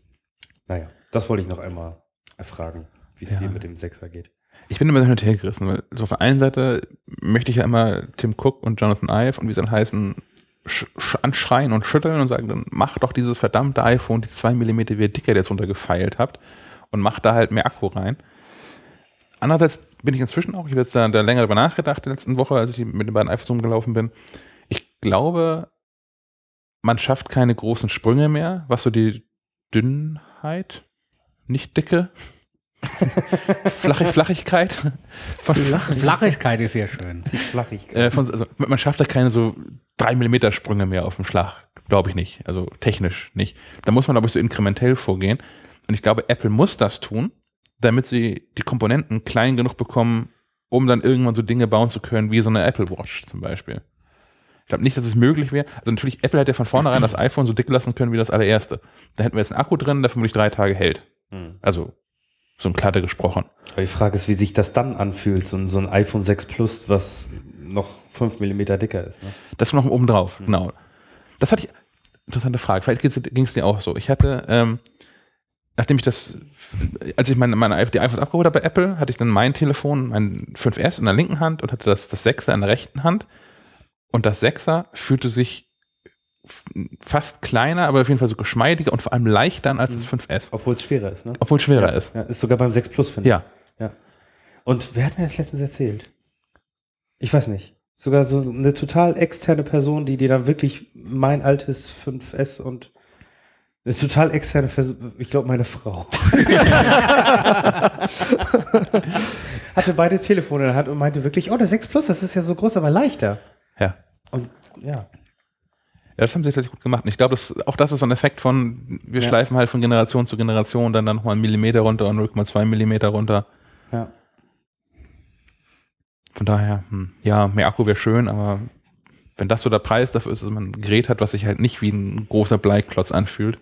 naja, das wollte ich noch einmal erfragen, wie es Ja. dir mit dem Sechser geht. Ich bin immer hin und her gerissen, weil so auf der einen Seite möchte ich ja immer Tim Cook und Jonathan Ive und wie sie dann heißen, sch sch anschreien und schütteln und sagen, dann macht doch dieses verdammte iPhone, die zwei Millimeter wie dicker ihr jetzt runtergefeilt habt und macht da halt mehr Akku rein. Andererseits bin ich inzwischen auch, ich habe jetzt da, da länger drüber nachgedacht in der letzten Woche, als ich mit den beiden iPhones rumgelaufen bin. Ich glaube, man schafft keine großen Sprünge mehr, was so die Dünnheit, nicht Dicke, Flache, Flachigkeit, von, Flachigkeit ist sehr schön. Die Flachigkeit. äh, von, also man schafft da keine so drei Millimeter Sprünge mehr auf dem Schlag, glaube ich nicht, also technisch nicht. Da muss man glaube ich so inkrementell vorgehen und ich glaube Apple muss das tun, damit sie die Komponenten klein genug bekommen, um dann irgendwann so Dinge bauen zu können, wie so eine Apple Watch zum Beispiel. Ich glaube nicht, dass es möglich wäre. Also natürlich, Apple hätte von vornherein das iPhone so dick lassen können wie das allererste. Da hätten wir jetzt einen Akku drin, der vermutlich drei Tage hält. Hm. Also so ein Klatte gesprochen. Aber die Frage ist, wie sich das dann anfühlt, so ein, so ein iPhone 6 Plus, was noch 5 mm dicker ist. Ne? Das noch oben drauf, genau. Das hatte ich, interessante Frage, vielleicht ging es dir auch so. Ich hatte, ähm, nachdem ich das, als ich meine, meine die iPhones abgeholt habe bei Apple, hatte ich dann mein Telefon, mein 5S in der linken Hand und hatte das, das 6er in der rechten Hand. Und das 6er fühlte sich fast kleiner, aber auf jeden Fall so geschmeidiger und vor allem leichter als das 5S. Obwohl es schwerer ist, ne? Obwohl es schwerer ja, ist. Ja, ist sogar beim 6 Plus, finde Ja. ich. Und wer hat mir das letztens erzählt? Ich weiß nicht. Sogar so eine total externe Person, die dir dann wirklich mein altes 5S und eine total externe Person, ich glaube meine Frau. Hatte beide Telefone in der Hand und meinte wirklich, oh, der 6 Plus, das ist ja so groß, aber leichter. Ja. Und ja, Ja, das haben sie tatsächlich gut gemacht. Und ich glaube, das, auch das ist so ein Effekt von, wir Ja. schleifen halt von Generation zu Generation, dann, dann nochmal einen Millimeter runter und 0,2 Millimeter runter. ja. Von daher, hm, ja, mehr Akku wäre schön, aber wenn das so der Preis dafür ist, dass man ein Gerät hat, was sich halt nicht wie ein großer Bleiklotz anfühlt,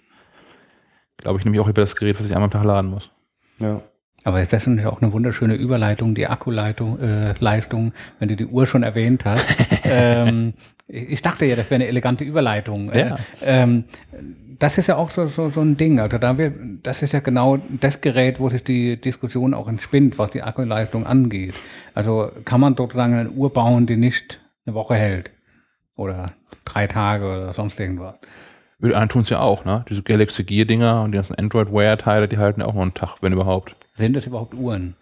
glaube ich nämlich auch lieber das Gerät, was ich einmal am Tag laden muss. ja. Aber ist das schon auch eine wunderschöne Überleitung, die Akkuleitung, äh, Leistung, wenn du die Uhr schon erwähnt hast. ähm, ich dachte ja, das wäre eine elegante Überleitung. Ja. Äh, ähm, das ist ja auch so, so, so ein Ding. Also da wir, das ist ja genau das Gerät, wo sich die Diskussion auch entspinnt, was die Akkuleistung angeht. Also kann man sozusagen eine Uhr bauen, die nicht eine Woche hält. Oder drei Tage oder sonst irgendwas. Anderen tun es ja auch, ne? Diese Galaxy Gear-Dinger und die ganzen Android-Wear-Teile, die halten ja auch nur einen Tag, wenn überhaupt. Sind das überhaupt Uhren?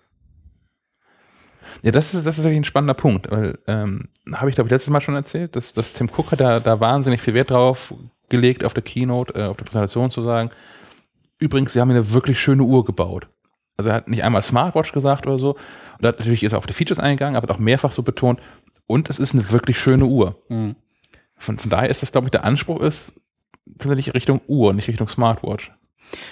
Ja, das ist, das ist wirklich ein spannender Punkt, weil, ähm, habe ich glaube ich letztes Mal schon erzählt, dass, dass Tim Cook hat da, da wahnsinnig viel Wert drauf gelegt, auf der Keynote, äh, auf der Präsentation zu sagen, übrigens, sie haben eine wirklich schöne Uhr gebaut. Also er hat nicht einmal Smartwatch gesagt oder so. Und hat natürlich ist er auf die Features eingegangen, aber hat auch mehrfach so betont, und es ist eine wirklich schöne Uhr. Hm. Von, von daher ist das, glaube ich, der Anspruch ist tatsächlich Richtung Uhr, nicht Richtung Smartwatch.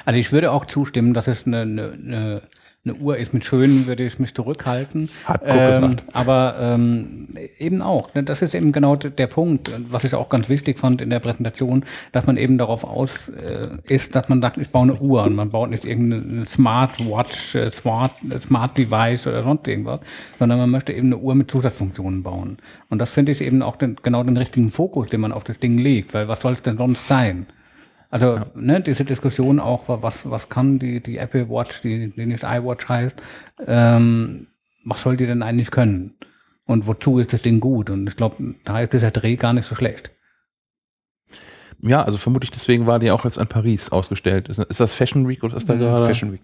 Also ich würde auch zustimmen, dass es eine, eine, eine, eine Uhr ist mit schönen, würde ich mich zurückhalten. Hat gesagt. Aber ähm, eben auch, ne, das ist eben genau der Punkt, was ich auch ganz wichtig fand in der Präsentation, dass man eben darauf aus äh, ist, dass man sagt, ich baue eine Uhr und man baut nicht irgendeine Smartwatch, äh, Smart, Smart Device oder sonst irgendwas, sondern man möchte eben eine Uhr mit Zusatzfunktionen bauen. Und das finde ich eben auch den, genau den richtigen Fokus, den man auf das Ding legt, weil was soll es denn sonst sein? Also ne, diese Diskussion auch, was, was kann die, die Apple Watch, die, die nicht iWatch heißt, ähm, was soll die denn eigentlich können? Und wozu ist das Ding gut? Und ich glaube, da ist dieser Dreh gar nicht so schlecht. Ja, also vermutlich deswegen war die auch jetzt in Paris ausgestellt. Ist, ist das Fashion Week oder ist da gerade? Fashion Week.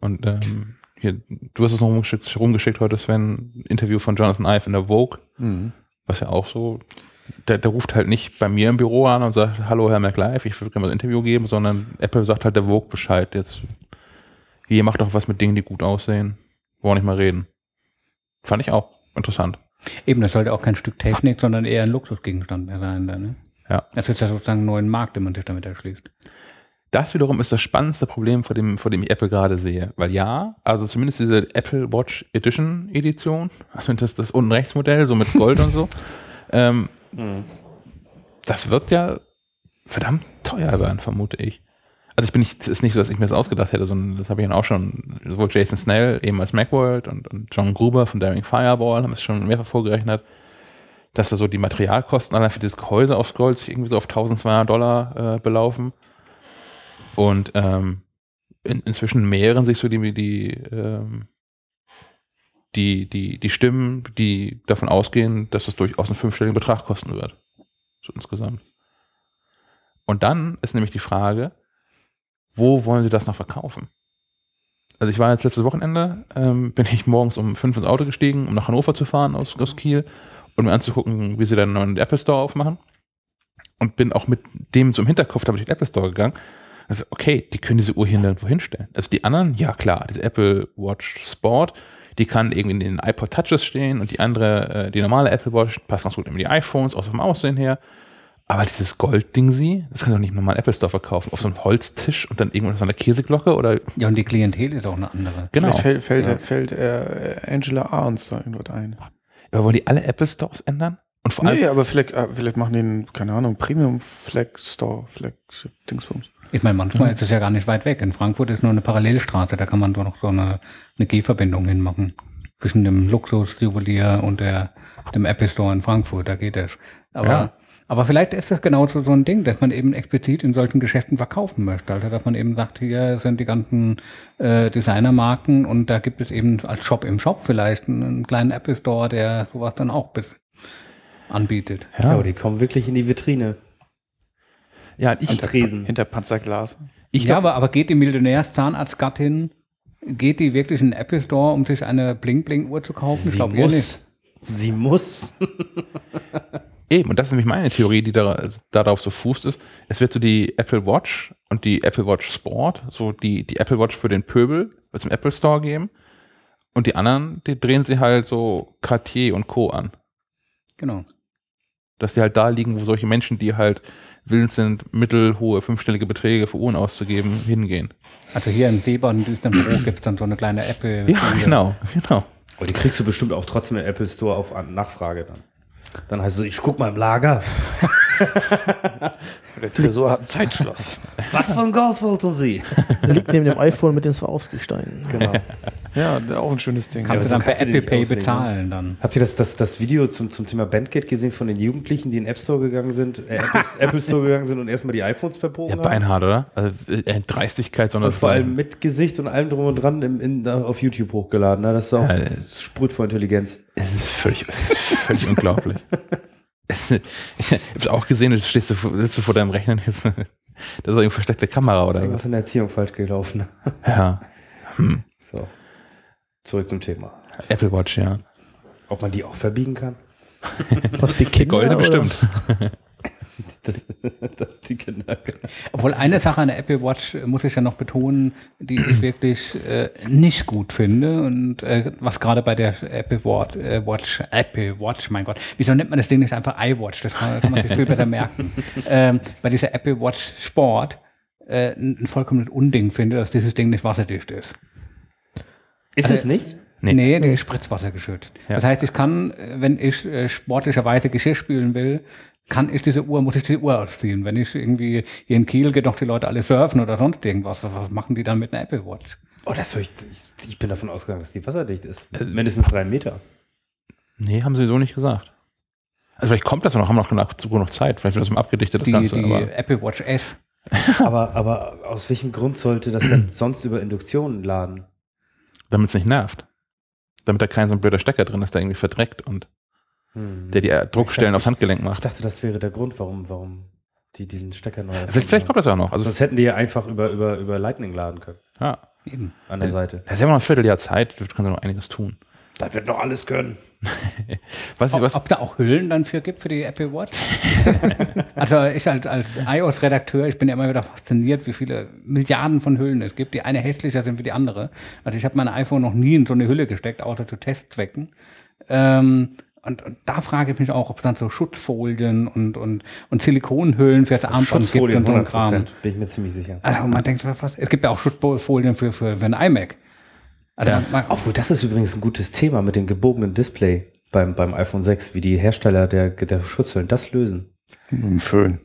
Und ähm, hier, du hast es noch rumgeschickt, rumgeschickt heute, Sven, ein Interview von Jonathan Ive in der Vogue, Mhm. was ja auch so, der, der ruft halt nicht bei mir im Büro an und sagt, hallo Herr McLive, ich würde gerne mal ein Interview geben, sondern Apple sagt halt der Vogue Bescheid. Jetzt, ihr macht doch was mit Dingen, die gut aussehen. Wollen nicht mal reden. Fand ich auch interessant. Eben, das sollte auch kein Stück Technik, sondern eher ein Luxusgegenstand mehr sein. Dann, ne? Ja. Das ist ja sozusagen ein neuen Markt, den man sich damit erschließt. Das wiederum ist das spannendste Problem, vor dem, vor dem ich Apple gerade sehe. Weil ja, also zumindest diese Apple Watch Edition Edition, also das, das unten rechts Modell, so mit Gold und so, ähm, das wird ja verdammt teuer werden, vermute ich. Also ich bin nicht, es ist nicht so, dass ich mir das ausgedacht hätte, sondern das habe ich dann auch schon, sowohl Jason Snell, eben als Macworld und, und John Gruber von Daring Fireball haben es schon mehrfach vorgerechnet, dass da so die Materialkosten allein für dieses Gehäuse aufs Gold sich irgendwie so auf 1200 Dollar äh, belaufen. Und ähm, in, inzwischen mehren sich so die, die, ähm, die, die, die Stimmen, die davon ausgehen, dass das durchaus einen fünfstelligen Betrag kosten wird. So insgesamt. Und dann ist nämlich die Frage, wo wollen sie das noch verkaufen? Also ich war jetzt letztes Wochenende, ähm, bin ich morgens um fünf ins Auto gestiegen, um nach Hannover zu fahren aus, aus Kiel und mir anzugucken, wie sie dann einen neuen Apple Store aufmachen. und bin auch mit dem im Hinterkopf damit in den Apple Store gegangen. Also, okay, die können diese Uhr hier nirgendwo hinstellen. Also die anderen, ja klar, diese Apple Watch Sport, die kann irgendwie in den iPod Touches stehen und die andere, äh, die normale Apple Watch passt ganz gut in die iPhones, aus dem Aussehen her. Aber dieses Goldding sie, das kann doch nicht im normalen Apple Store verkaufen. Auf so einem Holztisch und dann irgendwo auf so einer Käseglocke oder Ja, und die Klientel ist auch eine andere. genau. Vielleicht fällt, fällt, fällt äh, Angela Arns da irgendwas ein. Aber wollen die alle Apple Stores ändern? Und vor allem, Nee, aber vielleicht, äh, vielleicht machen die einen, keine Ahnung, Premium Flag Store, Flagship Dingsbums. Ich meine, manchmal ist es ja gar nicht weit weg. In Frankfurt ist nur eine Parallelstraße, da kann man doch noch so eine, eine G-Verbindung hinmachen. Zwischen dem Luxusjuwelier und der, dem Apple Store in Frankfurt, da geht es. Aber, Ja. aber vielleicht ist das genau so, so ein Ding, dass man eben explizit in solchen Geschäften verkaufen möchte. Also, dass man eben sagt, hier sind die ganzen äh, Designermarken und da gibt es eben als Shop im Shop vielleicht einen, einen kleinen Apple Store, der sowas dann auch bis anbietet. Ja, ja, aber die kommen wirklich in die Vitrine. ja, ich, An Tresen. Hinter Panzerglas. ich ja, glaub, aber, geht die Millionärs-Zahnarztgattin, geht die wirklich in den Apple Store, um sich eine Bling-Bling-Uhr zu kaufen? ich Sie glaube eher nicht. muss. Sie muss. Eben, und das ist nämlich meine Theorie, die da, darauf so fußt ist. Es wird so die Apple Watch und die Apple Watch Sport, so die, die Apple Watch für den Pöbel, wird es im Apple Store geben. Und die anderen, die drehen sie halt so Cartier und Co. an. Genau. Dass die halt da liegen, wo solche Menschen, die halt willens sind, mittelhohe, fünfstellige Beträge für Uhren auszugeben, hingehen. Also hier im Seebad in düsteren Büro gibt es dann so eine kleine Apple. Ja, genau, genau. Aber die kriegst du bestimmt auch trotzdem im Apple Store auf Nachfrage dann. Dann heißt es, ich guck mal im Lager. Der Tresor hat ein Zeitschloss. Was von Gold wollten Sie? Liegt neben dem iPhone mit den Swarovski-Steinen. Genau. ja, auch ein schönes Ding. Kannst Ja, du aber dann per Apple Pay auslegen, bezahlen dann. Habt ihr das, das, das Video zum, zum Thema Bandgate gesehen von den Jugendlichen, die in den App Store gegangen sind, äh, Apple, Apple Store gegangen sind und erstmal die iPhones verbogen Ja, haben? beinhart, oder? Also äh, Dreistigkeit, sondern Und vor allem mit Gesicht und allem drum und dran im, in, da auf YouTube hochgeladen. Ne? Das ist auch Ja, das sprüht vor Intelligenz. Es ist völlig, es ist völlig unglaublich. Ich hab's auch gesehen, du stehst du, vor- sitzt du vor deinem Rechner. Das ist irgendeine versteckte Kamera oder was. Irgendwas in der Erziehung falsch gelaufen. Ja. Hm. So. Zurück zum Thema. Apple Watch, ja. Ob man die auch verbiegen kann? Was die Die Kinder goldene oder- bestimmt. Das, das die Kinder. Obwohl eine Sache an der Apple Watch äh, muss ich ja noch betonen, die ich wirklich äh, nicht gut finde und äh, was gerade bei der Apple Watch, äh, Watch, Apple Watch, mein Gott, wieso nennt man das Ding nicht einfach iWatch? Das kann, kann man sich viel besser merken. Ähm, bei dieser Apple Watch Sport äh, ein vollkommenes Unding finde, dass dieses Ding nicht wasserdicht ist. Ist es nicht? Nee. Nee, die ist Spritzwasser geschützt. Ja. Das heißt, ich kann, äh, wenn ich äh, sportlicherweise Geschirr spülen will, kann ich diese Uhr, muss ich diese Uhr ausziehen. Wenn ich irgendwie hier in Kiel geht doch die Leute alle surfen oder sonst irgendwas. Was, was machen die dann mit einer Apple Watch? Oh, das soll ich, ich, ich bin davon ausgegangen, dass die wasserdicht ist. Mindestens drei Meter. Nee, haben sie so nicht gesagt. Also vielleicht kommt das ja noch, haben wir noch noch Zeit. Vielleicht wird das mal abgedichtet, das Die, Ganze. die aber Apple Watch S. aber, aber aus welchem Grund sollte das denn sonst über Induktion laden? damit es nicht nervt. Damit da kein so ein blöder Stecker drin ist, der irgendwie verdreckt und Hm. der die äh, Druckstellen aufs Handgelenk Ich macht. dachte, das wäre der Grund, warum, warum die diesen Stecker neu Vielleicht, vielleicht kommt das ja noch. Also, Sonst hätten die ja einfach über, über, über Lightning laden können. ja. Eben. An der Seite. Da ist ja noch ein Vierteljahr Zeit, da kann sie noch einiges tun. Da wird noch alles können. Was, Ob, was, ob da auch Hüllen dann für gibt für die Apple Watch? also ich als, als iOS-Redakteur, ich bin ja immer wieder fasziniert, wie viele Milliarden von Hüllen es gibt, die eine hässlicher sind wie die andere. Also ich habe mein iPhone noch nie in so eine Hülle gesteckt, außer zu Testzwecken. Ähm, und, und da frage ich mich auch, ob es dann so Schutzfolien und, und, und Silikonhüllen fürs Armband gibt Schutzfolien und so ein 100 Kram. bin ich mir ziemlich sicher. Also man denkt, was, es gibt ja auch Schutzfolien für, für, für ein iMac. Also Ja. man, man, Obwohl, das ist übrigens ein gutes Thema mit dem gebogenen Display beim, beim iPhone 6, wie die Hersteller der, der Schutzhüllen das lösen. Mit dem Föhn.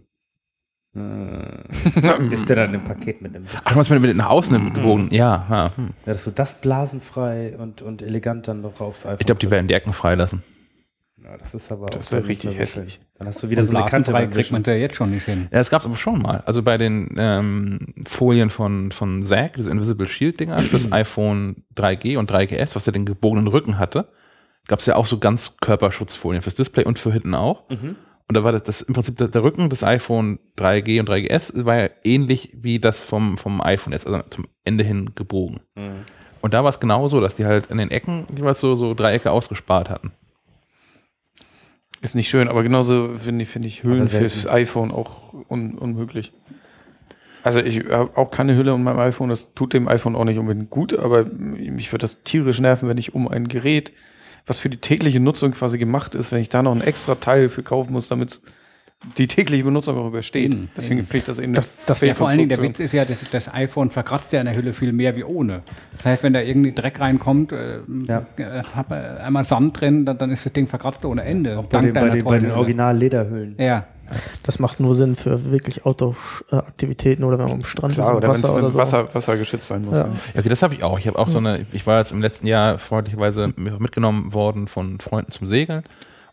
Äh, ist der dann im Paket mit dem ach, du meinst mit, mit nach außen gebogen? Ja, ja. Hm. Ja, dass du das blasenfrei und, und elegant dann noch aufs iPhone Ich glaube, die werden die Ecken freilassen. Ja, das ist aber Das auch wär dann richtig hässlich. Dann hast du wieder so eine Kante kriegt man ja jetzt schon nicht hin. Ja, das gab es aber schon mal. Also bei den ähm, Folien von, von Zack, diese Invisible Shield-Dinger fürs iPhone 3G und 3GS, was ja den gebogenen Rücken hatte, gab es ja auch so ganz Körperschutzfolien fürs Display und für hinten auch. Mhm. Und da war das, das im Prinzip der, der Rücken des iPhone 3G und 3GS war ja ähnlich wie das vom, vom iPhone jetzt, also zum Ende hin gebogen. Mhm. Und da war es genauso, dass die halt in den Ecken jeweils so, so Dreiecke ausgespart hatten. Ist nicht schön, aber genauso finde ich, finde ich Hüllen fürs iPhone auch un unmöglich. Also ich habe auch keine Hülle um meinem iPhone, das tut dem iPhone auch nicht unbedingt gut, aber mich würde das tierisch nerven, wenn ich um ein Gerät, was für die tägliche Nutzung quasi gemacht ist, wenn ich da noch ein extra Teil für kaufen muss, damit es die tägliche Benutzung auch übersteht. Eben, Deswegen eben. finde ich das eben Das- das- Ja, vor allen Dingen, der. Witz ist ja, das, das iPhone verkratzt ja in der Hülle viel mehr wie ohne. Das heißt, wenn da irgendwie Dreck reinkommt, äh, Ja. äh, hab, äh, einmal Sand drin, dann, dann ist das Ding verkratzt ohne Ende. Auch bei den, bei den, bei den Hülle. Original-Lederhüllen. Ja, Das macht nur Sinn für wirklich Outdoor-Aktivitäten oder wenn man am Strand Klar, ist oder wenn Wasser oder es so. Wasser, Wasser geschützt sein muss. Ja. Ja. Ja, okay, das habe ich auch. Ich habe auch so eine, ich war jetzt im letzten Jahr freundlicherweise mitgenommen worden von Freunden zum Segeln.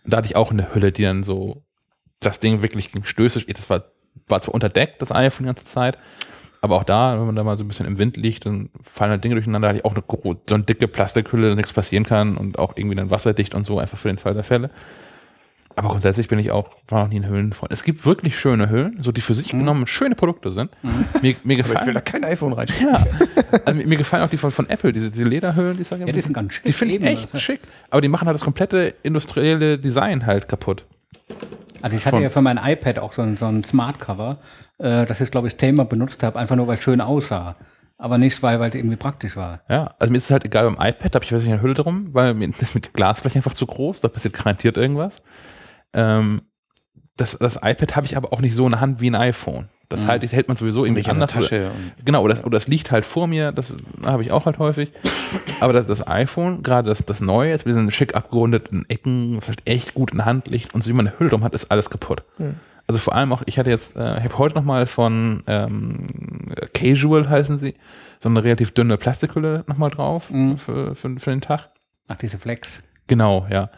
Und da hatte ich auch eine Hülle, die dann so das Ding wirklich gegen Stöße, das war, war zwar unterdeckt, das iPhone die ganze Zeit, aber auch da, wenn man da mal so ein bisschen im Wind liegt, dann fallen halt Dinge durcheinander, hatte ich auch eine, so eine dicke Plastikhülle, dass nichts passieren kann und auch irgendwie dann wasserdicht und so, einfach für den Fall der Fälle. Aber grundsätzlich bin ich auch, war noch nie ein Höhlenfreund. Es gibt wirklich schöne Hüllen, so die für sich genommen schöne Produkte sind. Mir, mir Aber ich will gefallen da kein iPhone rein. ja, also mir, mir gefallen auch die von, von Apple, diese, diese Lederhüllen, die ich sage, Ja, die sind ganz schick, Die finde ich echt schick. Aber die machen halt das komplette industrielle Design halt kaputt. Also ich hatte ja für mein iPad auch so ein, so ein Smart Cover, äh, das ich glaube ich zehnmal benutzt habe, einfach nur weil es schön aussah. Aber nicht, weil es irgendwie praktisch war. Ja, also mir ist es halt egal beim iPad, habe ich weiß nicht eine Hülle drum, weil mir ist mit Glasfläche einfach zu groß, da passiert garantiert irgendwas. Ähm, das, das iPad habe ich aber auch nicht so in der Hand wie ein iPhone. Das Mhm. halt, das hält man sowieso irgendwie anders. Tasche. Genau, oder das, oder das liegt halt vor mir, das habe ich auch halt häufig. Aber das, das iPhone, gerade das, das neue, jetzt mit diesen schick abgerundeten Ecken, was halt echt gut in der Hand liegt und so wie man eine Hülle drum hat, ist alles kaputt. Hm. Also vor allem auch, ich hatte jetzt, äh, ich habe heute nochmal von ähm, Casual heißen sie, so eine relativ dünne Plastikhülle nochmal drauf Mhm. für, für, für den Tag. Ach, diese Flex. Genau, ja.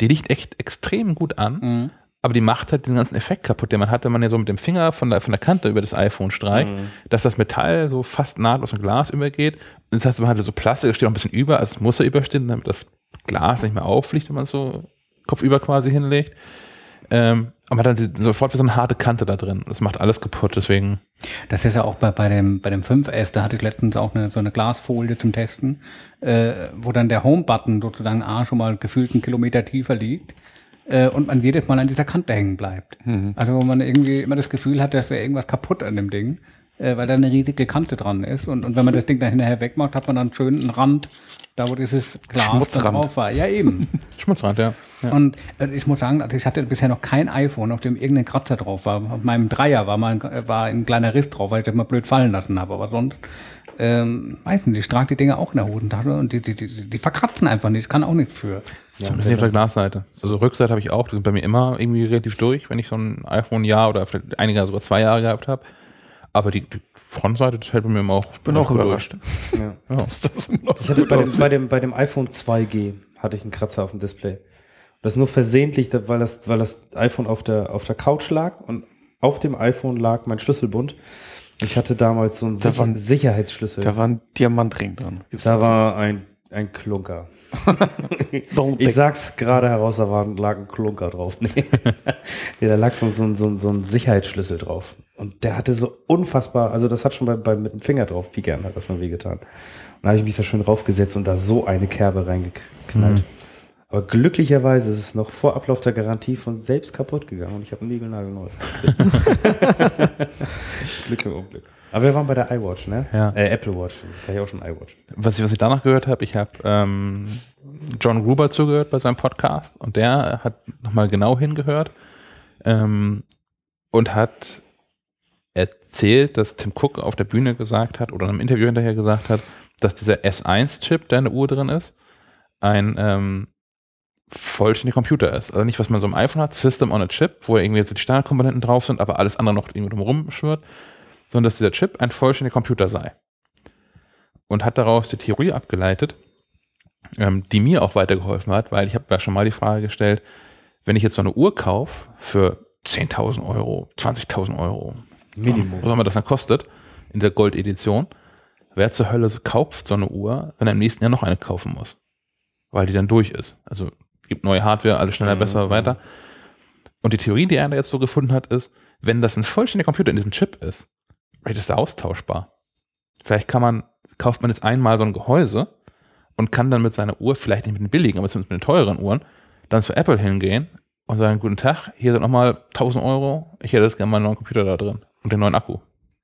Die liegt echt extrem gut an, Mhm. Aber die macht halt den ganzen Effekt kaputt, den man hat, wenn man ja so mit dem Finger von der, von der Kante über das iPhone streicht, dass das Metall so fast nahtlos in Glas übergeht. Und das heißt, man hat so Plastik, das steht noch ein bisschen über, also es muss ja überstehen, damit das Glas nicht mehr auffliegt, wenn man es so kopfüber quasi hinlegt. Ähm, aber man hat dann sofort wie so eine harte Kante da drin. Das macht alles kaputt, deswegen. Das ist ja auch bei, bei, dem, bei dem 5S, da hatte ich letztens auch eine, so eine Glasfolie zum Testen, äh, wo dann der Home-Button sozusagen A schon mal gefühlt einen Kilometer tiefer liegt äh, und man jedes Mal an dieser Kante hängen bleibt. Also wo man irgendwie immer das Gefühl hat, dass wäre irgendwas kaputt an dem Ding, äh, weil da eine riesige Kante dran ist. Und, und wenn man das Ding dann hinterher wegmacht, hat man dann schön einen Rand, da wo dieses Glas drauf war. Ja, eben. Schmutzrand, ja. ja. Und äh, ich muss sagen, also ich hatte bisher noch kein iPhone, auf dem irgendein Kratzer drauf war. Auf meinem Dreier war mal ein, äh, war ein kleiner Riss drauf, weil ich das mal blöd fallen lassen habe. Aber sonst, ähm, weiß nicht, ich trage die Dinger auch in der Hosentasche und die, die, die, die verkratzen einfach nicht. Ich kann auch nichts für. Zumindest auf der Glasseite. Also Rückseite habe ich auch, die sind bei mir immer irgendwie relativ durch, wenn ich so ein iPhone ein Jahr oder vielleicht einige sogar zwei Jahre gehabt habe. Aber die, die Frontseite, das hält bei mir immer auch. bin auch überrascht. Ja. Dass das Ich hatte bei dem, aussieht. bei, dem, bei dem iPhone 2G hatte ich einen Kratzer auf dem Display. Das nur versehentlich, weil das, weil das iPhone auf der, auf der Couch lag und auf dem iPhone lag mein Schlüsselbund. Ich hatte damals so einen Da Sicher waren- Sicherheitsschlüssel. Da war ein Diamantring dran. Gibt's Da war ein, ein Klunker. Ich sag's gerade heraus, da war, lag ein Klunker drauf. Nee. nee, da lag so, so, ein- so, so ein Sicherheitsschlüssel drauf. Und der hatte so unfassbar, also das hat schon bei, bei mit dem Finger drauf piekern, hat das mal wehgetan. Und da habe ich mich da schön raufgesetzt und da so eine Kerbe reingeknallt. Aber glücklicherweise ist es noch vor Ablauf der Garantie von selbst kaputt gegangen und ich habe ein Niegelnagelneues. Glück im Unglück. Aber wir waren bei der iWatch, ne? Ja. Äh, Apple Watch. Das habe ich auch schon iWatch. Was ich, was ich danach gehört habe, ich habe ähm, John Gruber zugehört bei seinem Podcast und der hat nochmal genau hingehört ähm, und hat erzählt, dass Tim Cook auf der Bühne gesagt hat oder in einem Interview hinterher gesagt hat, dass dieser S1-Chip, der in der Uhr drin ist, ein ähm, vollständiger Computer ist. Also nicht, was man so im iPhone hat, System on a Chip, wo irgendwie so die Standardkomponenten drauf sind, aber alles andere noch irgendwie drumherum schwirrt, sondern dass dieser Chip ein vollständiger Computer sei. Und hat daraus die Theorie abgeleitet, ähm, die mir auch weitergeholfen hat, weil ich habe ja schon mal die Frage gestellt, wenn ich jetzt so eine Uhr kaufe für 10.000 Euro, 20.000 Euro, Minimum. was auch immer das dann kostet, in der Goldedition, wer zur Hölle kauft so eine Uhr, wenn er im nächsten Jahr noch eine kaufen muss? Weil die dann durch ist. Also gibt neue Hardware, alles schneller, besser, weiter. Und die Theorie, die er da jetzt so gefunden hat, ist, wenn das ein vollständiger Computer in diesem Chip ist, vielleicht ist er austauschbar. Vielleicht kann man, kauft man jetzt einmal so ein Gehäuse und kann dann mit seiner Uhr, vielleicht nicht mit den billigen, aber zumindest mit den teuren Uhren, dann zu Apple hingehen und sagen, guten Tag, hier sind nochmal 1000 Euro, ich hätte jetzt gerne mal einen neuen Computer da drin und den neuen Akku.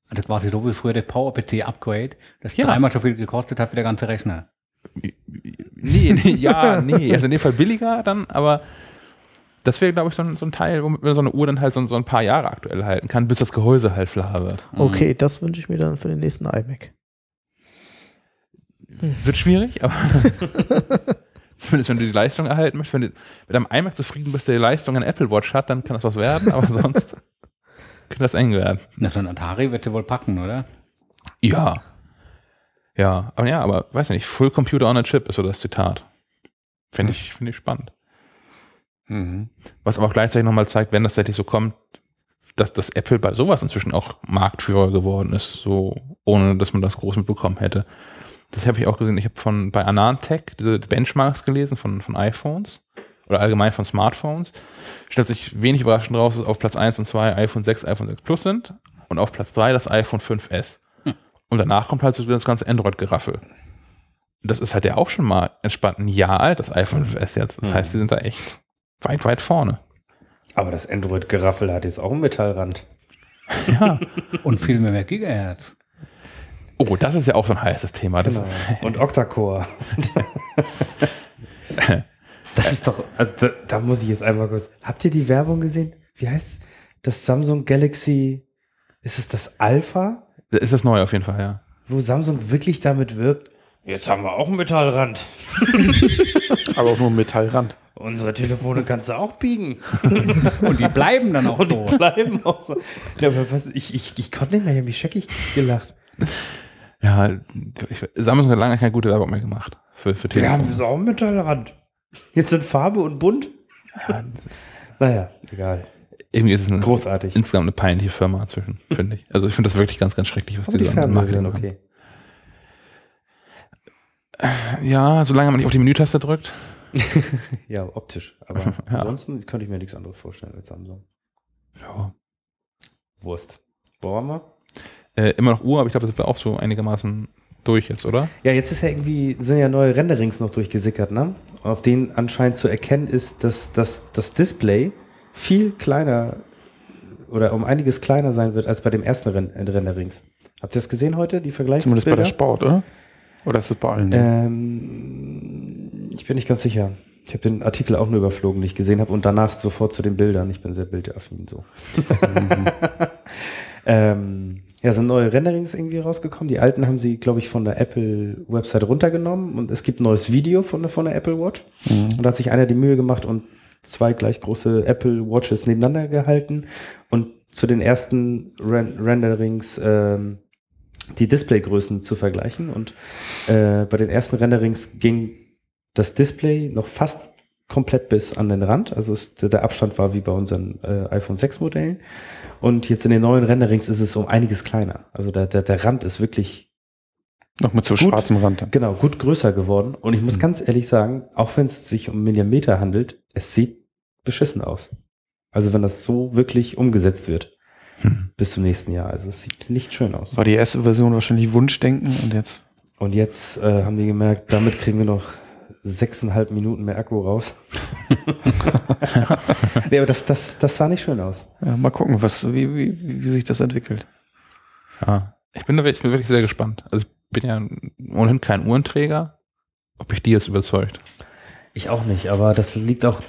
Also quasi so wie früher der PowerPC-Upgrade, das Ja. dreimal so viel gekostet hat wie der ganze Rechner. Nee, nee, ja, nee, also in dem Fall billiger dann, aber das wäre, glaube ich, so ein, so ein Teil, womit man so eine Uhr dann halt so, so ein paar Jahre aktuell halten kann, bis das Gehäuse halt flach wird. Okay, das wünsche ich mir dann für den nächsten iMac. Wird schwierig, aber zumindest wenn du die Leistung erhalten möchtest, wenn du mit einem iMac zufrieden bist, der die Leistung an Apple Watch hat, dann kann das was werden, aber sonst könnte das eng werden. Na, so ein Atari wird sie wohl packen, oder? Ja. Ja, aber ja, aber weiß nicht, Full Computer on a Chip ist so das Zitat. Finde ich, finde ich spannend. Mhm. Was aber auch gleichzeitig nochmal zeigt, wenn das tatsächlich so kommt, dass das Apple bei sowas inzwischen auch Marktführer geworden ist, so ohne dass man das groß mitbekommen hätte. Das habe ich auch gesehen. Ich habe von bei Anantech diese Benchmarks gelesen von, von iPhones oder allgemein von Smartphones. Stellt sich wenig überraschend raus, dass auf Platz 1 und 2 iPhone 6, iPhone 6 Plus sind und auf Platz 3 das iPhone 5S. Und danach kommt halt so das ganze Android-Geraffel. Das ist halt ja auch schon mal entspannt ein Jahr alt, das iPhone 5S jetzt. Das heißt, die sind da echt weit, weit vorne. Aber das Android-Geraffel hat jetzt auch einen Metallrand. Ja. Und viel mehr Gigahertz. Oh, das ist ja auch so ein heißes Thema. Das, Genau. Und Octa-Core. das ist doch, also da, da muss ich jetzt einmal kurz. Habt ihr die Werbung gesehen? Wie heißt das Samsung Galaxy? Ist es das Alpha? ist das neu auf jeden Fall, ja. Wo Samsung wirklich damit wirbt? Jetzt haben wir auch einen Metallrand. Aber auch nur ein Metallrand. Unsere Telefone kannst du auch biegen. Und die bleiben dann auch Und so. die bleiben auch so. Ja, aber was, ich, ich, ich konnte nicht mehr, ich habe mich scheckig gelacht. Ja, ich, Samsung hat lange keine gute Werbung mehr gemacht für, für Wir haben Telefon. so auch einen Metallrand. Jetzt sind Farbe und bunt. Naja, egal. Irgendwie ist es eine, Großartig. insgesamt eine peinliche Firma inzwischen, finde ich. Also ich finde das wirklich ganz, ganz schrecklich, was Aber die so an Fernseher machen. okay. Ja, solange man nicht auf die Menütaste drückt. Ja, optisch. Aber Ja. ansonsten könnte ich mir nichts anderes vorstellen als Samsung. Ja. Wurst. Wollen wir? Äh, immer noch Uhr, aber ich glaube, das ist auch so einigermaßen durch jetzt, oder? Ja, jetzt ist ja irgendwie, sind ja neue Renderings noch durchgesickert, ne? Auf denen anscheinend zu erkennen ist, dass, dass das Display viel kleiner oder um einiges kleiner sein wird als bei dem ersten Ren Renderings. Habt ihr das gesehen heute, die Vergleichsbilder? Zumindest bei der Sport, oder? Oder ist es bei allen? Ähm, ich bin nicht ganz sicher. Ich habe den Artikel auch nur überflogen, den ich gesehen habe und danach sofort zu den Bildern. Ich bin sehr bildaffin so. ähm, ja, sind neue Renderings irgendwie rausgekommen. Die alten haben sie, glaube ich, von der Apple-Website runtergenommen und es gibt ein neues Video von, der- von der Apple Watch. Und da hat sich einer die Mühe gemacht und zwei gleich große Apple Watches nebeneinander gehalten und zu den ersten Ren Renderings ähm, die Displaygrößen zu vergleichen. Und äh, bei den ersten Renderings ging das Display noch fast komplett bis an den Rand. Also es, der Abstand war wie bei unseren äh, iPhone 6 Modellen. Und jetzt in den neuen Renderings ist es um einiges kleiner. Also der, der, der Rand ist wirklich Noch mit so Gut. schwarzem Rand. dann. genau gut größer geworden. Und ich muss ganz ehrlich sagen, auch wenn es sich um Millimeter handelt, es sieht beschissen aus. Also wenn das so wirklich umgesetzt wird Hm. bis zum nächsten Jahr. Also es sieht nicht schön aus. War die erste Version wahrscheinlich Wunschdenken und jetzt. Und jetzt äh, haben die gemerkt, damit kriegen wir noch sechseinhalb Minuten mehr Akku raus. nee, aber das, das, das sah nicht schön aus. Ja, mal gucken, was, wie, wie, wie sich das entwickelt. Ja. Ich bin, da, ich bin wirklich sehr gespannt. Also ich bin ja ohnehin kein Uhrenträger. Ob ich die jetzt überzeugt. Ich auch nicht, aber das liegt auch,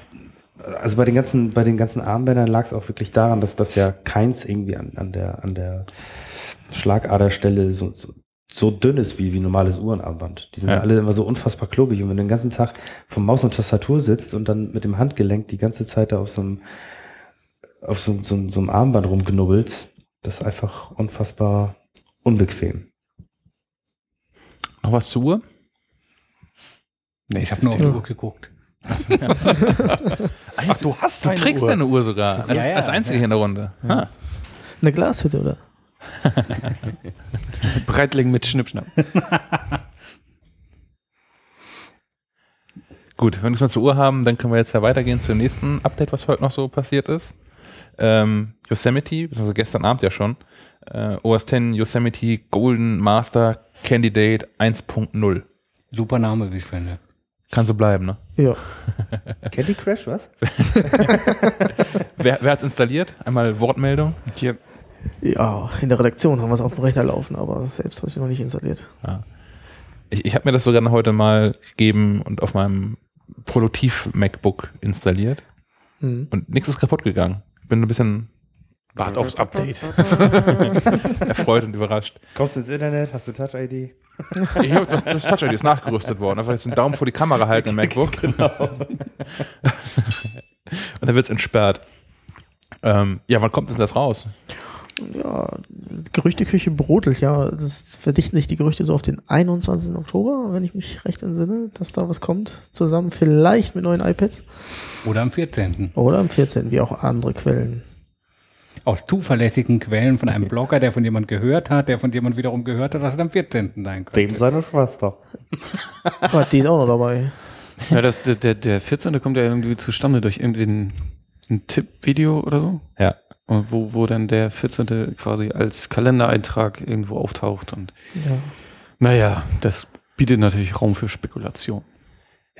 also bei den ganzen, bei den ganzen Armbändern lag es auch wirklich daran, dass das ja keins irgendwie an, an der, an der Schlagaderstelle so, so, so dünn ist wie, wie normales Uhrenarmband. Die sind ja. Alle immer so unfassbar klobig und wenn du den ganzen Tag vom Maus und Tastatur sitzt und dann mit dem Handgelenk die ganze Zeit da auf so einem, auf so, so, so einem Armband rumknubbelt, das ist einfach unfassbar unbequem. Noch was zur Uhr? Ich Nächstes habe nur auf die. Uhr geguckt. Ach, du hast Du trägst deine Uhr sogar. Als, Ja, ja, als einziger ja. hier in der Runde. Ah. Eine Glashütte, oder? Breitling mit Schnippschnapp. Gut, wenn wir es zur Uhr haben, dann können wir jetzt ja weitergehen zum nächsten Update, was heute noch so passiert ist. Ähm, Yosemite, beziehungsweise gestern Abend ja schon, äh, OS X Yosemite Golden Master Candidate 1.0. Super Name, wie ich finde. Kann so bleiben, ne? Ja. Candy Crash, was? Wer, wer hat es installiert? Einmal Wortmeldung. Hier, Ja, in der Redaktion haben wir es auf dem Rechner laufen, aber selbst habe ich es noch nicht installiert. Ich, ich habe mir das sogar noch heute mal gegeben und auf meinem Produktiv-MacBook installiert Hm. und nichts ist kaputt gegangen. Ich bin ein bisschen wart aufs Update. erfreut und überrascht. Kommst du ins Internet? Hast du Touch-ID? Ich hab, das Touch ID ist nachgerüstet worden. Einfach jetzt einen Daumen vor die Kamera halten im MacBook. Genau. und dann wird es entsperrt. Ähm, ja, wann kommt denn das raus? Ja, Gerüchteküche brodelt, ja. Das verdichten sich die Gerüchte so auf den 21. Oktober, wenn ich mich recht entsinne, dass da was kommt. Zusammen vielleicht mit neuen iPads. Oder am 14. Oder am 14., wie auch andere Quellen. Aus zuverlässigen Quellen von einem Blogger, der von jemand gehört hat, der von jemand wiederum gehört hat, dass es am 14. sein könnte. Dem seine Schwester. Aber die ist auch noch dabei. Ja, das, der, der, der 14. kommt ja irgendwie zustande durch irgendein ein Tippvideo oder so. Ja. Und wo, wo dann der 14. quasi als Kalendereintrag irgendwo auftaucht. Und Ja. naja, das bietet natürlich Raum für Spekulation.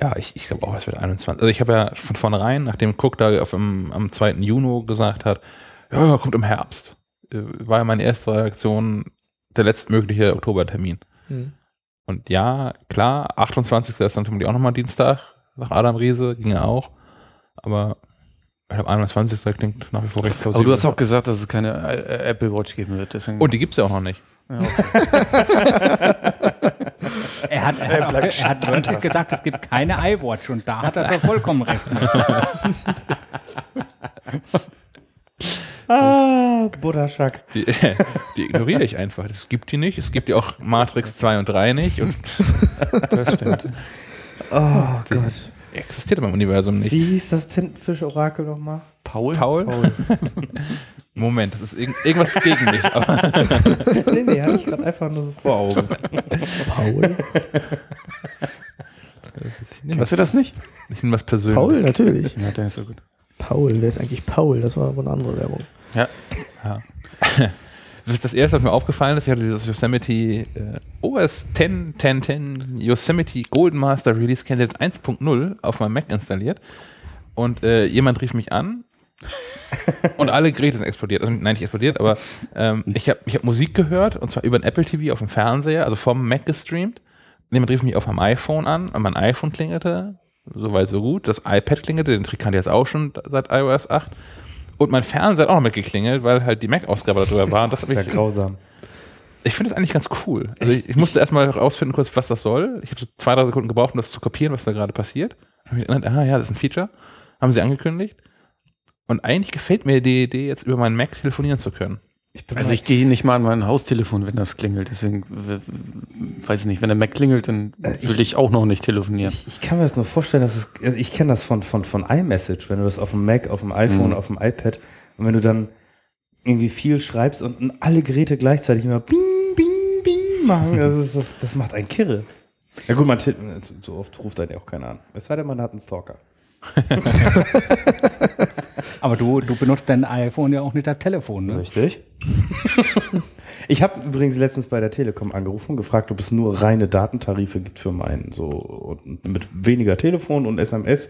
Ja, ich, ich glaube auch, es wird 21. Also ich habe ja von vornherein, nachdem Cook da auf dem, am 2. Juni gesagt hat, ja, ja, kommt im Herbst, äh, war ja meine erste Reaktion der letztmögliche Oktobertermin. Hm. Und ja, klar, 28. ist dann vermutlich auch nochmal Dienstag, nach Adam Riese, ging ja auch. Aber ich glaube, 21. klingt nach wie vor recht plausibel. Aber du hast auch gesagt, dass es keine äh, Apple Watch geben wird. Deswegen Und die gibt es ja auch noch nicht. ja, okay. Er hat, er hat, auch, er hat deutlich gesagt, es gibt keine iWatch und da hat er vollkommen recht. Ah, Buddha-Schack. Die, die ignoriere ich einfach. Es gibt die nicht. Es gibt ja auch Matrix 2 und 3 nicht. Und das stimmt. Oh Gott. existiert im Universum nicht. Wie hieß das Tintenfisch-Orakel nochmal? Paul? Paul? Moment, das ist irg irgendwas gegen mich. Aber nee, nee, hatte ich gerade einfach nur so vor Augen. Paul? nicht, Weißt du das nicht? nicht was Persönliches. Paul, natürlich. Ja, der ist so gut. Paul, wer ist eigentlich Paul? Das war wohl eine andere Werbung. Das ist das erste, was mir aufgefallen ist. Ich hatte dieses Yosemite äh, OS 10, 10, 10 Yosemite Golden Master Release Candidate 1.0 auf meinem Mac installiert. Und äh, jemand rief mich an und alle Geräte sind explodiert. Also, nein, nicht explodiert, aber ähm, ich habe ich hab Musik gehört und zwar über ein Apple TV auf dem Fernseher, also vom Mac gestreamt. Jemand rief mich auf meinem iPhone an und mein iPhone klingelte. Soweit, so gut. Das iPad klingelte, den Trick kannte ich jetzt auch schon seit iOS 8. Und mein Fernseher hat auch noch mitgeklingelt, weil halt die Mac-Ausgabe darüber war. Das Das ist ja grausam. ich finde das eigentlich ganz cool. Also ich, ich musste erstmal rausfinden, kurz, was das soll. Ich habe so zwei, drei Sekunden gebraucht, um das zu kapieren, was da gerade passiert. Hab mich erinnert, ah ja, das ist ein Feature. Haben sie angekündigt. Und eigentlich gefällt mir die Idee, jetzt über meinen Mac telefonieren zu können. Ich bin Also ich gehe nicht mal an mein Haustelefon, wenn das klingelt. Deswegen weiß ich nicht, wenn der Mac klingelt, dann will ich auch noch nicht telefonieren. Ich, ich kann mir das nur vorstellen, dass es, also ich kenne das von, von, von iMessage, wenn du das auf dem Mac, auf dem iPhone, Mhm. auf dem iPad und wenn du dann irgendwie viel schreibst und alle Geräte gleichzeitig immer bing, bing, bing machen, das, ist, das, das macht einen Kirre. Ja gut, man, so oft ruft einen ja auch keiner an. Es sei denn, man hat einen Stalker. Aber du, du benutzt dein iPhone ja auch nicht als Telefon, ne? Richtig. ich habe übrigens letztens bei der Telekom angerufen und gefragt, ob es nur reine Datentarife gibt für meinen. So mit weniger Telefon und SMS.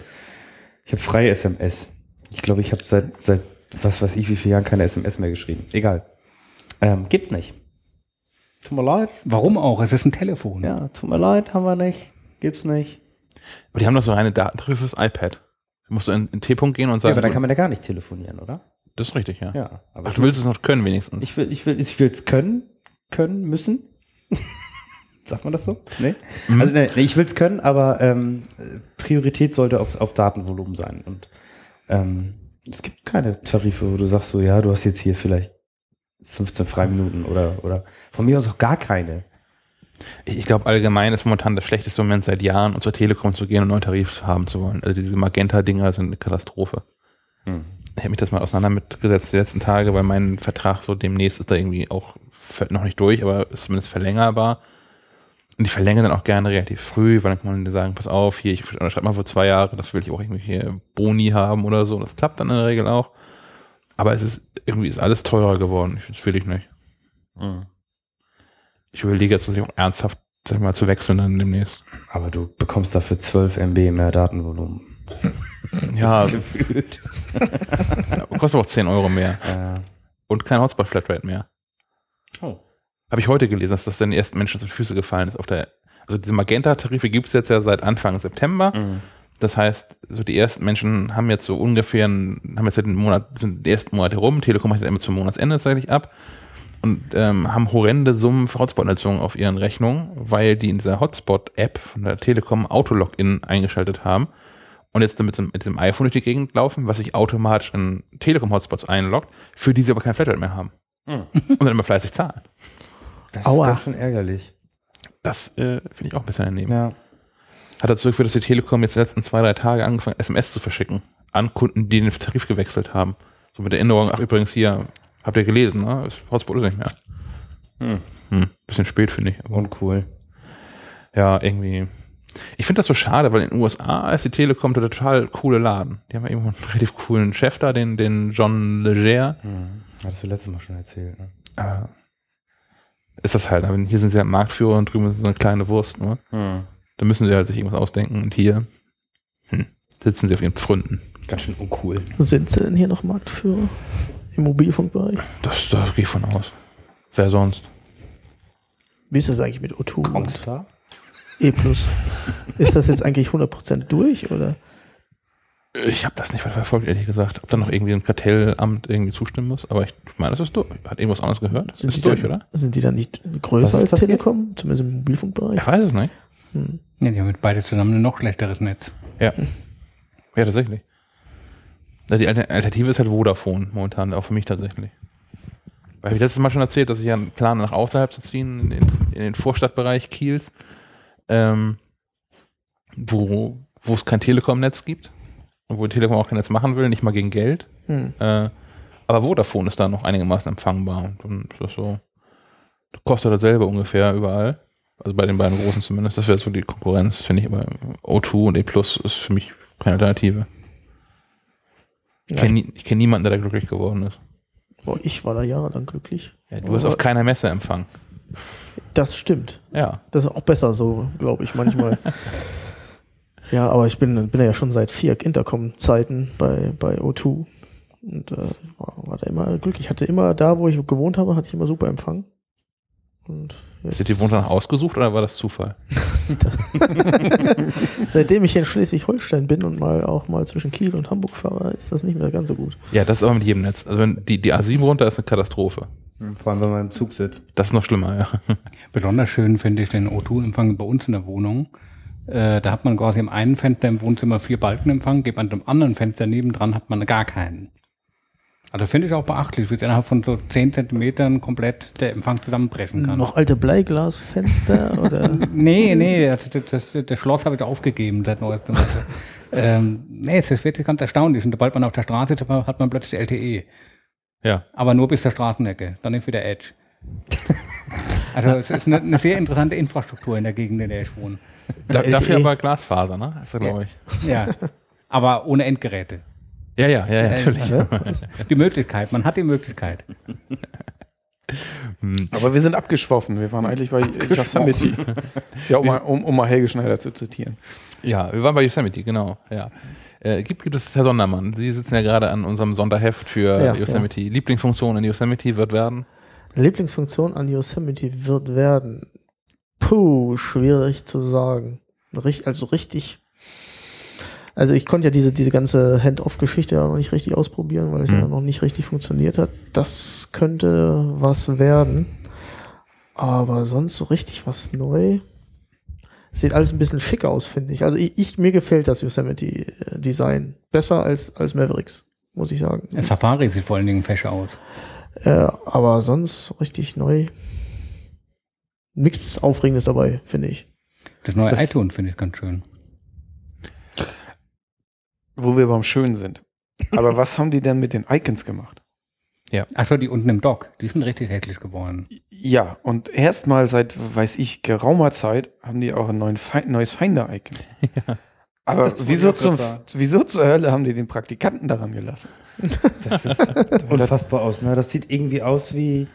Ich habe freie SMS. Ich glaube, ich habe seit, seit was weiß ich wie vielen Jahren keine SMS mehr geschrieben. Egal. Ähm, gibt's nicht. Tut mir leid. Warum auch? Es ist ein Telefon. Ja, tut mir leid, haben wir nicht. Gibt's nicht. Aber die haben doch so eine Datentarife fürs iPad. Musst du in, in T-Punkt gehen und Ja, sagen, aber dann kann man ja gar nicht telefonieren, oder? das ist richtig, ja. Ja. Aber Ach, du willst es noch können wenigstens. Ich will, ich will, ich will's können, können, müssen. Sagt man das so? Nee. Mhm. Also, nee, ich will's können, aber ähm, Priorität sollte auf, auf Datenvolumen sein. Und ähm, es gibt keine Tarife, wo du sagst so, ja, du hast jetzt hier vielleicht 15 Freiminuten oder, oder von mir aus auch gar keine. Ich, ich glaube, allgemein ist momentan das schlechteste Moment seit Jahren, um zur Telekom zu gehen und einen neuen Tarif haben zu wollen. Also diese Magenta-Dinger sind eine Katastrophe. Ich habe mich das mal auseinander mitgesetzt die letzten Tage, weil mein Vertrag so demnächst ist da irgendwie auch noch nicht durch, aber ist zumindest verlängerbar. Und ich verlängere dann auch gerne relativ früh, weil dann kann man sagen, pass auf, hier, ich schreibe mal für zwei Jahre, das will ich auch irgendwie hier Boni haben oder so. Das klappt dann in der Regel auch. Aber es ist, irgendwie ist alles teurer geworden. Ich, das will ich nicht. Ich überlege jetzt, dass ich auch ernsthaft sag mal, zu wechseln dann demnächst. Aber du bekommst dafür 12 MB mehr Datenvolumen. Ja, Gefühlt. kostet auch 10 Euro mehr. Äh, Und kein Hotspot-Flatrate mehr. oh. Habe ich heute gelesen, dass das den ersten Menschen zu den Füße gefallen ist. Auf der, also diese Magenta-Tarife gibt es jetzt ja seit Anfang September. Mhm. Das heißt, so die ersten Menschen haben jetzt so ungefähr, einen, haben jetzt den Monat, sind die ersten Monate rum. Telekom macht ja immer zum Monatsende tatsächlich ab und ähm, haben horrende Summen für Hotspot-Nutzung auf ihren Rechnungen, weil die in dieser Hotspot-App von der Telekom Autologin eingeschaltet haben und jetzt damit mit dem iPhone durch die Gegend laufen, was sich automatisch in Telekom-Hotspots einloggt, für die sie aber kein Flatrate mehr haben. Mhm. Und dann immer fleißig zahlen. Das Aua. ist ganz schön ärgerlich. Das äh, finde ich auch ein bisschen daneben. Ja. Hat dazu geführt, dass die Telekom jetzt die letzten zwei, drei Tage angefangen SMS zu verschicken an Kunden, die den Tarif gewechselt haben. So mit der Erinnerung, ach übrigens hier, habt ihr gelesen, ne? Das Hotspot ist nicht mehr. Hm. Hm, bisschen spät, finde ich. Aber Uncool. ja, irgendwie. Ich finde das so schade, weil in den USA ist die Telekom der total coole Laden. Die haben ja irgendwo einen relativ coolen Chef da, den, den John Leger. Hm. Hattest du letztes Mal schon erzählt, ne? Aber ist das halt, aber hier sind sie halt Marktführer und drüben ist so eine kleine Wurst, ne? Hm. Da müssen sie halt sich irgendwas ausdenken und hier hm, sitzen sie auf ihren Pfründen. Ganz schön uncool. Sind sie denn hier noch Marktführer im Mobilfunkbereich? Das, da gehe ich von aus. Wer sonst? Wie ist das eigentlich mit O2 und Kongstar? E+. ist das jetzt eigentlich 100% durch oder? Ich habe das nicht verfolgt, ehrlich gesagt. Ob da noch irgendwie ein Kartellamt irgendwie zustimmen muss. Aber ich meine, das ist durch. Hat irgendwas anderes gehört? Sind ist die durch, dann, oder? Sind die dann nicht größer als? Telekom? Zumindest im Mobilfunkbereich? Ich weiß es nicht. Hm. Ja, die haben mit beide zusammen ein noch schlechteres Netz. Ja. Ja, tatsächlich. Die Alter- Alternative ist halt Vodafone momentan, auch für mich tatsächlich. Weil ich letztes Mal schon erzählt, dass ich ja plane, nach außerhalb zu ziehen, in, den- in den Vorstadtbereich Kiels, ähm, wo, wo es kein Telekom-Netz gibt und wo die Telekom auch kein Netz machen will, nicht mal gegen Geld. Hm. Äh, aber Vodafone ist da noch einigermaßen empfangbar. Und das so, kostet dasselbe ungefähr überall. Also bei den beiden großen zumindest. Das wäre so die Konkurrenz, finde ich. Aber O2 und E Plus ist für mich keine Alternative. Ich Ja, kenne ich kenn niemanden, der da glücklich geworden ist. Boah, ich war da jahrelang glücklich. Ja, du hast auf keiner Messe empfangen. Das stimmt. Ja. Das ist auch besser so, glaube ich, manchmal. ja, aber ich bin, bin ja schon seit vier Intercom-Zeiten bei, bei O2 und äh, war, war da immer glücklich. Ich hatte immer da, wo ich gewohnt habe, hatte ich immer super Empfang. Und Hast du die Wohnung ausgesucht oder war das Zufall? Seitdem ich hier in Schleswig-Holstein bin und mal auch mal zwischen Kiel und Hamburg fahre, ist das nicht mehr ganz so gut. Ja, das ist aber mit jedem Netz. Also wenn die, die A7 runter ist eine Katastrophe. Vor allem, wenn man im Zug sitzt. Das ist noch schlimmer, ja. Besonders schön finde ich den O2-Empfang bei uns in der Wohnung. Äh, da hat man quasi im einen Fenster im Wohnzimmer vier Balkenempfang, geht man dem anderen Fenster nebendran, hat man gar keinen. Also finde ich auch beachtlich, wie es innerhalb von so 10 Zentimetern komplett der Empfang zusammenbrechen kann. Noch alte Bleiglasfenster oder? Nee, nee, das, das, das, das Schloss habe ich aufgegeben seit neuestem. ähm, nee, es ist wirklich ganz erstaunlich. Und sobald man auf der Straße ist, hat man plötzlich LTE. Ja. Aber nur bis zur Straßenecke. Dann ist wieder Edge. Also es ist eine, eine sehr interessante Infrastruktur in der Gegend, in der ich wohne. Da, dafür aber Glasfaser, ne? Ist da, glaube ich. Ja. Aber ohne Endgeräte. Ja, ja, ja, ja, natürlich. Ja? Die Möglichkeit, man hat die Möglichkeit. Hm. Aber wir sind abgeschwoffen. Wir waren eigentlich bei Yosemite. ja, um, mal, um, um mal Helge Schneider zu zitieren. Ja, wir waren bei Yosemite, genau. Ja. Äh, gibt, gibt es Herr Sondermann. Sie sitzen ja gerade an unserem Sonderheft für Ja, Yosemite. Lieblingsfunktion in Yosemite wird werden. Lieblingsfunktion an Yosemite wird werden. Puh, schwierig zu sagen. Also richtig. Also ich konnte ja diese, diese ganze Hand-Off-Geschichte ja noch nicht richtig ausprobieren, weil es Mhm. ja noch nicht richtig funktioniert hat. Das könnte was werden. Aber sonst so richtig was neu. Sieht alles ein bisschen schicker aus, finde ich. Also ich, ich, mir gefällt das Yosemite-Design besser als, als Mavericks, muss ich sagen. Der Safari sieht vor allen Dingen fesch aus. Äh, aber sonst richtig neu. Nichts Aufregendes dabei, finde ich. Das neue das- iTunes finde ich ganz schön. Wo wir beim Schönen sind. Aber was haben die denn mit den Icons gemacht? Achso, die unten im Dock, die sind richtig hässlich geworden. Ja, und erstmal seit, weiß ich, geraumer Zeit haben die auch ein neues Finder-Icon. Aber Das wollte wieso zum, wieso zur Hölle haben die den Praktikanten daran gelassen? Das ist unfassbar aus, ne? Das sieht irgendwie aus wie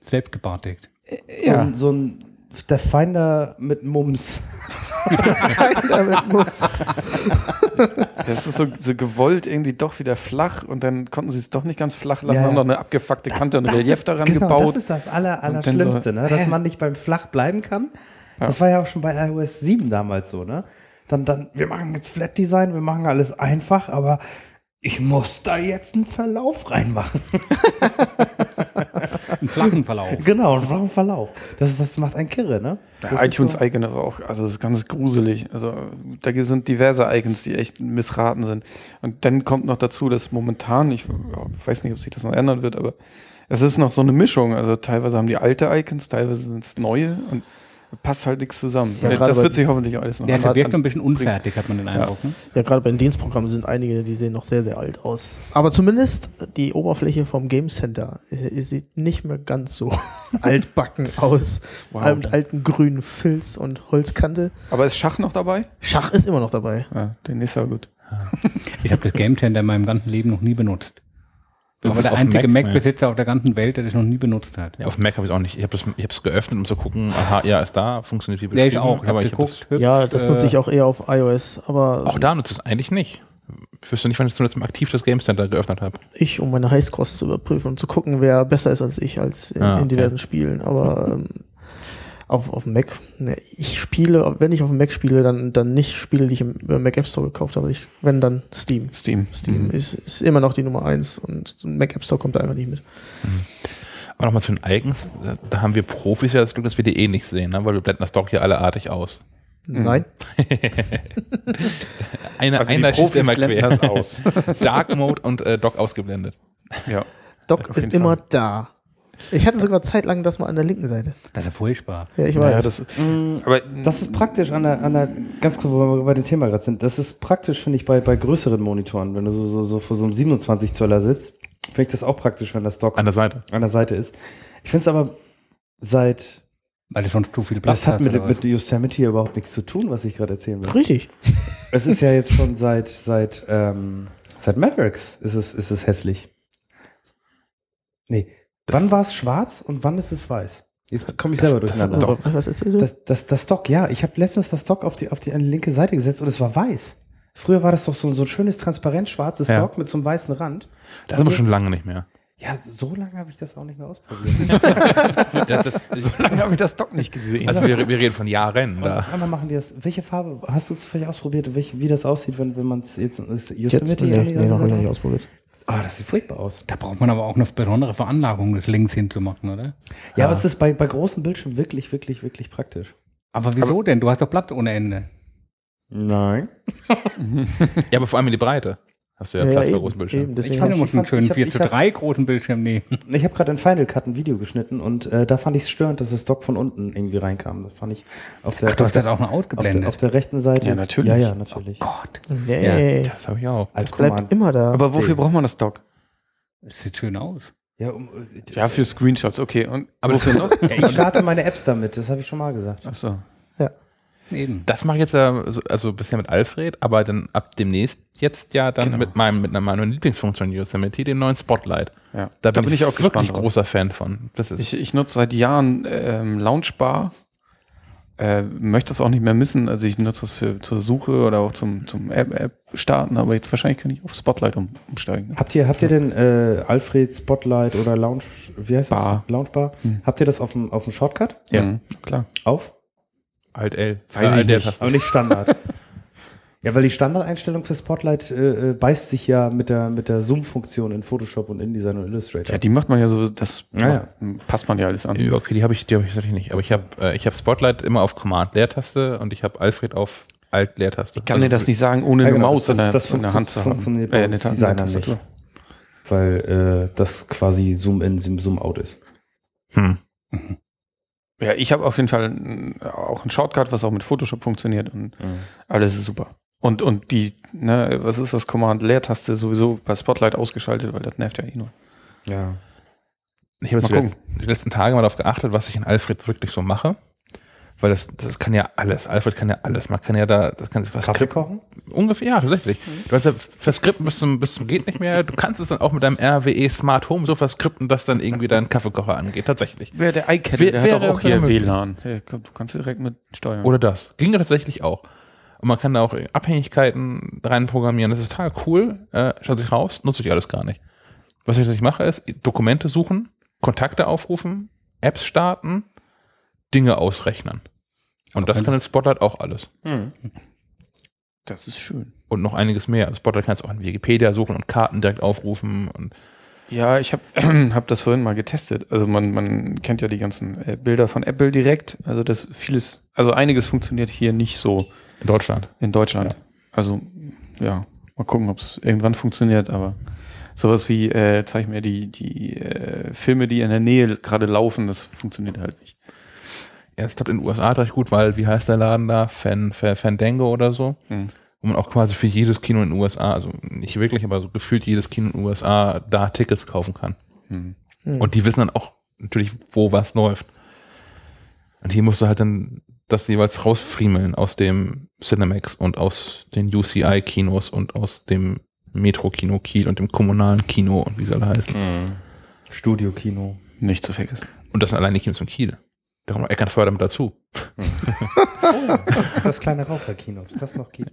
Selbst gebartigt. so, ein, so ein der Finder mit Mums. Damit musst. Das ist so, so gewollt irgendwie doch wieder flach und dann konnten sie es doch nicht ganz flach lassen, Ja, haben noch eine abgefuckte Kante und Relief ist- daran genau, gebaut. Das ist das aller, dann so, Allerschlimmste, ne? dass man nicht beim Flach bleiben kann. Ja. Das war ja auch schon bei iOS 7 damals so, ne? Dann, dann, wir machen jetzt Flat Design, wir machen alles einfach, aber ich muss da jetzt einen Verlauf reinmachen. Einen flachen Verlauf. genau, einen flachen Verlauf. Das, das macht ein Kirre, ne? Das Der ist so- iTunes-Icon ist auch, also das ist ganz gruselig. Also da sind diverse Icons, die echt missraten sind. Und dann kommt noch dazu, dass momentan, ich weiß nicht, ob sich das noch ändern wird, aber es ist noch so eine Mischung. Also teilweise haben die alte Icons, teilweise sind es neue und passt halt nichts zusammen. Ja, das wird sich hoffentlich alles noch Ja, es wirkt ein bisschen unfertig, hat man den Eindruck. Ne? Ja, gerade bei den Dienstprogrammen sind einige, die sehen noch sehr, sehr alt aus. Aber zumindest die Oberfläche vom Game Center äh, sieht nicht mehr ganz so altbacken aus. Wow. Mit alten grünen Filz und Holzkante. Aber ist Schach noch dabei? Schach ist immer noch dabei. Ja, den ist ja gut. Ich habe das Game Tender in meinem ganzen Leben noch nie benutzt. War Was der einzige Mac? Mac-Besitzer auf der ganzen Welt, der das noch nie benutzt hat. Ja, auf Mac habe ich auch nicht. Ich habe es geöffnet, um zu gucken, aha, ja, ist da, funktioniert wie Ja, ich beschrieben. auch. Ich aber ich hab das, hübsch, Ja, das äh, nutze ich auch eher auf iOS. Aber auch da nutze ich es eigentlich nicht. Ich wüsste nicht, wann ich zuletzt mal aktiv das Game Center geöffnet habe. ich, um meine Highscores zu überprüfen und zu gucken, wer besser ist als ich als in, Ah, okay. in diversen Spielen. Aber ähm, auf, auf dem Mac, ne, ich spiele, wenn ich auf dem Mac spiele, dann, dann nicht Spiele, die ich im Mac App Store gekauft habe. Ich, wenn dann Steam. Steam. Steam ist, ist immer noch die Nummer eins und Mac App Store kommt da einfach nicht mit. Aber nochmal zu den Icons, da, haben wir Profis ja das Glück, dass wir die eh nicht sehen, ne? weil wir blenden das Dock hier alle artig aus. Mhm. Nein. Einer, Also einer schießt immer quer. das aus. Dark Mode und äh, Dock ausgeblendet. ja. Doc ist immer da. Ich hatte sogar zeitlang das mal an der linken Seite. Das ist ja furchtbar. Ja, ich Ja, weiß. das, Mm, aber Das ist praktisch an der, an der, ganz kurz, wo wir bei dem Thema gerade sind, das ist praktisch, finde ich, bei, bei größeren Monitoren, wenn du so, so, so vor so einem 27 Zöller sitzt, finde ich das auch praktisch, wenn das Dock An der Seite. an der Seite ist. Ich finde es aber seit, Weil es sonst zu viel Platz das hat mit, mit Yosemite überhaupt nichts zu tun, was ich gerade erzählen will. Richtig. Es ist ja jetzt schon seit, seit, ähm, seit Mavericks ist es, ist es hässlich. Nee. Wann war es schwarz und wann ist es weiß? Jetzt komme ich selber durcheinander. Aber was erzählst du? Das, das, das Dock, ja. Ich habe letztens das Dock auf die, auf die linke Seite gesetzt und es war weiß. Früher war das doch so, so ein schönes, transparent schwarzes Ja. Dock mit so einem weißen Rand. Das haben wir schon lange nicht mehr. Ja, so lange habe ich das auch nicht mehr ausprobiert. Das, das, so lange habe ich das Dock nicht gesehen. also wir, wir reden von Jahren Und da. auf einmal machen die das. Welche Farbe hast du zufällig ausprobiert, welche, wie das aussieht, wenn, wenn man es jetzt. Ist Jetzt, Yosemite nee, an die nee, noch nicht ausprobiert. Ah, das sieht furchtbar aus. Da braucht man aber auch eine besondere Veranlagung, das links hinzumachen, oder? Ja, aber es ist bei, bei großen Bildschirmen wirklich, wirklich, wirklich praktisch. Aber wieso denn? Du hast doch Platz ohne Ende. Nein. Ja, aber vor allem in die Breite. Hast du ja, Ja, Platz ja, für großen Bildschirm. eben, deswegen Ich Ja, fand- du musst einen schönen ich hab- 4 ich zu hab- 3 großen Bildschirm nehmen. Ich habe gerade in Final Cut ein Video geschnitten und äh, da fand ich es störend, dass das Dock von unten irgendwie reinkam. Das fand ich auf der, Ach, du auf, hast das auch noch auf, der, auf der rechten Seite. Ja, natürlich. Ja, ja, natürlich. Gott, Nee, Das habe ich auch. Als das bleibt Command. immer da. aber wofür braucht man das Dock? das sieht schön aus. Ja, um, Ja, für Screenshots, okay. Und Aber wofür noch? ja, ich starte meine Apps damit, das habe ich schon mal gesagt. Achso. Eben. Das mache ich jetzt also bisher mit Alfred, aber dann ab demnächst jetzt ja dann Genau. mit meinem mit einer meiner Lieblingsfunktion Yosemite, dem neuen Spotlight. Ja. Da bin, ich, auch gespannt wirklich drauf. großer Fan von. Das ist Ich, ich nutze seit Jahren ähm, Launchbar. Äh, möchte es auch nicht mehr missen. Also ich nutze es für zur Suche oder auch zum, zum App, App starten, aber jetzt wahrscheinlich kann ich auf Spotlight um, umsteigen. Habt ihr, habt ihr denn äh, Alfred Spotlight oder Lounge, wie heißt Bar. das? Loungebar? Hm. Habt ihr das auf dem, auf dem Shortcut? Ja. Mhm, klar. Auf? Alt L. Weiß Äh, ich nicht. Taste. Aber nicht Standard. ja, weil die Standardeinstellung für Spotlight äh, beißt sich ja mit der, mit der Zoom-Funktion in Photoshop und InDesign und Illustrator. Ja, die macht man ja so, das Ja, macht- passt man ja alles an. Ja, Okay, die habe ich, die habe ich tatsächlich nicht. Aber ich habe äh, ich habe Spotlight immer auf Command Leertaste und ich habe Alfred auf Alt Leertaste. Ich kann dir das nicht sagen, ohne Ja, eine genau, Maus das- in der, das in der Hand zu haben. funktioniert bei Äh, uns Designern Tastatur. Weil äh, das quasi Zoom-In, Zoom-Out ist. Hm. Ja, ich habe auf jeden Fall mm, auch ein Shortcut, was auch mit Photoshop funktioniert und alles ist super. Und, und die, ne, was ist das Command Leertaste sowieso bei Spotlight ausgeschaltet, weil das nervt ja eh nur. Ja. Ich habe jetzt die letzten Tage mal darauf geachtet, was ich in Alfred wirklich so mache. Weil das, das kann ja alles. Alfred kann ja alles. Man kann ja da, das kann was Kaffee kochen? Ungefähr, ja, tatsächlich. Du hast ja verskripten bis zum, bis zum geht nicht mehr. Du kannst es dann auch mit deinem RWE Smart Home so verskripten, dass dann irgendwie dein Kaffeekocher angeht. Tatsächlich. Wer der iCat, der wäre- hat doch auch hier. WLAN. Kann- du kannst direkt mit steuern. Oder das. Ginge tatsächlich auch. Und man kann da auch Abhängigkeiten reinprogrammieren. Das ist total cool. Äh, schaut sich raus, nutze ich alles gar nicht. Was ich tatsächlich mache, ist Dokumente suchen, Kontakte aufrufen, Apps starten, Dinge ausrechnen. Und das kann in Spotlight auch alles. das ist schön. Und noch einiges mehr. Also Spotlight kannst du auch in Wikipedia suchen und Karten direkt aufrufen. Und Ja, ich habe hab das vorhin mal getestet. Also man, man kennt ja die ganzen äh, Bilder von Apple direkt. Also das vieles, also einiges funktioniert hier nicht so in Deutschland. in Deutschland. Also ja, mal gucken, ob es irgendwann funktioniert. Aber sowas wie äh, zeig mir die die äh, Filme, die in der Nähe gerade laufen, das funktioniert halt nicht. Ja, ich glaube in den USA recht gut, weil, wie heißt der Laden da? Fan, Fan, Fandango oder so. Hm. Wo man auch quasi für jedes Kino in den USA, also nicht wirklich, aber so gefühlt jedes Kino in den USA da Tickets kaufen kann. Hm. Und die wissen dann auch natürlich, wo was läuft. Und hier musst du halt dann das jeweils rausfriemeln aus dem Cinemax und aus den UCI-Kinos und aus dem Metro-Kino Kiel und dem kommunalen Kino und wie soll er heißen. Studio-Kino. Nicht zu vergessen. Und das sind allein die Kinos in Kiel. Da kommt noch Eckernförde mit dazu. Das kleine Raucherkino, ob es das noch gibt.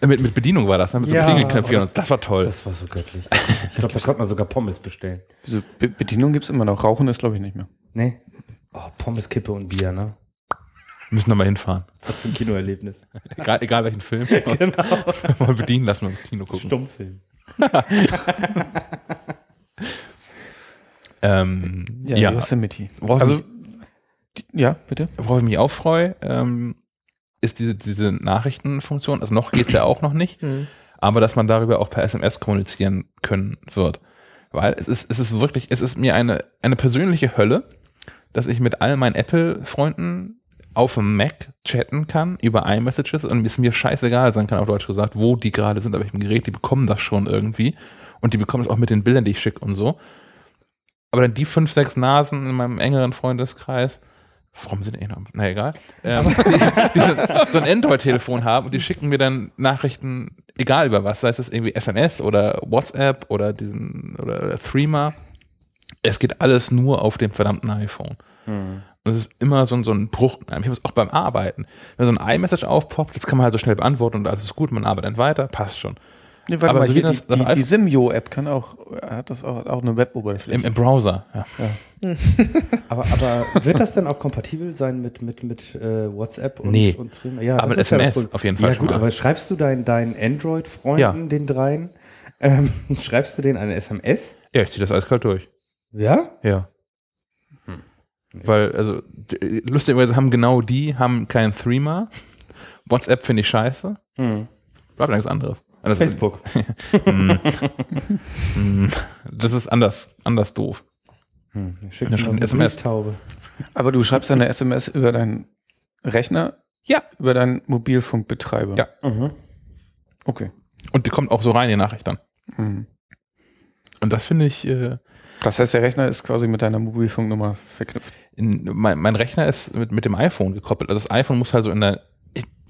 Äh, Mit, mit Bedienung war das, ne? mit so Ja, Klingelknöpfchen. und Das war toll. Das war so göttlich. Ich glaube, da konnte man sogar Pommes bestellen. Wieso Be Bedienung gibt's immer noch. Rauchen ist glaube ich nicht mehr. Nee. Oh, Pommes, Kippe und Bier, ne? müssen da mal hinfahren. Was für ein Kinoerlebnis. Egal, egal welchen Film. genau. mal bedienen lassen und im Kino gucken. Stummfilm. Ähm, ja, Yosemite. Worauf Also, ja, bitte. worauf ich mich auch freue, ähm, ist diese, diese Nachrichtenfunktion. Also noch geht's ja auch noch nicht, Mhm. aber dass man darüber auch per SMS kommunizieren können wird. Weil es ist, es ist wirklich, es ist mir eine, eine persönliche Hölle, dass ich mit all meinen Apple-Freunden auf dem Mac chatten kann über iMessages und es mir scheißegal sein kann, auf Deutsch gesagt, wo die gerade sind, auf welchem Gerät, die bekommen das schon irgendwie und die bekommen es auch mit den Bildern, die ich schicke und so. Aber dann die fünf, sechs Nasen in meinem engeren Freundeskreis, warum sind die noch, na egal, ähm, die, die so ein Android-Telefon haben und die schicken mir dann Nachrichten, egal über was, sei es irgendwie SMS oder WhatsApp oder diesen, oder Threema. Es geht alles nur auf dem verdammten iPhone. Und es ist immer so ein, so ein Bruch. Ich habe es auch beim Arbeiten. Wenn so ein iMessage aufpoppt, das kann man halt so schnell beantworten und alles ist gut, man arbeitet dann weiter, passt schon. Nee, warte Aber mal, so hier, die, die, die Simyo-App kann auch, hat das auch, auch eine Web-Oberfläche. Im, Im Browser, ja. Aber, aber wird das denn auch kompatibel sein mit, mit, mit äh, WhatsApp und, Nee. und Threema? Ja, Aber das mit ist ja SMS Problem. auf jeden Fall Ja, gut, mal. aber schreibst du deinen, deinen Android-Freunden, Ja. den dreien, ähm, schreibst du denen eine SMS? Ja, ich ziehe das eiskalt durch. Ja? Ja. Weil, also, lustigerweise haben genau die, haben kein Threema. WhatsApp finde ich scheiße. Bleibt nichts anderes. Also, Facebook. mm, mm, das ist anders, anders doof. Hm, schick mir eine SMS. Brieftaube. Aber du schreibst eine SMS über deinen Rechner? Ja. Über deinen Mobilfunkbetreiber? Ja. Mhm. Okay. Und die kommt auch so rein, die Nachricht dann. Mhm. Und das finde ich, äh, Das heißt, der Rechner ist quasi mit deiner Mobilfunknummer verknüpft. in, mein, mein Rechner ist mit, mit dem iPhone gekoppelt. Also das iPhone muss halt so in der,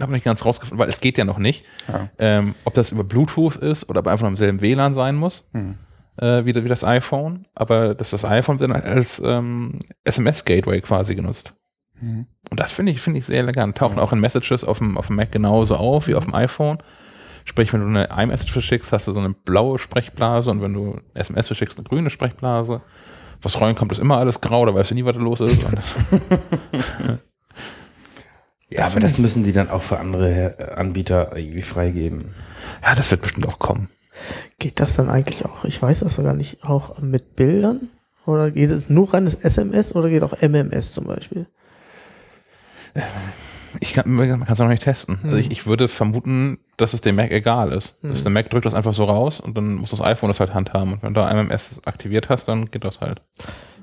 habe nicht ganz rausgefunden, weil es geht ja noch nicht, Ja. ähm, ob das über Bluetooth ist oder ob einfach noch im selben WLAN sein muss. Mhm. äh, wie, wie das iPhone, aber dass das iPhone dann als ähm, SMS-Gateway quasi genutzt. Mhm. Und das finde ich, finde ich sehr elegant. Tauchen auch in Messages auf dem, auf dem Mac genauso auf wie auf dem iPhone. Sprich, wenn du eine iMessage verschickst, hast du so eine blaue Sprechblase und wenn du SMS verschickst, eine grüne Sprechblase. Was reinkommt, ist immer alles grau, da weißt du nie, was da los ist. Und das, Ja, aber das müssen die dann auch für andere äh, Anbieter irgendwie freigeben. ja, das wird bestimmt auch kommen. Geht das dann eigentlich auch, ich weiß das sogar nicht, auch mit Bildern? Oder geht es nur reines SMS oder geht auch MMS zum Beispiel? Ich kann, man kann es noch nicht testen. Also Hm. ich, ich würde vermuten, dass es dem Mac egal ist. Hm. Dass der Mac drückt das einfach so raus und dann muss das iPhone das halt handhaben. Und wenn du MMS aktiviert hast, dann geht das halt.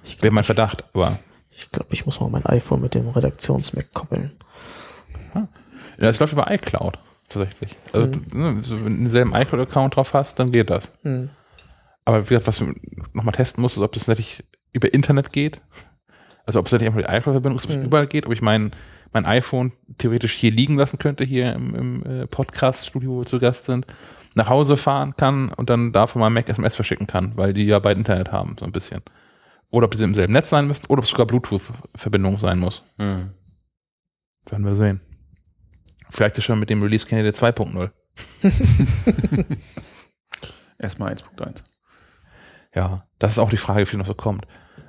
Ich Wäre mein Verdacht, aber ich, glaub, ich muss mal mein iPhone mit dem Redaktions-Mac koppeln. ja, es läuft über iCloud tatsächlich. Also Mhm. du, ne, wenn du denselben iCloud-Account drauf hast, dann geht das. Hm. Aber wie gesagt, was du nochmal testen musst, ist, ob das natürlich über Internet geht. Also ob es natürlich einfach die iCloud-Verbindung ist, ob es Mhm. überall geht, ob ich meinen mein iPhone theoretisch hier liegen lassen könnte, hier im, im äh, Podcast-Studio, wo wir zu Gast sind, nach Hause fahren kann und dann da von meinem Mac SMS verschicken kann, weil die ja beide Internet haben, so ein bisschen. Oder ob sie im selben Netz sein müssen oder ob es sogar Bluetooth-Verbindung sein muss. Hm. Werden wir sehen. Vielleicht ist schon mit dem Release Candidate 2.0. Erstmal 1.1. Ja, das ist auch die Frage, wie viel noch so kommt.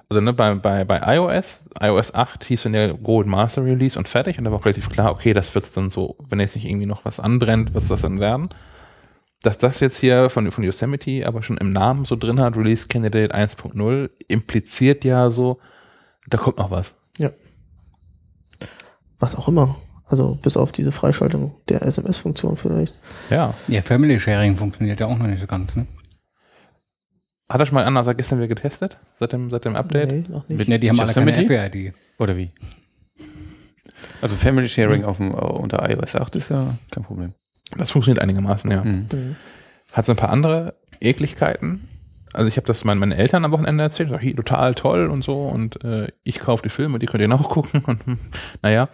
Also ne, bei, bei, bei iOS, iOS 8 hieß dann der Gold Master Release und fertig und da war auch relativ klar, okay, das wird's dann so, wenn jetzt nicht irgendwie noch was anbrennt, was das dann werden. Dass das jetzt hier von, von Yosemite aber schon im Namen so drin hat, Release Candidate 1.0, impliziert ja so, da kommt noch was. Was auch immer. Also bis auf diese Freischaltung der SMS-Funktion vielleicht. Ja. Ja, Family Sharing funktioniert ja auch noch nicht so ganz, ne? Hat er schon mal anders seit gestern wieder getestet? Seit dem, seit dem Update? Nee, noch nicht. Ja, die haben alle keine Yosemite? API-ID. Oder wie? Also Family Sharing auf dem, äh, unter iOS 8 ist ja kein Problem. Das funktioniert einigermaßen, ja. Mhm. Mhm. Hat so ein paar andere Ekligkeiten. Also ich habe das meinen, meinen Eltern am Wochenende erzählt, sag, hier, total toll und so und äh, ich kaufe die Filme, die könnt ihr noch gucken und hm, naja,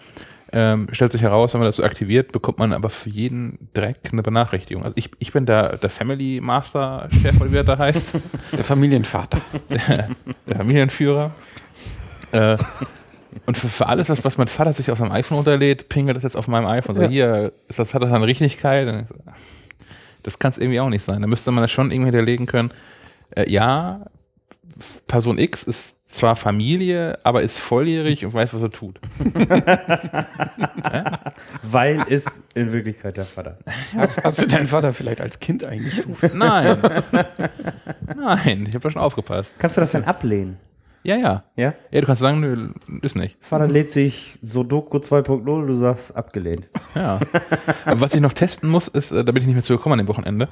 ähm, stellt sich heraus, wenn man das so aktiviert, bekommt man aber für jeden Dreck eine Benachrichtigung. Also ich, ich bin der, der Family Master Chef, oder wie er da heißt, Der Familienvater. der, der Familienführer. Äh, und für, für alles, was, was mein Vater sich auf seinem iPhone runterlädt, pingelt das jetzt auf meinem iPhone. So, Ja. hier, ist das, hat das eine Richtigkeit? Das kann es irgendwie auch nicht sein. Da müsste man das schon irgendwie hinterlegen können. Äh, ja, Person X ist zwar Familie, aber ist volljährig und weiß, was er tut. Weil ist in Wirklichkeit der Vater. Hast, hast du deinen Vater vielleicht als Kind eingestuft? Nein. Nein, ich habe da schon aufgepasst. Kannst du das denn ablehnen? Ja, ja. Ja? Ja, du kannst sagen, nö, ist nicht. Vater lädt sich Sudoku 2.0, du sagst abgelehnt. Ja. Aber was ich noch testen muss, ist, äh, da bin ich nicht mehr zu gekommen an dem Wochenende,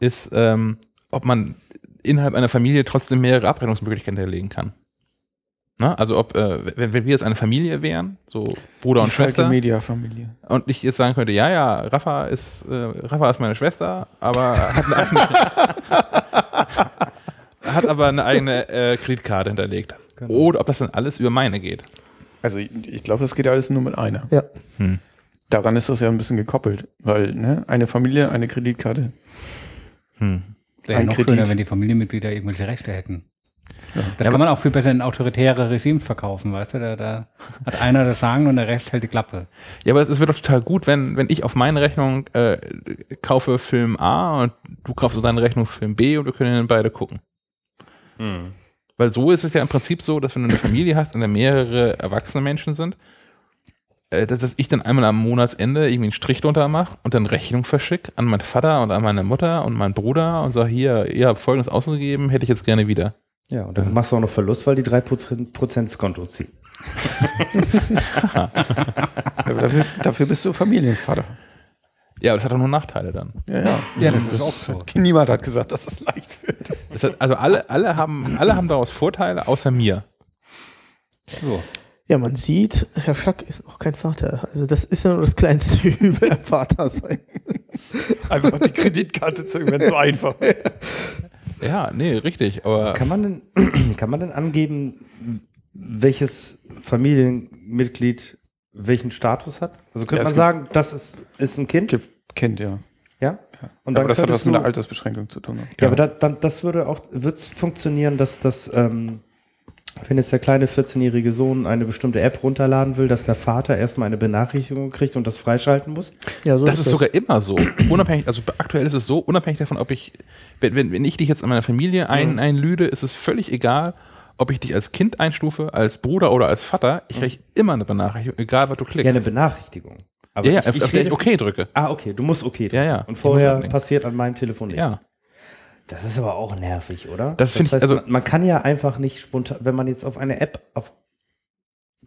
ist, ähm, ob man innerhalb einer Familie trotzdem mehrere Abrechnungsmöglichkeiten hinterlegen kann. Na, also ob, äh, wenn, wenn wir jetzt eine Familie wären, so Bruder und Schwester, Media Familie. und ich jetzt sagen könnte, ja, ja, Rafa ist, äh, Rafa ist meine Schwester, aber hat eine eigene, hat aber eine eigene äh, Kreditkarte hinterlegt. Oder ob das dann alles über meine geht. Also ich, ich glaube, das geht ja alles nur mit einer. Ja. Hm. Daran ist das ja ein bisschen gekoppelt, weil ne, eine Familie, eine Kreditkarte. Hm. Wäre ja Ein noch Kredit. schöner, wenn die Familienmitglieder irgendwelche Rechte hätten. Das Ja, kann man auch viel besser in autoritäre Regimes verkaufen, weißt du? Da, da hat einer das Sagen und der Rest hält die Klappe. Ja, aber es wird doch total gut, wenn, wenn ich auf meine Rechnung äh, kaufe Film A und du kaufst auf deine Rechnung Film B und wir können dann beide gucken. Weil so ist es ja im Prinzip so, dass wenn du eine Familie hast, in der mehrere erwachsene Menschen sind, äh, dass, dass ich dann einmal am Monatsende irgendwie einen Strich drunter mache und dann Rechnung verschicke an meinen Vater und an meine Mutter und meinen Bruder und sage, hier, ihr habt folgendes ausgegeben, hätte ich jetzt gerne wieder. Ja, und dann machst du auch noch Verlust, weil die 3% das Konto ziehen. Dafür, dafür bist du Familienvater. Ja, aber das hat doch nur Nachteile dann. Ja, ja. Ja, das ist auch so. Niemand hat gesagt, dass das leicht wird. Das hat, also alle, alle, haben, alle haben daraus Vorteile, außer mir. So. Ja, man sieht, Herr Schack ist noch kein Vater. Also das ist ja nur das kleinste Übel am Vater sein. Einfach die Kreditkarte zu wenn so einfach. Ja, nee, richtig. Aber Kann man denn, kann man denn angeben, welches Familienmitglied welchen Status hat? Also könnte Ja, es man gibt- sagen, das ist, ist ein Kind? Kind, ja. Ja? Und aber das hat was mit der Altersbeschränkung zu tun. Ja, aber da, dann, das würde auch, wird es funktionieren, dass das, ähm, wenn jetzt der kleine 14-jährige Sohn eine bestimmte App runterladen will, dass der Vater erstmal eine Benachrichtigung kriegt und das freischalten muss? Ja, so das ist sogar immer so. Unabhängig, also aktuell ist es so, unabhängig davon, ob ich, wenn, wenn, wenn ich dich jetzt an meiner Familie ein, einlüde, ist es völlig egal, ob ich dich als Kind einstufe, als Bruder oder als Vater. Ich kriege immer eine Benachrichtigung, egal was du klickst. Ja, eine Benachrichtigung. Aber ja, ja, ich- auf, ich auf der ich okay drücke. Ah, okay, du musst okay. drücken. Ja, ja. Und vorher passiert an meinem Telefon nichts. Ja. Das ist aber auch nervig, oder? Das finde ich- also- man, man kann ja einfach nicht spontan, wenn man jetzt auf eine App, auf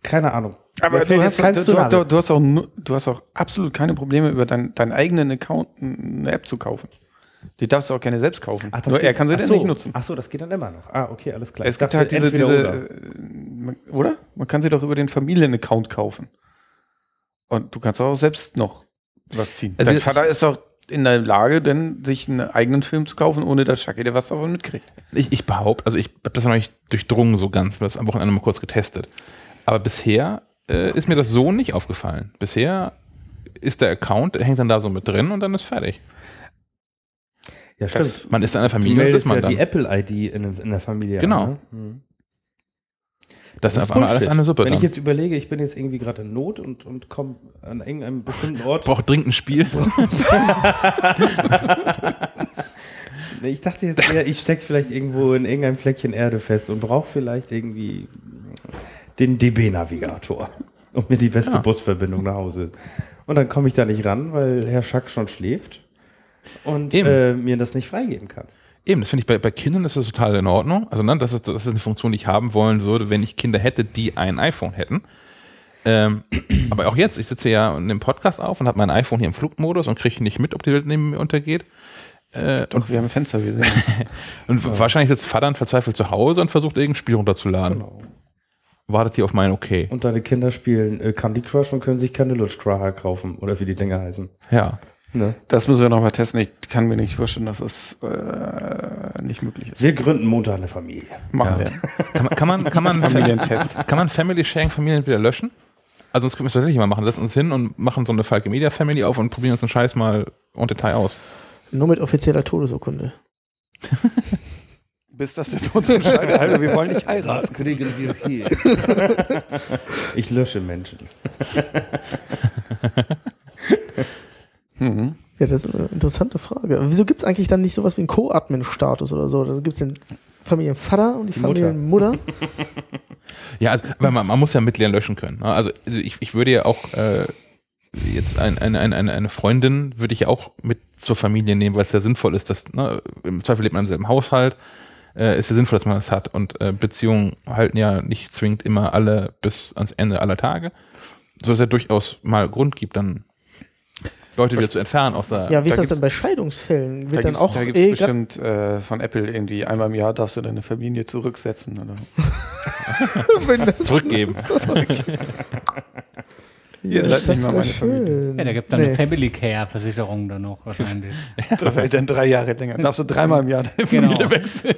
keine Ahnung. Aber du hast, du, du, du, du, hast auch, du hast auch absolut keine Probleme, über dein, deinen eigenen Account eine App zu kaufen. Die darfst du auch gerne selbst kaufen. Ach, das Nur er geht- kann sie dann so. nicht nutzen. Ach so, das geht dann immer noch. Ah, okay, alles klar. es gibt halt diese, diese oder. äh, oder? Man kann sie doch über den Familienaccount kaufen. Und du kannst auch selbst noch was ziehen. Also Dein Vater ist auch in der Lage, denn sich einen eigenen Film zu kaufen, ohne dass Shaki der was davon mitkriegt. Ich, ich behaupte, also ich habe das noch nicht durchdrungen so ganz, das am Wochenende mal kurz getestet. Aber bisher äh, ist mir das so nicht aufgefallen. Bisher ist der Account, der hängt dann da so mit drin und dann ist fertig. Ja, Das, man ist in einer Familie und das ist man ja dann. die Apple-ID in, in der Familie. Genau. an, ne? Mhm. Das ist Das auf einmal alles eine Suppe. Wenn Dann. ich jetzt überlege, ich bin jetzt irgendwie gerade in Not und, und komme an irgendeinem bestimmten Ort. braucht dringend ein Spiel. Nee, Ich dachte jetzt eher, ich stecke vielleicht irgendwo in irgendeinem Fleckchen Erde fest und brauche vielleicht irgendwie den DB-Navigator, um mir die beste Ja. Busverbindung nach Hause. Und dann komme ich da nicht ran, weil Herr Schack schon schläft und äh, mir das nicht freigeben kann. Eben, das finde ich bei, bei Kindern ist das total in Ordnung. Also, ne, das ist, das ist eine Funktion, die ich haben wollen würde, wenn ich Kinder hätte, die ein iPhone hätten. Ähm, aber auch jetzt, ich sitze ja in dem Podcast auf und habe mein iPhone hier im Flugmodus und kriege nicht mit, ob die Welt neben mir untergeht. Äh, Doch, wir haben ein Fenster gesehen. und wahrscheinlich sitzt Vater verzweifelt zu Hause und versucht irgendein Spiel runterzuladen. Genau. Wartet hier auf mein Okay. Und deine Kinder spielen äh, Candy Crush und können sich keine Lutschkracher kaufen oder wie die Dinger heißen. Ja. Ne? Das müssen wir noch mal testen. Ich kann mir nicht vorstellen, dass es äh, nicht möglich ist. Wir gründen Montag eine Familie. Machen Ja. wir. Kann man, kann man, kann man, Familientest. kann man Family Sharing Familien wieder löschen? Also, sonst können wir es tatsächlich mal machen. Setzen uns hin und machen so eine Falke Media Family auf und probieren uns den Scheiß mal en Detail aus. Nur mit offizieller Todesurkunde. Bis das der Tod entscheidet. Alter, wir wollen nicht heiraten. Das kriegen wir hier. Ich lösche Menschen. Mhm. Ja, das ist eine interessante Frage. Wieso gibt es eigentlich dann nicht sowas wie einen Co-Admin-Status oder so? Da gibt es den Familienvater und die, Die Mutter. Familienmutter. Ja, also, aber man, man muss ja Mitglieder löschen können. ne? Also, also ich, ich würde ja auch äh, jetzt ein, eine, eine, eine- Freundin würde ich ja auch mit zur Familie nehmen, weil es ja sinnvoll ist, dass ne, im Zweifel lebt man im selben Haushalt, äh, ist ja sinnvoll, dass man das hat. Und äh, Beziehungen halten ja nicht zwingend immer alle bis ans Ende aller Tage. So dass es ja durchaus mal Grund gibt, dann Leute wieder zu entfernen aus der Ja, wie ist da das denn bei Scheidungsfällen? Da Wird dann gibt's, auch da gibt's eh grad- bestimmt äh, von Apple irgendwie einmal im Jahr darfst du deine Familie zurücksetzen. Oder? zurückgeben. Ihr ja, seid nicht das mal meine Familie. schön. Ja, da gibt es dann Nee. eine Family Care Versicherung dann noch wahrscheinlich. Das hält dann drei Jahre länger. Darfst du dreimal im Jahr deine Genau. Familie wechseln.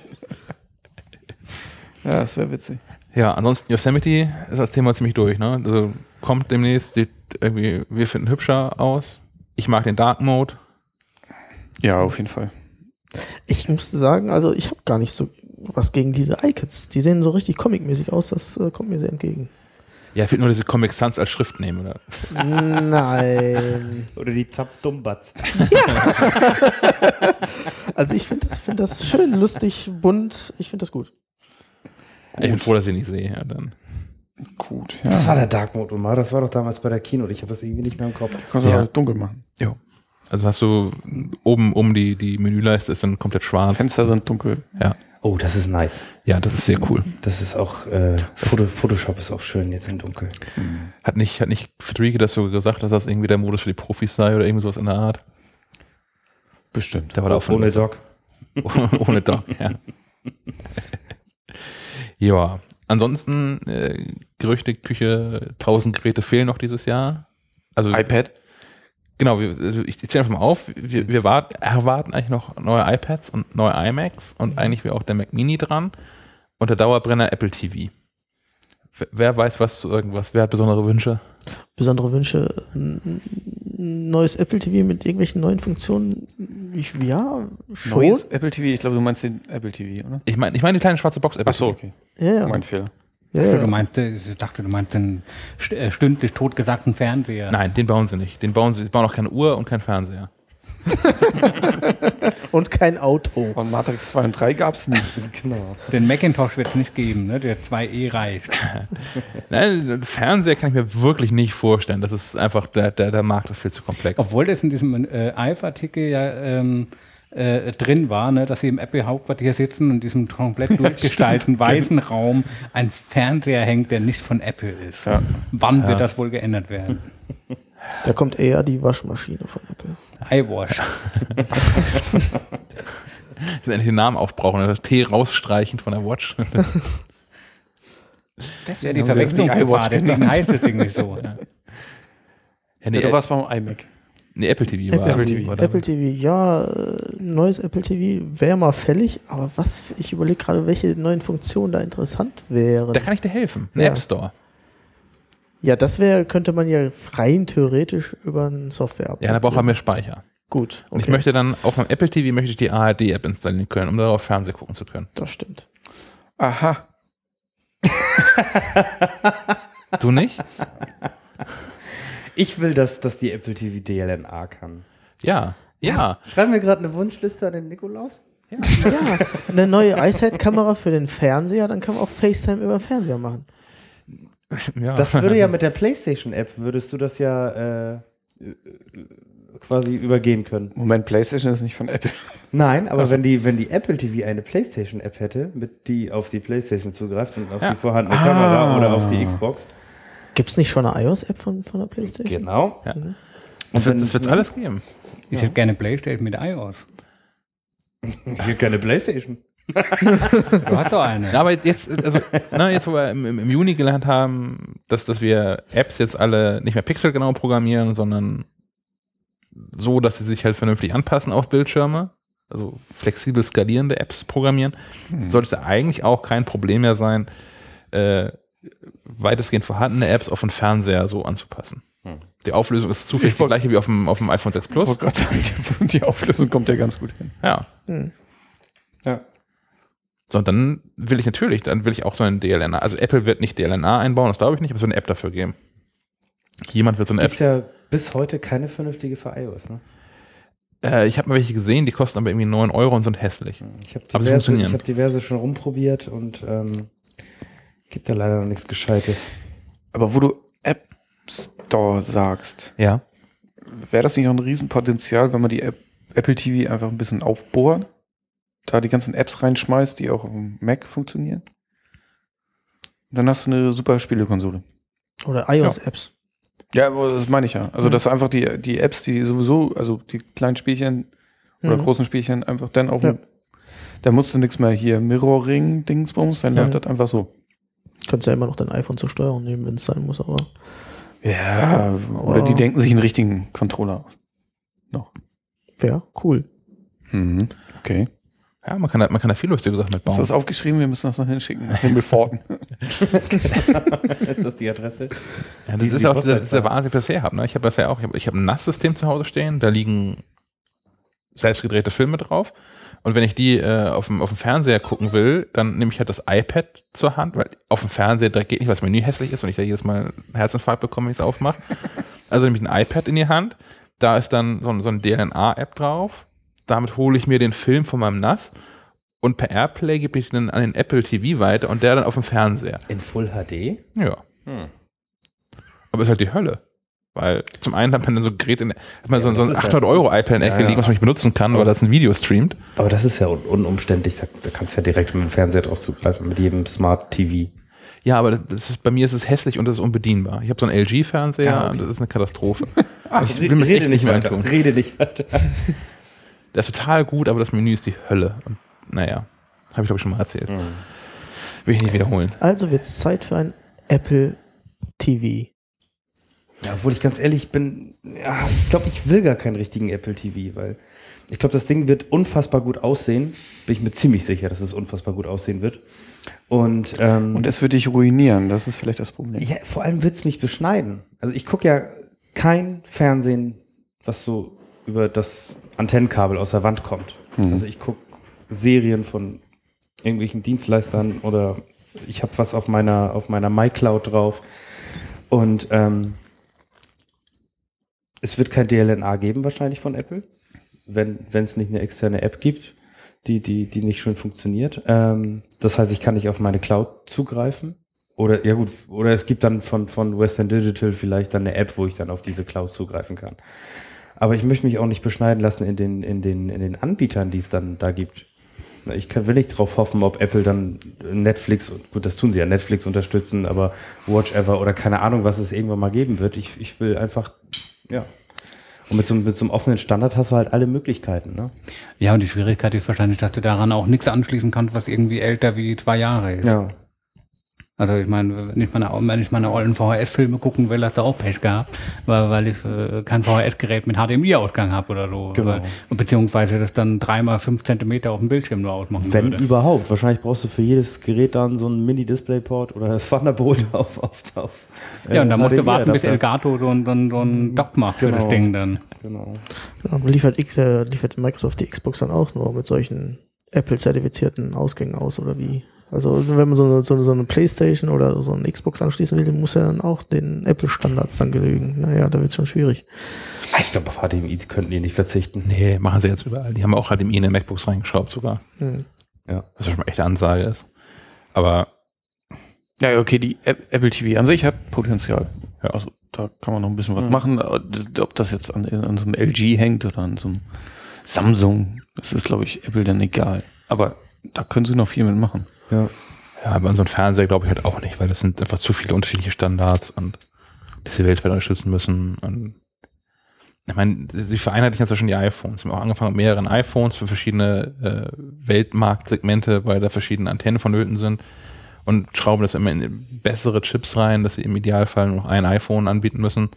Ja, das wäre witzig. Ja, ansonsten Yosemite ist das Thema ziemlich durch. Ne? Also kommt demnächst, sieht irgendwie, wir finden hübscher aus. Ich mag den Dark Mode. Ja, auf jeden Fall. Ich musste sagen, also ich habe gar nicht so was gegen diese iKids. Die sehen so richtig comicmäßig aus, das äh, kommt mir sehr entgegen. Ja, ich will nur diese Comic Sans als Schrift nehmen, oder? Nein. Oder die Zapfdummbatz. Also ich finde das, find das schön, lustig, bunt. Ich finde das gut. Ich bin froh, dass ich nicht sehe. Ja, dann. Gut. Was Ja. war der Dark Mode, Omar? Das war doch damals bei der Kino. Ich habe das irgendwie nicht mehr im Kopf. Kannst du Ja. auch dunkel machen. Also hast du oben um die, die Menüleiste ist dann komplett schwarz. Fenster sind dunkel. Ja. Oh, das ist nice. ja, das ist sehr cool. Das ist auch, äh, Foto, Photoshop ist auch schön jetzt in dunkel. Hat nicht, hat nicht Friedrike das so gesagt, dass das irgendwie der Modus für die Profis sei oder irgendwie sowas in der Art? Bestimmt. Da war da auch Ohne Doc. Ohne Doc, ja. ja. Ansonsten, äh, Gerüchteküche, 1000 Geräte fehlen noch dieses Jahr. Also, iPad. genau, wir, also ich zähle einfach mal auf. Wir, wir wart, erwarten eigentlich noch neue iPads und neue iMacs und eigentlich wäre auch der Mac Mini dran und der Dauerbrenner Apple TV. Wer- Wer weiß was zu irgendwas? Wer hat besondere Wünsche? Besondere Wünsche. Ein neues Apple TV mit irgendwelchen neuen Funktionen. Ich, ja, schon. Neues Apple TV. Ich glaube, du meinst den Apple TV, oder? Ich meine, ich meine die kleine schwarze Box Apple Ach so, okay. Ja, ja. Mein Fehler. Ja, Also, ja. du meinst, ich dachte, du meinst den äh, stündlich totgesagten Fernseher. Nein, den bauen sie nicht. Den bauen sie, sie bauen auch keine Uhr und keinen Fernseher. Und kein Auto. Und Matrix 2 und 3 gab es nie. Genau. Den Macintosh wird es nicht geben, ne? der 2E reicht. Nein, den Fernseher kann ich mir wirklich nicht vorstellen. Das ist einfach, der, der, der Markt ist viel zu komplex. Obwohl das in diesem äh, Alpha-Artikel ja ähm, äh, drin war, ne, dass sie im Apple-Hauptquartier sitzen und in diesem komplett durchgestalten weißen Raum ein Fernseher hängt, der nicht von Apple ist. Ja. Wann Ja. wird das wohl geändert werden? Da kommt eher die Waschmaschine von Apple. iWash. Ich will endlich den Namen aufbrauchen, das T rausstreichen von der Watch. Das wäre die das Verwechslung iWatch deswegen heißt das Ding nicht so. Ja, Ja, nee, du warst beim iMac. Nee, Apple TV war. Apple, TV. oder? Apple TV, ja, äh, neues Apple TV wäre mal fällig, aber was, für- ich überlege gerade, welche neuen Funktionen da interessant wären. Da kann ich dir helfen. Ein Ja. App Store. Ja, das wäre, könnte man ja rein theoretisch über ein Software Ja, da braucht man mehr Speicher. Gut, Und ich möchte dann auf meinem Apple TV möchte ich die ARD-App installieren können, um darauf Fernsehen gucken zu können. Das stimmt. Aha. Du nicht? Ich will, dass, dass die Apple TV DLNA kann. Ja. Ja. Schreiben wir gerade eine Wunschliste an den Nikolaus? Ja, eine neue iSight-Kamera für den Fernseher, dann kann man auch FaceTime über den Fernseher machen. ja. Das würde ja mit der PlayStation-App, würdest du das ja äh, quasi übergehen können. Moment, PlayStation ist nicht von Apple. Nein, aber Also- wenn, die, wenn die Apple TV eine PlayStation-App hätte, mit die auf die PlayStation zugreift und auf Ja. die vorhandene Ah. Kamera oder auf die Xbox. Gibt es nicht schon eine iOS-App von, von der Playstation? Genau. Ja. Mhm. Das wird es alles geben. Ich hätte gerne Playstation mit iOS. Ich hätte keine PlayStation. Du hast doch eine. Ja, aber jetzt, also, na, jetzt wo wir im, im, Juni gelernt haben, dass, dass wir Apps jetzt alle nicht mehr pixelgenau programmieren, sondern so, dass sie sich halt vernünftig anpassen auf Bildschirme, also flexibel skalierende Apps programmieren, sollte es ja eigentlich auch kein Problem mehr sein, äh, weitestgehend vorhandene Apps auf den Fernseher so anzupassen. Hm. Die Auflösung ist zufällig Ich die gleiche wie auf dem, auf dem iPhone 6 Ich Plus. wollte gerade sagen, die, die Auflösung kommt ja ganz gut hin. Ja. Hm. Ja. So, und dann will ich natürlich, dann will ich auch so ein DLNA. Also Apple wird nicht DLNA einbauen, das glaube ich nicht, aber es wird eine App dafür geben. Jemand wird so eine App. Gibt ja bis heute keine vernünftige für iOS, ne? Äh, ich habe mal welche gesehen, die kosten aber irgendwie 9 Euro und sind hässlich. Ich habe Aber sie diverse, funktionieren. ich hab diverse schon rumprobiert und ähm, gibt da leider noch nichts Gescheites. Aber wo du App Store sagst, Ja. wäre das nicht auch ein Riesenpotenzial, wenn man die App, Apple TV einfach ein bisschen aufbohrt? Da die ganzen Apps reinschmeißt, die auch auf dem Mac funktionieren? Und dann hast du eine super Spielekonsole. Oder iOS-Apps. Ja, aber das meine ich ja. Also, Mhm. dass einfach die, die Apps, die sowieso, also die kleinen Spielchen oder Mhm. großen Spielchen, einfach dann auf Ja. dem, da musst du nichts mehr hier Mirroring, Dingsbums, dann Ja. läuft das einfach so. Kannst ja immer noch dein iPhone zur Steuerung nehmen, wenn es sein muss, aber Ja, oder die denken sich einen richtigen Controller aus. ja, cool. Mhm. Okay. Ja, man kann da, man kann da viel lustige Sachen Hast mitbauen. du das aufgeschrieben? Wir müssen das noch hinschicken. Himmelforten. ist das die Adresse? Ja, das Wie- ist ja auch der, das der? Wahnsinn, den ich bisher habe. Ne? Ich habe das ja auch. Ich habe hab ein NAS-System zu Hause stehen, da liegen selbstgedrehte Filme drauf. Und wenn ich die äh, auf, dem, auf dem Fernseher gucken will, dann nehme ich halt das iPad zur Hand, weil auf dem Fernseher direkt geht nicht, weil das Menü hässlich ist und ich da jedes Mal einen Herzinfarkt bekomme, wenn ich es aufmache. Also nehme ich ein iPad in die Hand, da ist dann so, ein- so eine DLNA-App drauf. Damit hole ich mir den Film von meinem NAS und per Airplay gebe ich den an den Apple TV weiter und der dann auf dem Fernseher. In Full HD? Ja. Hm. Aber ist halt die Hölle. Weil zum einen hat man dann so ein Gerät in, hat man Ja, so, so ein das ist 800 halt- Euro das ist- iPad in der Ecke ja, liegen, was man nicht benutzen kann, weil das ein Video streamt. Aber das ist ja un unumständlich. Da, da kannst du ja direkt mit dem Fernseher drauf zugreifen, mit jedem Smart TV. Ja, aber das- das ist, bei mir ist es hässlich und es ist unbedienbar. Ich habe so einen LG-Fernseher okay. und das ist eine Katastrophe. Ach, ich will mir das echt nicht weiter. antun. Rede nicht weiter. Der ist total gut, aber das Menü ist die Hölle. Und naja, habe ich glaube ich schon mal erzählt. Will ich nicht wiederholen. Also wird es Zeit für ein Apple TV. Ja, obwohl ich ganz ehrlich bin, ja, ich glaube, ich will gar keinen richtigen Apple TV, weil ich glaube, das Ding wird unfassbar gut aussehen. Bin ich mir ziemlich sicher, dass es unfassbar gut aussehen wird. Und, ähm, Und es wird dich ruinieren. Das ist vielleicht das Problem. ja, vor allem wird es mich beschneiden. Also ich gucke ja kein Fernsehen, was so über das Antennenkabel aus der Wand kommt. Mhm. Also ich gucke Serien von irgendwelchen Dienstleistern oder ich habe was auf meiner, auf meiner MyCloud drauf. Und ähm, es wird kein DLNA geben wahrscheinlich von Apple, wenn wenn es nicht eine externe App gibt, die, die, die nicht schön funktioniert. Ähm, das heißt, ich kann nicht auf meine Cloud zugreifen. Oder ja gut, oder es gibt dann von, von Western Digital vielleicht dann eine App, wo ich dann auf diese Cloud zugreifen kann. Aber ich möchte mich auch nicht beschneiden lassen in den, in den, in den Anbietern, die es dann da gibt. Ich kann, will nicht drauf hoffen, ob Apple dann Netflix, gut, das tun sie ja, Netflix unterstützen, aber Watch Ever oder keine Ahnung, was es irgendwann mal geben wird. Ich, ich will einfach, ja. Und mit so, einem- mit so einem offenen Standard hast du halt alle Möglichkeiten, ne? Ja, und die Schwierigkeit ist wahrscheinlich, dass du daran auch nichts anschließen kannst, was irgendwie älter wie zwei Jahre ist. Ja. Also ich meine, wenn ich meine, wenn ich meine alten VHS-Filme gucken will, hat da auch Pech gehabt, weil, weil ich äh, kein VHS-Gerät mit HDMI-Ausgang habe oder so. Genau. Weil, beziehungsweise das dann dreimal fünf Zentimeter auf dem Bildschirm nur ausmachen Wenn würde. überhaupt. Wahrscheinlich brauchst du für jedes Gerät dann so einen Mini-Displayport oder Thunderbolt auf, auf, auf Ja, und dann musst du warten, bis. Elgato so, ein- so, ein- so ein Dock macht für das Genau. Ding dann. Genau. Genau, liefert, X, äh, liefert Microsoft die Xbox dann auch nur mit solchen Apple-zertifizierten Ausgängen aus oder wie? Also wenn man so eine, so eine, so eine Playstation oder so eine Xbox anschließen will, muss er dann auch den Apple-Standards dann genügen. Naja, da wird es schon schwierig. Ich glaube, auf HDMI könnten die nicht verzichten. Nee, machen sie jetzt überall. Die haben auch HDMI in den MacBooks reingeschraubt sogar. Hm. Was ja schon mal echt eine Ansage ist. Aber Ja, ja, okay, die App- Apple TV an sich hat Potenzial. Ja. Also da kann man noch ein bisschen was Mhm. machen. Ob das jetzt an, an so einem LG hängt oder an so einem Samsung, das ist, glaube ich, Apple dann egal. Aber da können sie noch viel mitmachen. Ja. ja, aber an so einem Fernseher glaube ich halt auch nicht, weil das sind einfach zu viele unterschiedliche Standards und die sie weltweit unterstützen müssen. Und ich meine, sie vereinheitlichen jetzt ja schon die iPhones. Sie haben auch angefangen mit mehreren iPhones für verschiedene äh, Weltmarktsegmente, weil da verschiedene Antennen vonnöten sind und schrauben das immer in bessere Chips rein, dass sie im Idealfall nur noch ein iPhone anbieten müssen.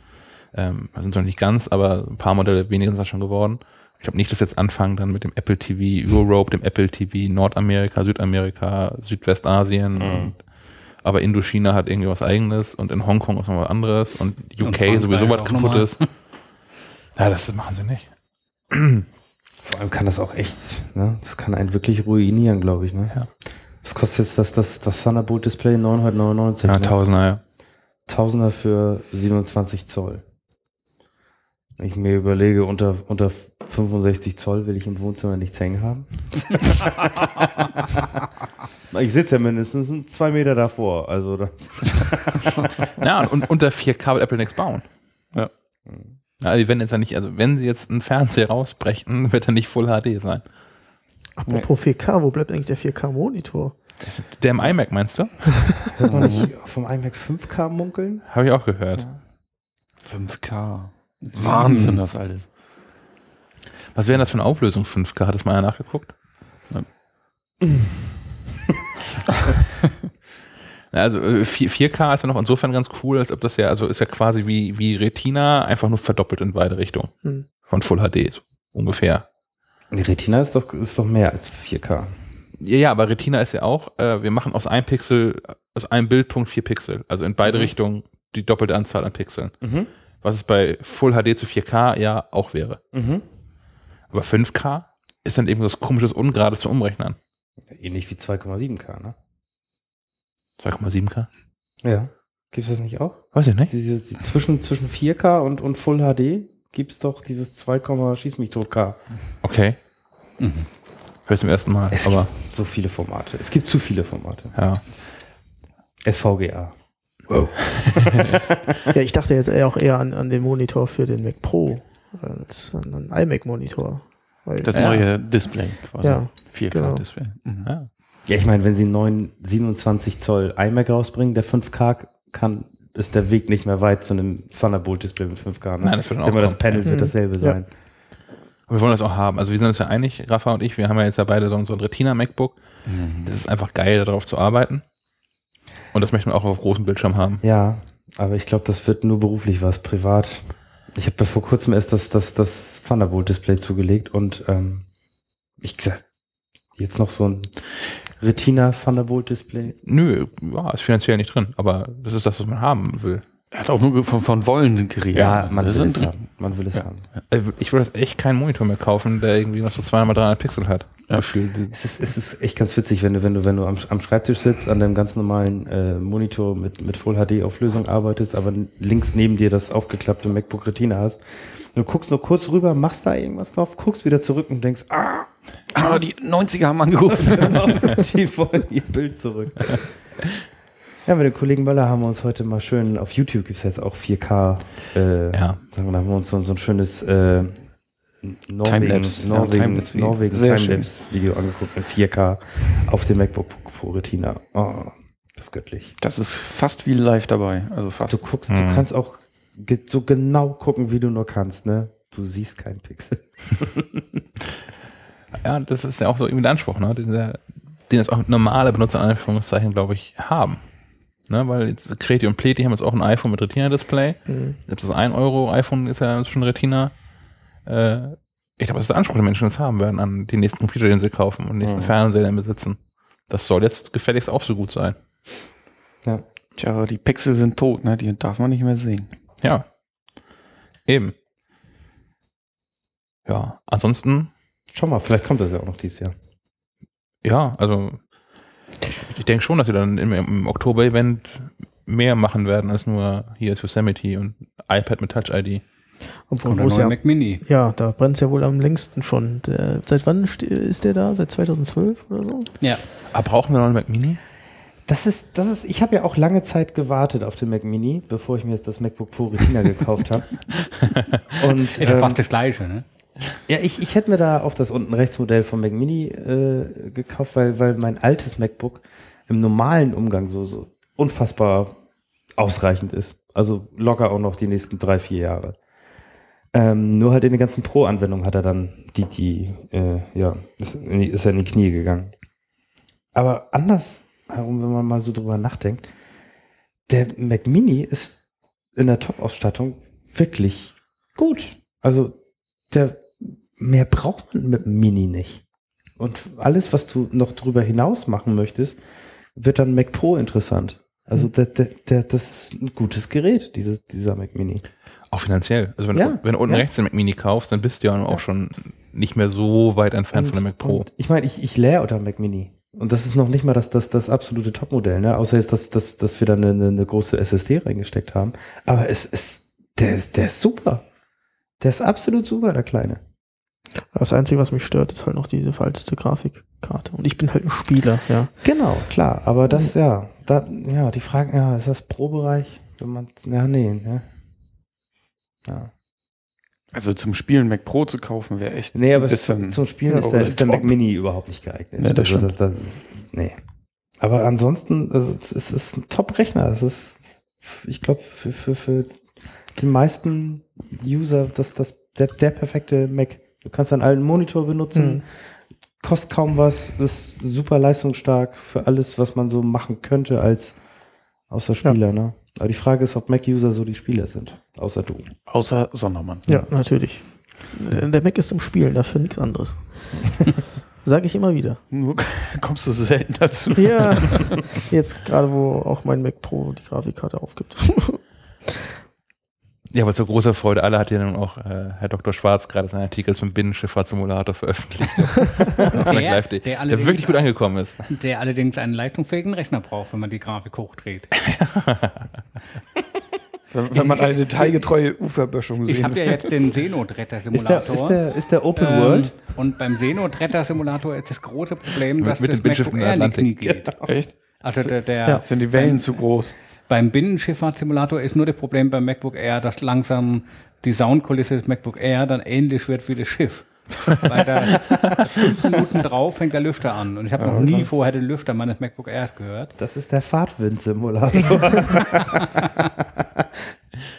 Ähm, das sind noch nicht ganz, aber ein paar Modelle weniger sind das schon geworden. Ich glaube nicht, dass jetzt anfangen dann mit dem Apple TV Europe, dem Apple TV Nordamerika, Südamerika, Südwestasien Mhm. und aber Indochina hat irgendwie was eigenes und in Hongkong ist noch was anderes und UK Und sowieso was auch kaputt nochmal. ist. Ja, das machen sie nicht. Vor allem kann das auch echt, ne? Das kann einen wirklich ruinieren, glaube ich, ne? Ja. Was kostet jetzt das, das, das Thunderbolt Display? 999, Ja, ne? Tausender, ja. Tausender für 27 Zoll. Wenn ich mir überlege, unter, unter 65 Zoll will ich im Wohnzimmer nichts hängen haben. ich sitze ja mindestens zwei Meter davor. Also da, Ja, und unter 4K wird Apple nichts bauen. Ja. Ja, die werden jetzt ja nicht, also wenn sie jetzt einen Fernseher rausbrechen, wird er nicht Full HD sein. Apropos 4K, wo bleibt eigentlich der 4K-Monitor? Der im iMac meinst du? hört man nicht vom iMac 5K munkeln? Habe ich auch gehört. 5K. Wahnsinn, das alles. Was wäre das für eine Auflösung 5K? Hat das mal einer nachgeguckt? Ja, also äh, 4, 4K ist ja noch insofern ganz cool, als ob das ja, also ist ja quasi wie, wie Retina, einfach nur verdoppelt in beide Richtungen. Hm. Von Full HD, so ungefähr. Die Retina ist doch, ist doch mehr als 4K. Ja, ja, aber Retina ist ja auch, äh, wir machen aus einem Pixel, aus einem Bildpunkt vier Pixel. Also in beide Mhm. Richtungen die doppelte Anzahl an Pixeln. Mhm. Was es bei Full HD zu 4K ja auch wäre. Mhm. Aber 5K ist dann eben das komisches Ungerades zum Umrechnen. Ähnlich wie 2,7K, ne? 2,7K? Ja. Gibt's das nicht auch? Weiß ich nicht. Diese, die, zwischen, zwischen 4K und, und Full HD gibt's doch dieses 2, schieß mich tot K. Okay. Mhm. Hör zum ersten Mal. Es aber gibt so viele Formate. Es gibt zu viele Formate. ja. SVGA. Ja, ich dachte jetzt eher auch eher an, an den Monitor für den Mac Pro als an einen iMac-Monitor. Das Ja. neue Display quasi. Ja, 4K-Display. Mhm. ja. Ja, ich meine, wenn sie einen neuen 27 Zoll iMac rausbringen, der 5K kann, ist der Weg nicht mehr weit zu einem Thunderbolt-Display mit 5K. Ne? Nein, das wird auch mal, das. Panel wird Mhm. dasselbe Ja. sein. Aber wir wollen das auch haben. Also wir sind uns ja einig, Rafa und ich, wir haben ja jetzt ja beide so so ein Retina MacBook. Mhm. Das ist einfach geil, darauf zu arbeiten. Und das möchten wir auch auf großem Bildschirm haben. Ja, aber ich glaube, das wird nur beruflich was, privat. Ich habe ja vor kurzem erst das, das, das Thunderbolt-Display zugelegt und ähm, ich gesagt, jetzt noch so ein Retina Thunderbolt-Display. Nö, ja, ist finanziell nicht drin, aber das ist das, was man haben will. Er hat auch nur von, von Wollen geredet. Ja, man Das will es haben. Man will es haben. Also Ich würde jetzt echt keinen Monitor mehr kaufen, der irgendwie noch so 200 mal 300 Pixel hat. Ja. Es ist, es ist echt ganz witzig, wenn du, wenn du, wenn du am, am Schreibtisch sitzt, an deinem ganz normalen äh, Monitor mit, mit Full HD Auflösung arbeitest, aber links neben dir das aufgeklappte MacBook Retina hast. Du guckst nur kurz rüber, machst da irgendwas drauf, guckst wieder zurück und denkst, ah, Ah, die 90er haben angerufen. genau, die wollen ihr Bild zurück. Ja, mit dem Kollegen Möller haben wir uns heute mal schön, auf YouTube gibt's jetzt auch 4K, äh, Ja. sagen wir, da haben wir uns so, so ein schönes äh, Norwegen, Timelapse, ja, Norwegen, Timelapse-Video. Norwegen angeguckt in 4K auf dem MacBook Pro Retina. Oh, das ist göttlich. Das ist fast wie live dabei. Also fast. Du guckst, Mhm. du kannst auch so genau gucken, wie du nur kannst, ne? Du siehst keinen Pixel. Ja, das ist ja auch so irgendwie der Anspruch, ne? Den, der, den jetzt auch normale Benutzer in Anführungszeichen, glaube ich, haben. Ne, weil jetzt Kreti und Pleti haben jetzt auch ein iPhone mit Retina-Display. Mhm. Selbst das 1 Euro iPhone ist ja schon Retina. Äh, ich glaube, das ist der Anspruch, den Menschen das haben werden an den nächsten Computer, den sie kaufen und den nächsten Mhm. Fernseher, den besitzen. Das soll jetzt gefälligst auch so gut sein. Ja. Tja, die Pixel sind tot, ne? Die darf man nicht mehr sehen. Ja. Eben. Ja, ansonsten, Schau mal, vielleicht kommt das ja auch noch dieses Jahr. ja, also ich denke schon, dass wir dann im, im Oktober-Event mehr machen werden als nur hier ist Yosemite und iPad mit Touch-ID. Obwohl, Und wo neue ja, Mac Mini. ja, da brennt es ja wohl am längsten schon. Der, seit wann ist der da? Seit 2012 oder so? Ja. Aber brauchen wir noch einen Mac Mini? Das ist, das ist, ich habe ja auch lange Zeit gewartet auf den Mac Mini, bevor ich mir jetzt das MacBook Pro Retina gekauft habe. Und Ist ähm, fast das Gleiche, ne? Ja, ich, ich hätte mir da auch das unten rechts Modell vom Mac Mini äh, gekauft, weil, weil mein altes MacBook im normalen Umgang so, so unfassbar ausreichend ist. Also locker auch noch die nächsten drei, vier Jahre. Ähm, nur halt in den ganzen Pro-Anwendungen hat er dann die, die, äh, ja, ist, ist er in die Knie gegangen. Aber andersherum, wenn man mal so drüber nachdenkt, der Mac Mini ist in der Top-Ausstattung wirklich gut. Also der mehr braucht man mit dem Mini nicht. Und alles, was du noch drüber hinaus machen möchtest, wird dann Mac Pro interessant. Also der, der, der, das ist ein gutes Gerät, dieses, dieser Mac Mini. Auch finanziell. Also wenn, Ja, du, wenn du unten ja. rechts den Mac Mini kaufst, dann bist du ja auch schon nicht mehr so weit entfernt von dem Mac Pro. Und ich meine, ich, ich leer unter Mac Mini. Und das ist noch nicht mal das, das, das absolute Topmodell, ne? Außer jetzt, dass, dass, dass wir da eine, eine, große SSD reingesteckt haben. Aber es ist, der, der ist super. Der ist absolut super, der Kleine. Das Einzige, was mich stört, ist halt noch diese veraltete Grafikkarte. Und ich bin halt ein Spieler, ja. Genau, klar. Aber das, ja, da, ja, die Frage, ja, ist das Pro-Bereich? Wenn man, ja, nee, ne? Ja. Also zum Spielen Mac Pro zu kaufen wäre echt. Nee, aber ein bisschen- zum, Spielen ja, ist der, ist der Mac. Mini überhaupt nicht geeignet. Ja, das stimmt. das, das, nee. Aber ansonsten, also es ist, es ist ein Top-Rechner. Es ist, ich glaube, für, für, für die meisten User das, das, der, der perfekte Mac. Du kannst einen alten Monitor benutzen, Mhm. kostet kaum was, ist super leistungsstark für alles, was man so machen könnte als außer Spieler. Ne? Aber die Frage ist, ob Mac-User so die Spieler sind, außer du. Außer Sondermann. Ja, natürlich. Der Mac ist zum Spielen, dafür nichts anderes. Sage ich immer wieder. Nur kommst du selten dazu. Ja, jetzt gerade, wo auch mein Mac Pro die Grafikkarte aufgibt. Ja, aber zur großer Freude aller hat ja nun auch äh, Herr Dr. Schwarz gerade seinen Artikel zum Binnenschifffahrtsimulator veröffentlicht. auf Der- der der, wirklich gut angekommen ist. Der allerdings einen leistungsfähigen Rechner braucht, wenn man die Grafik hochdreht. Wenn, wenn man eine detailgetreue Uferböschung Ich sehen habe ja jetzt den Ist der, Seenotretter-Simulator. ist der, ist der Open Ähm, World? Und beim Seenotretter-Simulator ist das große Problem, Mit- dass mit das dem Binnenschiff MacBook Air Atlantik. Knie geht. Echt? Also der, der, Ja. Sind die Wellen zu groß? Beim Binnenschifffahrtssimulator ist nur das Problem beim MacBook Air, dass langsam die Soundkulisse des MacBook Air dann ähnlich wird wie das Schiff. Weil da fünf Minuten drauf fängt der Lüfter an. Und ich habe noch nie vorher den Lüfter meines MacBook Airs gehört. Das ist der Fahrtwind-Simulator.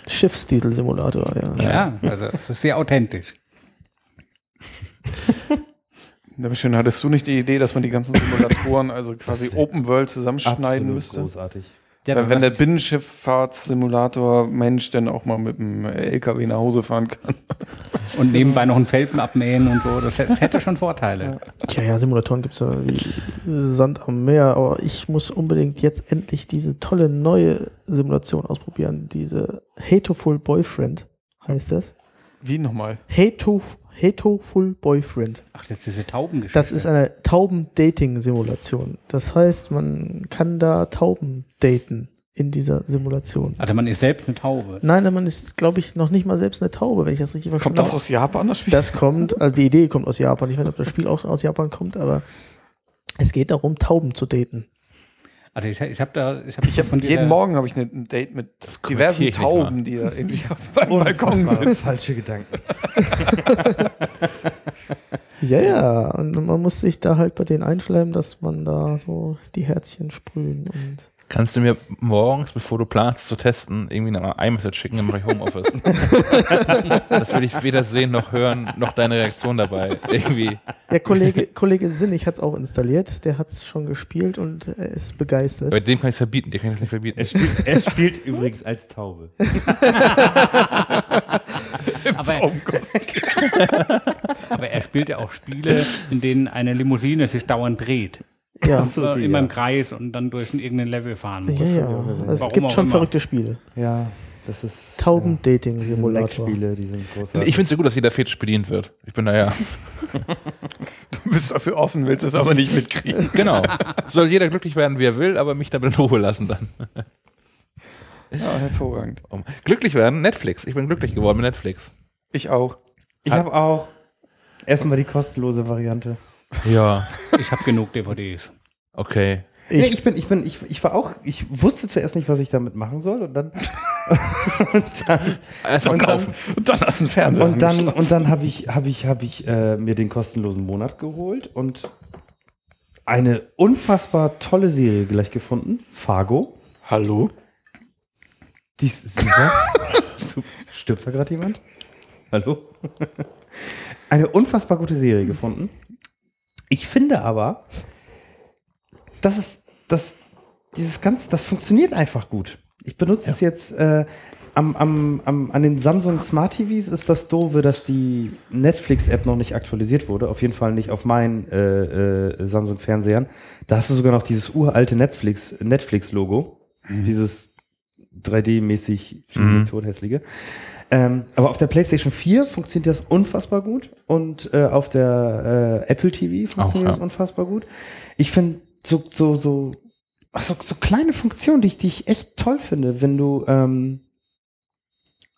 Schiffsdiesel-Simulator, ja. Ja, also das ist sehr authentisch. Aber schön, hattest du nicht die Idee, dass man die ganzen Simulatoren, also quasi Open World zusammenschneiden Absolut müsste? großartig. Ja, wenn, wenn der Binnenschifffahrtssimulator Mensch dann auch mal mit dem LKW nach Hause fahren kann. und nebenbei noch einen Felpen abmähen und so, das, das hätte schon Vorteile. Ja, ja, Simulatoren gibt es ja wie Sand am Meer, aber ich muss unbedingt jetzt endlich diese tolle neue Simulation ausprobieren. Diese Hateful Boyfriend heißt das. Wie nochmal? Hato, Hateful Boyfriend. Ach, das ist diese Taubengeschichte. Das ist eine Tauben-Dating-Simulation. Das heißt, man kann da Tauben daten in dieser Simulation. also man ist selbst eine Taube. Nein, man ist, glaube ich, noch nicht mal selbst eine Taube, wenn ich das richtig verstanden Kommt das habe. aus Japan, das Spiel? Das kommt, also die Idee kommt aus Japan. Ich weiß nicht, ob das Spiel auch aus Japan kommt, aber es geht darum, Tauben zu daten. Also ich, ich habe da, ich habe hab, jeden Morgen habe ich ein Date mit diversen Tauben, die da irgendwie auf meinem Balkon sitzen. falsche Gedanken. Ja, ja, und man muss sich da halt bei denen einschleimen, dass man da so die Herzchen sprühen und Kannst du mir morgens, bevor du planst zu testen, irgendwie eine iMessage schicken, dann mache ich Homeoffice. das will ich weder sehen noch hören, noch deine Reaktion dabei. Irgendwie. Der Kollege, Kollege Sinnig hat es auch installiert. Der hat es schon gespielt und er ist begeistert. Bei dem kann ich es verbieten, dir kann ich das nicht verbieten. Er spielt, er spielt übrigens als Taube. Aber, aber er spielt ja auch Spiele, in denen eine Limousine sich dauernd dreht. Ja, so, die, immer ja. im Kreis und dann durch irgendein Level fahren muss. ja, ja. Warum Es gibt schon immer. verrückte Spiele. Ja, das ist. Tauben-Dating-Simulator. Spiele, die sind großartig. Ich finde es ja gut, dass jeder Fetisch bedient wird. Ich bin da ja. Du bist dafür offen, willst es aber nicht mitkriegen. Genau. Soll jeder glücklich werden, wie er will, aber mich damit in Ruhe lassen dann. Ja, hervorragend. Um. Glücklich werden, Netflix. Ich bin glücklich geworden mit Netflix. Ich auch. ich habe auch erstmal die kostenlose Variante. Ja. Ich habe genug DVDs. Okay. Ich, nee, Ich, bin, ich bin, ich, ich war auch, ich wusste zuerst nicht, was ich damit machen soll und dann und dann Erst mal Und dann- kaufen. Und dann hast du einen Fernseher und dann und dann habe ich habe ich habe ich äh, mir den kostenlosen Monat geholt und eine unfassbar tolle Serie gleich gefunden, Fargo. Hallo? Die ist. Super. Stirbt da gerade jemand? Hallo? Eine unfassbar gute Serie gefunden. Ich finde aber, das ist, das, dieses ganz, das funktioniert einfach gut. Ich benutze es jetzt äh, am, am, am, an den Samsung Smart TVs ist das doofe, dass die Netflix-App noch nicht aktualisiert wurde. Auf jeden Fall nicht auf meinen äh, äh, Samsung-Fernsehern. Da hast du sogar noch dieses uralte Netflix, Netflix-Logo. Dieses 3D-mäßig schieß Mhm. tot hässliche. Ähm, aber auf der PlayStation 4 funktioniert das unfassbar gut und äh, auf der äh, Apple TV funktioniert Auch, das ja. unfassbar gut. Ich finde so so so ach, so so kleine Funktionen, die ich, die ich echt toll finde, wenn du ähm,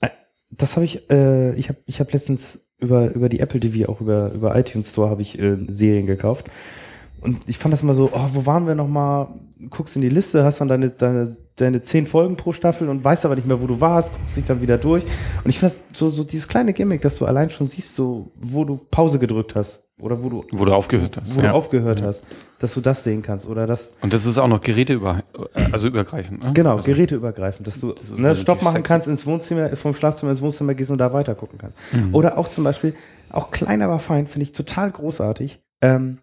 äh, das habe ich äh, ich habe ich habe letztens über über die Apple TV auch über über iTunes Store habe ich äh, Serien gekauft und ich fand das immer so, oh, wo waren wir noch mal? Guckst in die Liste, hast dann deine, deine, deine zehn Folgen pro Staffel und weißt aber nicht mehr, wo du warst, guckst dich dann wieder durch. Und ich finde das so, so dieses kleine Gimmick, dass du allein schon siehst, so, wo du Pause gedrückt hast oder wo du, Wo du aufgehört hast. wo Ja. du aufgehört hast, dass du das sehen kannst oder das, Und das ist auch noch geräteüber, also übergreifend. Ne? genau, also, geräteübergreifend, dass du Das ne, Stopp machen sexy. kannst, ins Wohnzimmer, vom Schlafzimmer ins Wohnzimmer gehst und da weiter gucken kannst. Mhm. Oder auch zum Beispiel, auch klein, aber fein, finde ich total großartig. Ähm,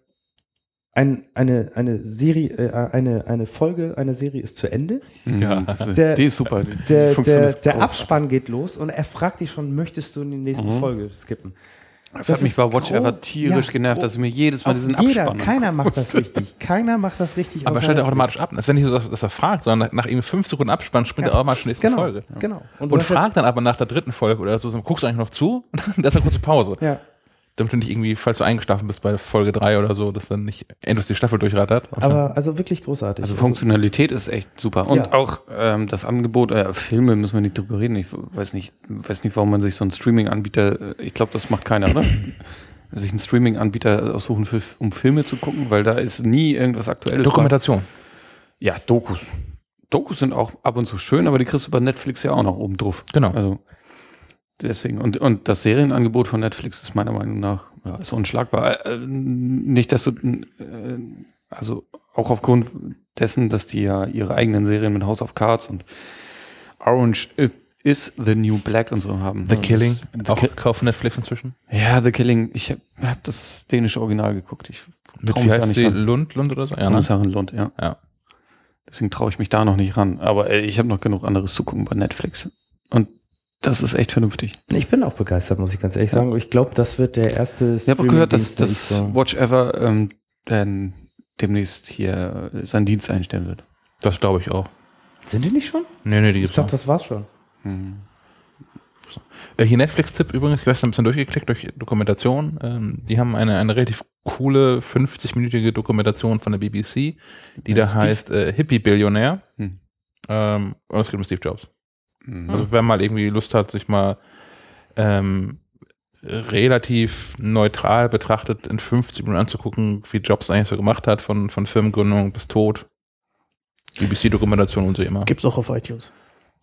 ein, eine, eine Serie, äh, eine, eine Folge, eine Serie ist zu Ende. Ja. das ist, Der- die ist super. Die Der, der, ist der. Abspann geht los und er fragt dich schon, möchtest du in die nächste Mhm. Folge skippen? Das, das hat mich bei Watch Ever tierisch ja, genervt, dass ich mir jedes Mal Auch diesen jeder, Abspann keiner macht das richtig. Keiner macht das richtig. Aber er Netflix. automatisch ab. Es ist ja nicht so, dass, er fragt, sondern nach, nach irgendwie fünf Sekunden Abspann springt Ja. er automatisch zur nächsten Genau, Folge. genau. Und hast fragt dann aber nach der dritten Folge oder so, so, guckst du eigentlich noch zu? Und dann ist eine kurze Pause. Ja. Damit du nicht irgendwie, falls du eingeschlafen bist bei Folge 3 oder so, dass dann nicht endlos die Staffel durchrattert. Aber also wirklich großartig. Also Funktionalität ist echt super. Und Ja. auch ähm, das Angebot, äh, Filme müssen wir nicht drüber reden. Ich weiß nicht, weiß nicht, warum man sich so einen Streaming-Anbieter, äh, ich glaube, das macht keiner, oder? Sich einen Streaming-Anbieter aussuchen, für, um Filme zu gucken, weil da ist nie irgendwas Aktuelles. Dokumentation. bei. Ja, Dokus. Dokus sind auch ab und zu schön, aber die kriegst du bei Netflix ja auch noch oben drauf. Genau. Also deswegen. Und, und das Serienangebot von Netflix ist meiner Meinung nach ja, ist unschlagbar. Äh, äh, nicht, dass du, äh, also auch aufgrund dessen, dass die ja ihre eigenen Serien mit House of Cards und Orange is, is the New Black und so haben. The Das- Killing. Auch Ki kaufen Netflix inzwischen. ja, The Killing. Ich habe hab das dänische Original geguckt. Ich Mit, wie heißt nicht sie? ran. Lund, Lund oder so? Ja, ne? Kommissarin Lund, ja. Ja. Deswegen traue ich mich da noch nicht ran. Aber ey, ich habe noch genug anderes zu gucken bei Netflix. Und das ist echt vernünftig. Ich bin auch begeistert, muss ich ganz ehrlich sagen. Ich glaube, das wird der erste Ich habe auch gehört, dass, ich so- Watch Ever ähm, dann demnächst hier äh, seinen Dienst einstellen wird. Das glaube ich auch. Sind die nicht schon? Nee, nee, die Ich gibt's dachte, noch. das war's schon. Hm. Äh, Hier Netflix-Tipp übrigens, ich habe gestern ein bisschen durchgeklickt durch Dokumentation. Ähm, die haben eine, eine relativ coole 50-minütige Dokumentation von der BBC, die da Steve- heißt äh, Hippie-Billionär. Hm. Ähm, und es geht um Steve Jobs. Mhm. Also wer mal irgendwie Lust hat, sich mal ähm, relativ neutral betrachtet in 50 Minuten anzugucken, wie Jobs eigentlich so gemacht hat, von, von Firmengründung bis Tod. BBC-Dokumentation und so immer. Gibt's auch auf iTunes.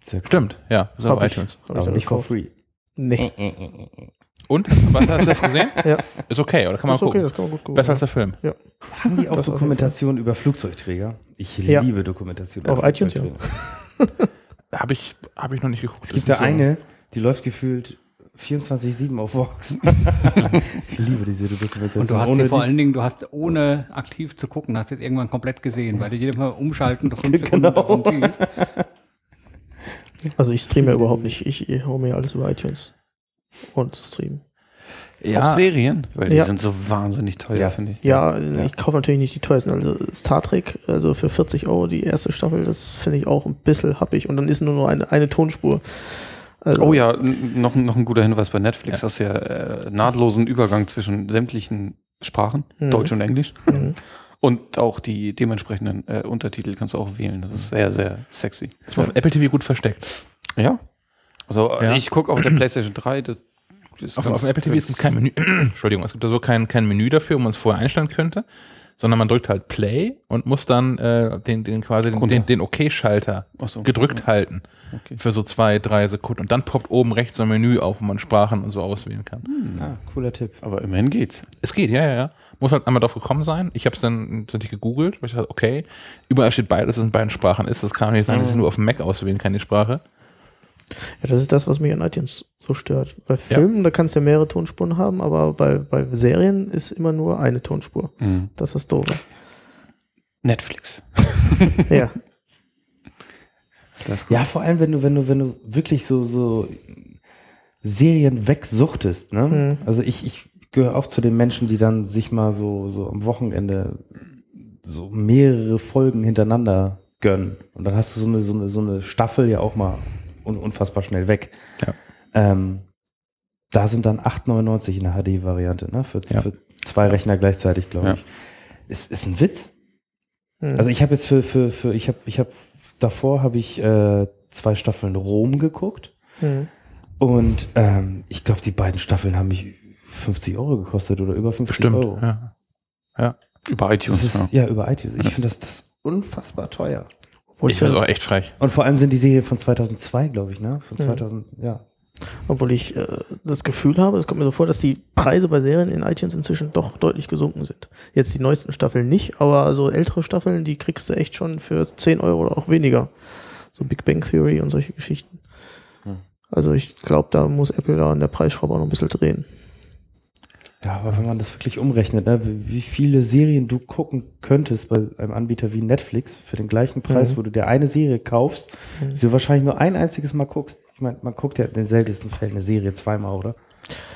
Sehr cool. Stimmt, ja, ist auf ich. iTunes. Aber nicht for free. Nee. Und? Was, hast du das gesehen? Ja. Ist okay, oder kann man ist okay, gucken? das kann man gut gucken. Besser als der Film. Haben die auch Das Dokumentationen über Flugzeugträger? Ich Ja. liebe Dokumentationen Auf iTunes, ja. Habe ich, hab ich noch nicht geguckt. Es gibt da so- eine, die läuft gefühlt 24-7 auf Vox. ich liebe diese Dokumentation. Und du hast Ohne die vor allen Dingen, du hast ohne aktiv zu gucken, hast jetzt irgendwann komplett gesehen, weil du jedes Mal umschalten, du fünf Sekunden Genau. davon siehst. Also ich streame ja überhaupt nicht. Ich hole mir alles über iTunes und streamen. Ja, Auch Serien, weil die Ja. sind so wahnsinnig teuer, Ja. finde ich. Ja, ich kaufe natürlich nicht die teuersten. Also Star Trek, also für 40 Euro die erste Staffel, das finde ich auch ein bisschen happig. Und dann ist nur noch eine, eine Tonspur. Also, Oh ja, noch, noch ein guter Hinweis bei Netflix, hast ja äh, nahtlosen Übergang zwischen sämtlichen Sprachen, Mhm. Deutsch und Englisch. Mhm. Und auch die dementsprechenden äh, Untertitel kannst du auch wählen. Das ist sehr, sehr sexy. ist auf Apple TV gut versteckt. Ja. Also äh, Ja. ich gucke auf der PlayStation 3. Das ist Auf, ganz- auf Apple TV ist kein Menü, Entschuldigung, es gibt da so kein, kein Menü dafür, wo man es vorher einstellen könnte, sondern man drückt halt Play und muss dann äh, den, den quasi den, den, den OK-Schalter Ach so. gedrückt halten Okay. für so zwei, drei Sekunden. Und dann poppt oben rechts so ein Menü auf, wo man Sprachen und so auswählen kann. Ah, cooler Tipp. Aber immerhin geht's. Es geht, ja, ja, ja. Muss halt einmal drauf gekommen sein. Ich habe es dann tatsächlich gegoogelt, weil ich dachte, okay, überall steht beides, dass es in beiden Sprachen ist. Das kann nicht sein, dass ich nur auf dem Mac auswählen kann, die Sprache. Ja, das ist das, was mich an iTunes so stört. Bei Filmen, da kannst du ja mehrere Tonspuren haben, aber bei, bei Serien ist immer nur eine Tonspur. Mhm. Das ist doof. Netflix. ja. Ja, vor allem, wenn du, wenn du, wenn du wirklich so, so Serien wegsuchtest, ne? Mhm. Also ich, ich gehöre auch zu den Menschen, die dann sich mal so, so am Wochenende so mehrere Folgen hintereinander gönnen. Und dann hast du so eine, so eine, so eine Staffel ja auch mal un, unfassbar schnell weg. Ja. Ähm, da sind dann 8,99 in der HD-Variante, ne? Für, Ja. für zwei Rechner gleichzeitig, glaube Ja. ich. Ist, ist ein Witz. Hm. Also ich habe jetzt für, für, für ich habe, ich habe davor habe ich äh, zwei Staffeln Rom geguckt Hm. und ähm, ich glaube, die beiden Staffeln haben mich 50 Euro gekostet oder über 50 Bestimmt. Euro. Ja. Über iTunes. Ist ja. ja über iTunes. Ich finde das, das unfassbar teuer. Obwohl, Ich ich, finde das das, auch echt frech. Und vor allem sind die Serien von 2002, glaube ich, ne? Von Mhm. 2000, ja. obwohl ich äh, das Gefühl habe, es kommt mir so vor, dass die Preise bei Serien in iTunes inzwischen doch deutlich gesunken sind. Jetzt die neuesten Staffeln nicht, aber so ältere Staffeln, die kriegst du echt schon für 10 Euro oder auch weniger. So Big Bang Theory und solche Geschichten. Hm. Also ich glaube, da muss Apple da an der Preisschraube auch noch ein bisschen drehen. Ja, aber wenn man das wirklich umrechnet, ne, wie viele Serien du gucken könntest bei einem Anbieter wie Netflix für den gleichen Preis, Mhm. wo du dir eine Serie kaufst, Mhm. die du wahrscheinlich nur ein einziges Mal guckst. Ich meine, man guckt ja in den seltensten Fällen eine Serie zweimal, oder?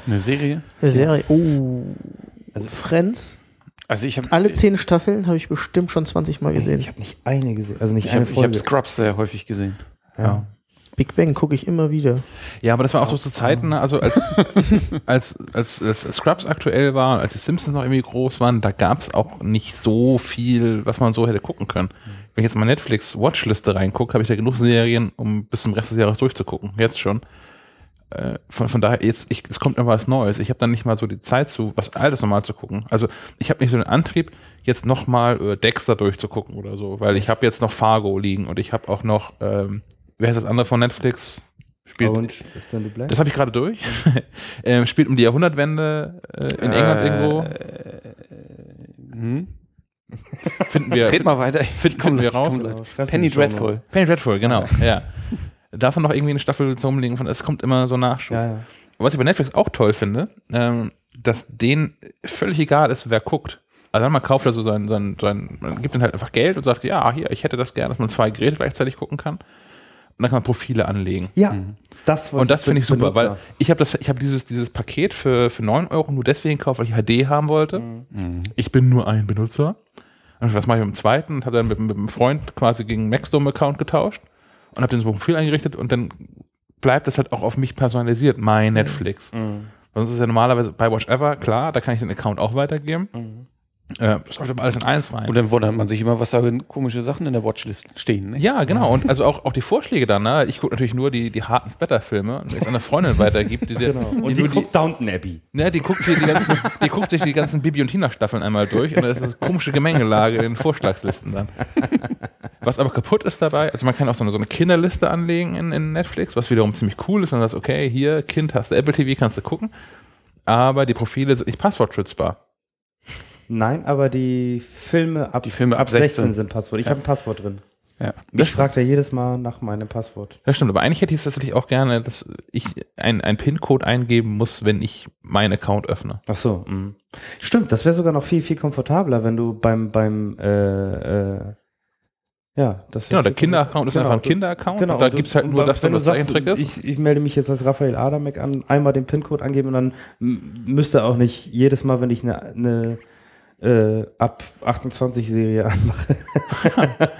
Eine Serie? Eine Serie, oh, Also- Friends, Also ich habe alle zehn Staffeln habe ich bestimmt schon 20 Mal gesehen. Ich habe nicht eine gesehen, also nicht ich eine hab, ich Folge. hab Scrubs sehr häufig gesehen. ja. Big Bang gucke ich immer wieder. Ja, aber das war auch so zu Zeiten, ne, also als, als, als, als Scrubs aktuell war, als die Simpsons noch irgendwie groß waren, da gab es auch nicht so viel, was man so hätte gucken können. Wenn ich jetzt mal Netflix Watchliste reingucke, habe ich da genug Serien, um bis zum Rest des Jahres durchzugucken. Jetzt schon. Äh, Von, von daher, jetzt, ich, es kommt immer was Neues. Ich habe dann nicht mal so die Zeit zu, was Altes nochmal zu gucken. Also ich habe nicht so den Antrieb, jetzt nochmal äh, Dexter durchzugucken oder so, weil ich habe jetzt noch Fargo liegen und ich habe auch noch, ähm, wer heißt das andere von Netflix? Spielt, Orange is the Black. das habe ich gerade durch. ähm, spielt um die Jahrhundertwende äh, in England irgendwo. Hm? Finden wir, Red mal weiter. finden, finden wir raus. Penny. Dreadful. Penny Dreadful, genau. Ja. Davon noch irgendwie eine Staffel zum Rumliegen von, es kommt immer so Nachschub. Ja, ja. Was ich bei Netflix auch toll finde, ähm, dass denen völlig egal ist, wer guckt. Also man kauft da so sein, sein, sein, man gibt dann halt einfach Geld und sagt, ja, hier, ich hätte das gerne, dass man zwei Geräte gleichzeitig gucken kann. Und dann kann man Profile anlegen. Ja, Mhm. das Und das finde ich super, Benutzer. weil ich habe das, ich habe dieses, dieses Paket für, für 9 Euro nur deswegen gekauft, weil ich HD haben wollte. Mhm. Ich bin nur ein Benutzer. Und was mache ich mit dem zweiten? Und habe dann mit, mit einem Freund quasi gegen einen Maxdome-Account getauscht und habe den so ein Profil eingerichtet und dann bleibt das halt auch auf mich personalisiert, mein Netflix. Mhm. Sonst ist ja normalerweise bei Watch Ever, klar, da kann ich den Account auch weitergeben. Äh, das läuft aber alles in eins rein. Und dann wundert man sich immer, was da für komische Sachen in der Watchlist stehen. Ne? Ja, genau. Und also auch, auch die Vorschläge dann, ne? Ich gucke natürlich nur die, die harten Splatter-Filme und wenn es einer Freundin weitergibt, die, Genau. die, Und die die, guckt Downton Abbey. ne, die guckt sich die ganzen, die guckt sich die ganzen Bibi und Tina-Staffeln einmal durch und das ist eine komische Gemengelage in den Vorschlagslisten dann. Was aber kaputt ist dabei, also man kann auch so eine, so eine Kinderliste anlegen in, in Netflix, was wiederum ziemlich cool ist, wenn du sagst, okay, hier, Kind, hast du Apple TV, kannst du gucken. aber die Profile sind nicht passwortschützbar. Nein, aber die Filme ab, Die Filme ab ab 16, 16 sind Passwort. Ich habe ein Passwort drin. Ja. Ich frage da jedes Mal nach meinem Passwort. Das stimmt, aber eigentlich hätte ich es tatsächlich auch gerne, dass ich einen PIN-Code eingeben muss, wenn ich meinen Account öffne. Ach so. mh. Stimmt, das wäre sogar noch viel, viel komfortabler, wenn du beim, beim, äh, äh, ja, das Genau, der Kinder-Account ist Genau, einfach ein Kinder-Account Genau, und da und du- gibt es halt nur das, wenn du sagst, Zeichentrick ist. Ich, ich melde mich jetzt als Raphael Adamek an, einmal den PIN-Code angeben und dann müsste auch nicht jedes Mal, wenn ich eine, eine äh, ab 28 Serie anmache,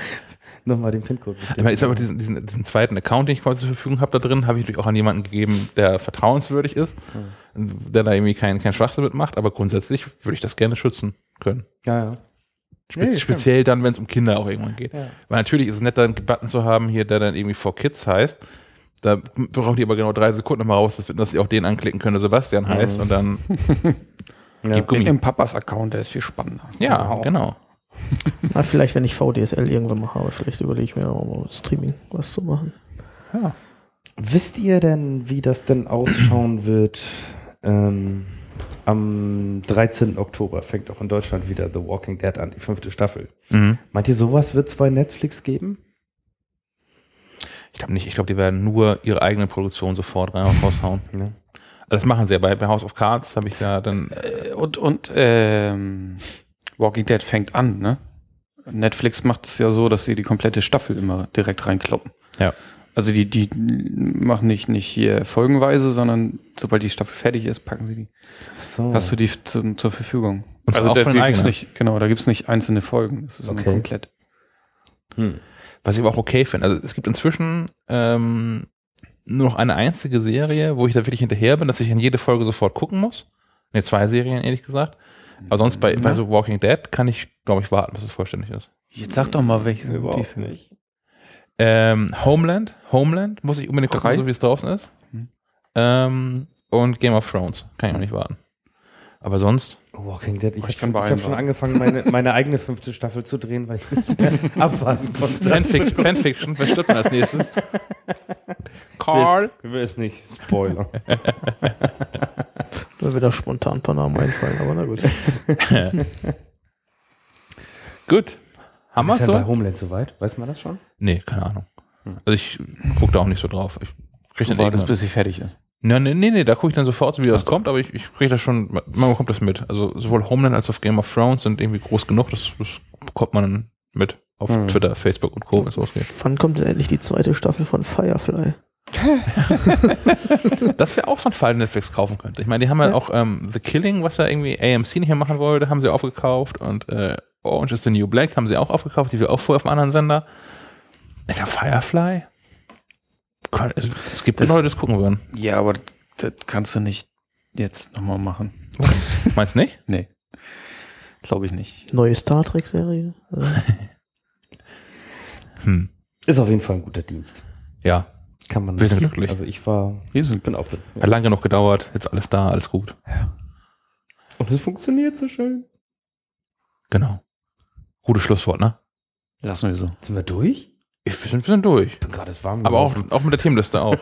nochmal den PIN-Code. Ich meine, jetzt aber diesen, diesen, diesen zweiten Account, den ich quasi zur Verfügung habe da drin, habe ich natürlich auch an jemanden gegeben, der vertrauenswürdig ist, der da irgendwie keinen kein Schwachsinn mitmacht, aber grundsätzlich würde ich das gerne schützen können. Ja, ja. Spez Nee, stimmt. speziell dann, wenn es um Kinder auch irgendwann geht. Ja. Weil natürlich ist es nett, da einen Button zu haben hier, der dann irgendwie for Kids heißt. Da brauchen die aber genau drei Sekunden, um mal rauszufinden, dass sie auch den anklicken können, der Sebastian heißt. Und dann Ja. gib Gummi. Im Papas Account, der ist viel spannender. Ja, genau. Na, vielleicht, wenn ich VDSL irgendwann mal habe, vielleicht überlege ich mir auch mal Streaming was zu machen. Wisst ihr denn, wie das denn ausschauen wird? Ähm, am 13. Oktober fängt auch in Deutschland wieder The Walking Dead an, die fünfte Staffel. Mhm. Meint ihr, sowas wird es bei Netflix geben? Ich glaube nicht. Ich glaube, die werden nur ihre eigene Produktion sofort rein- raushauen. Ja. Das machen sie ja bei, bei House of Cards, habe ich ja dann. Äh, Und, und ähm, Walking Dead fängt an, ne? Netflix macht es ja so, dass sie die komplette Staffel immer direkt reinkloppen. Ja. Also die, die machen nicht, nicht hier folgenweise, sondern sobald die Staffel fertig ist, packen sie die. So. Hast du die zu, zur Verfügung. Und also auch da, den gibt's nicht, genau, da gibt's nicht einzelne Folgen. Das ist immer Okay. komplett. hm. Was ich aber auch okay finde. Also es gibt inzwischen ähm, nur noch eine einzige Serie, wo ich da wirklich hinterher bin, dass ich in jede Folge sofort gucken muss. Ne, zwei Serien, ehrlich gesagt. Aber sonst bei, bei so Walking Dead kann ich, glaube ich, warten, bis es vollständig ist. Jetzt sag doch mal, welche sind die Überhaupt Filme? nicht. Ähm, Homeland, Homeland muss ich unbedingt gucken, Drei? so wie es draußen ist. Hm. Ähm, und Game of Thrones, kann ich auch nicht warten. Aber sonst, Walking Dead. Ich, Ich habe kann schon, hab schon warten. angefangen, meine, meine eigene fünfte Staffel zu drehen, weil ich nicht mehr abwarten konnte. Fanfiction, Fanfiction, wer stirbt denn als nächstes? Carl. Ich will es nicht spoilern. Mir wird da spontan ein paar Namen einfallen, aber na gut. Gut. Haben wir Ist ja bei so? Homeland soweit? Weiß man das schon? Nee, keine Ahnung. Hm. Also ich gucke da auch nicht so drauf. Ich krieg Du dann wartest, irgendwann- bis sie fertig ist. Nee, nee, nee, nee, da gucke ich dann sofort, wie das kommt, aber ich, ich kriege das schon, man bekommt das mit. Also sowohl Homeland als auch Game of Thrones sind irgendwie groß genug, das, das bekommt man dann mit auf Hm. Twitter, Facebook und Co. wenn es losgeht. Wann kommt denn endlich die zweite Staffel von Firefly? Das wäre auch so ein Fall, den Netflix kaufen könnte. Ich meine, die haben ja auch ähm, The Killing, was ja irgendwie AMC nicht mehr machen wollte, haben sie aufgekauft und äh, Orange is the New Black haben sie auch aufgekauft, die wir auch vorher auf einem anderen Sender. Alter, Firefly? Kann- Es, gibt Das- Leute, das gucken würden. Ja, aber das kannst du nicht jetzt nochmal machen. Meinst du nicht? Nee. Glaube ich nicht. Neue Star Trek-Serie? Hm. Ist auf jeden Fall ein guter Dienst. Ja, Kann man Wir sind nicht- glücklich. Also ich war, Wir sind bin auch. hat lange genug gedauert, jetzt alles da, alles gut. Und es funktioniert so schön. Genau. Gutes Schlusswort, ne? Lassen wir so. Sind wir durch? Ich, wir, sind, wir sind durch. Ich bin gerade das warm Aber auch, auch mit der Themenliste auch.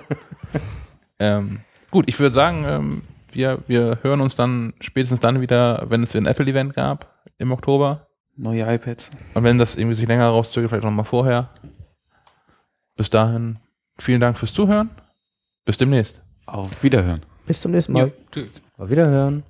ähm, gut, ich würde sagen, ähm, wir, wir hören uns dann spätestens dann wieder, wenn es wieder ein Apple-Event gab im Oktober. Neue iPads. Und wenn das irgendwie sich länger rauszögert, vielleicht noch mal vorher. Bis dahin, vielen Dank fürs Zuhören. Bis demnächst. Auf Wiederhören. bis zum nächsten Mal. Mal wiederhören.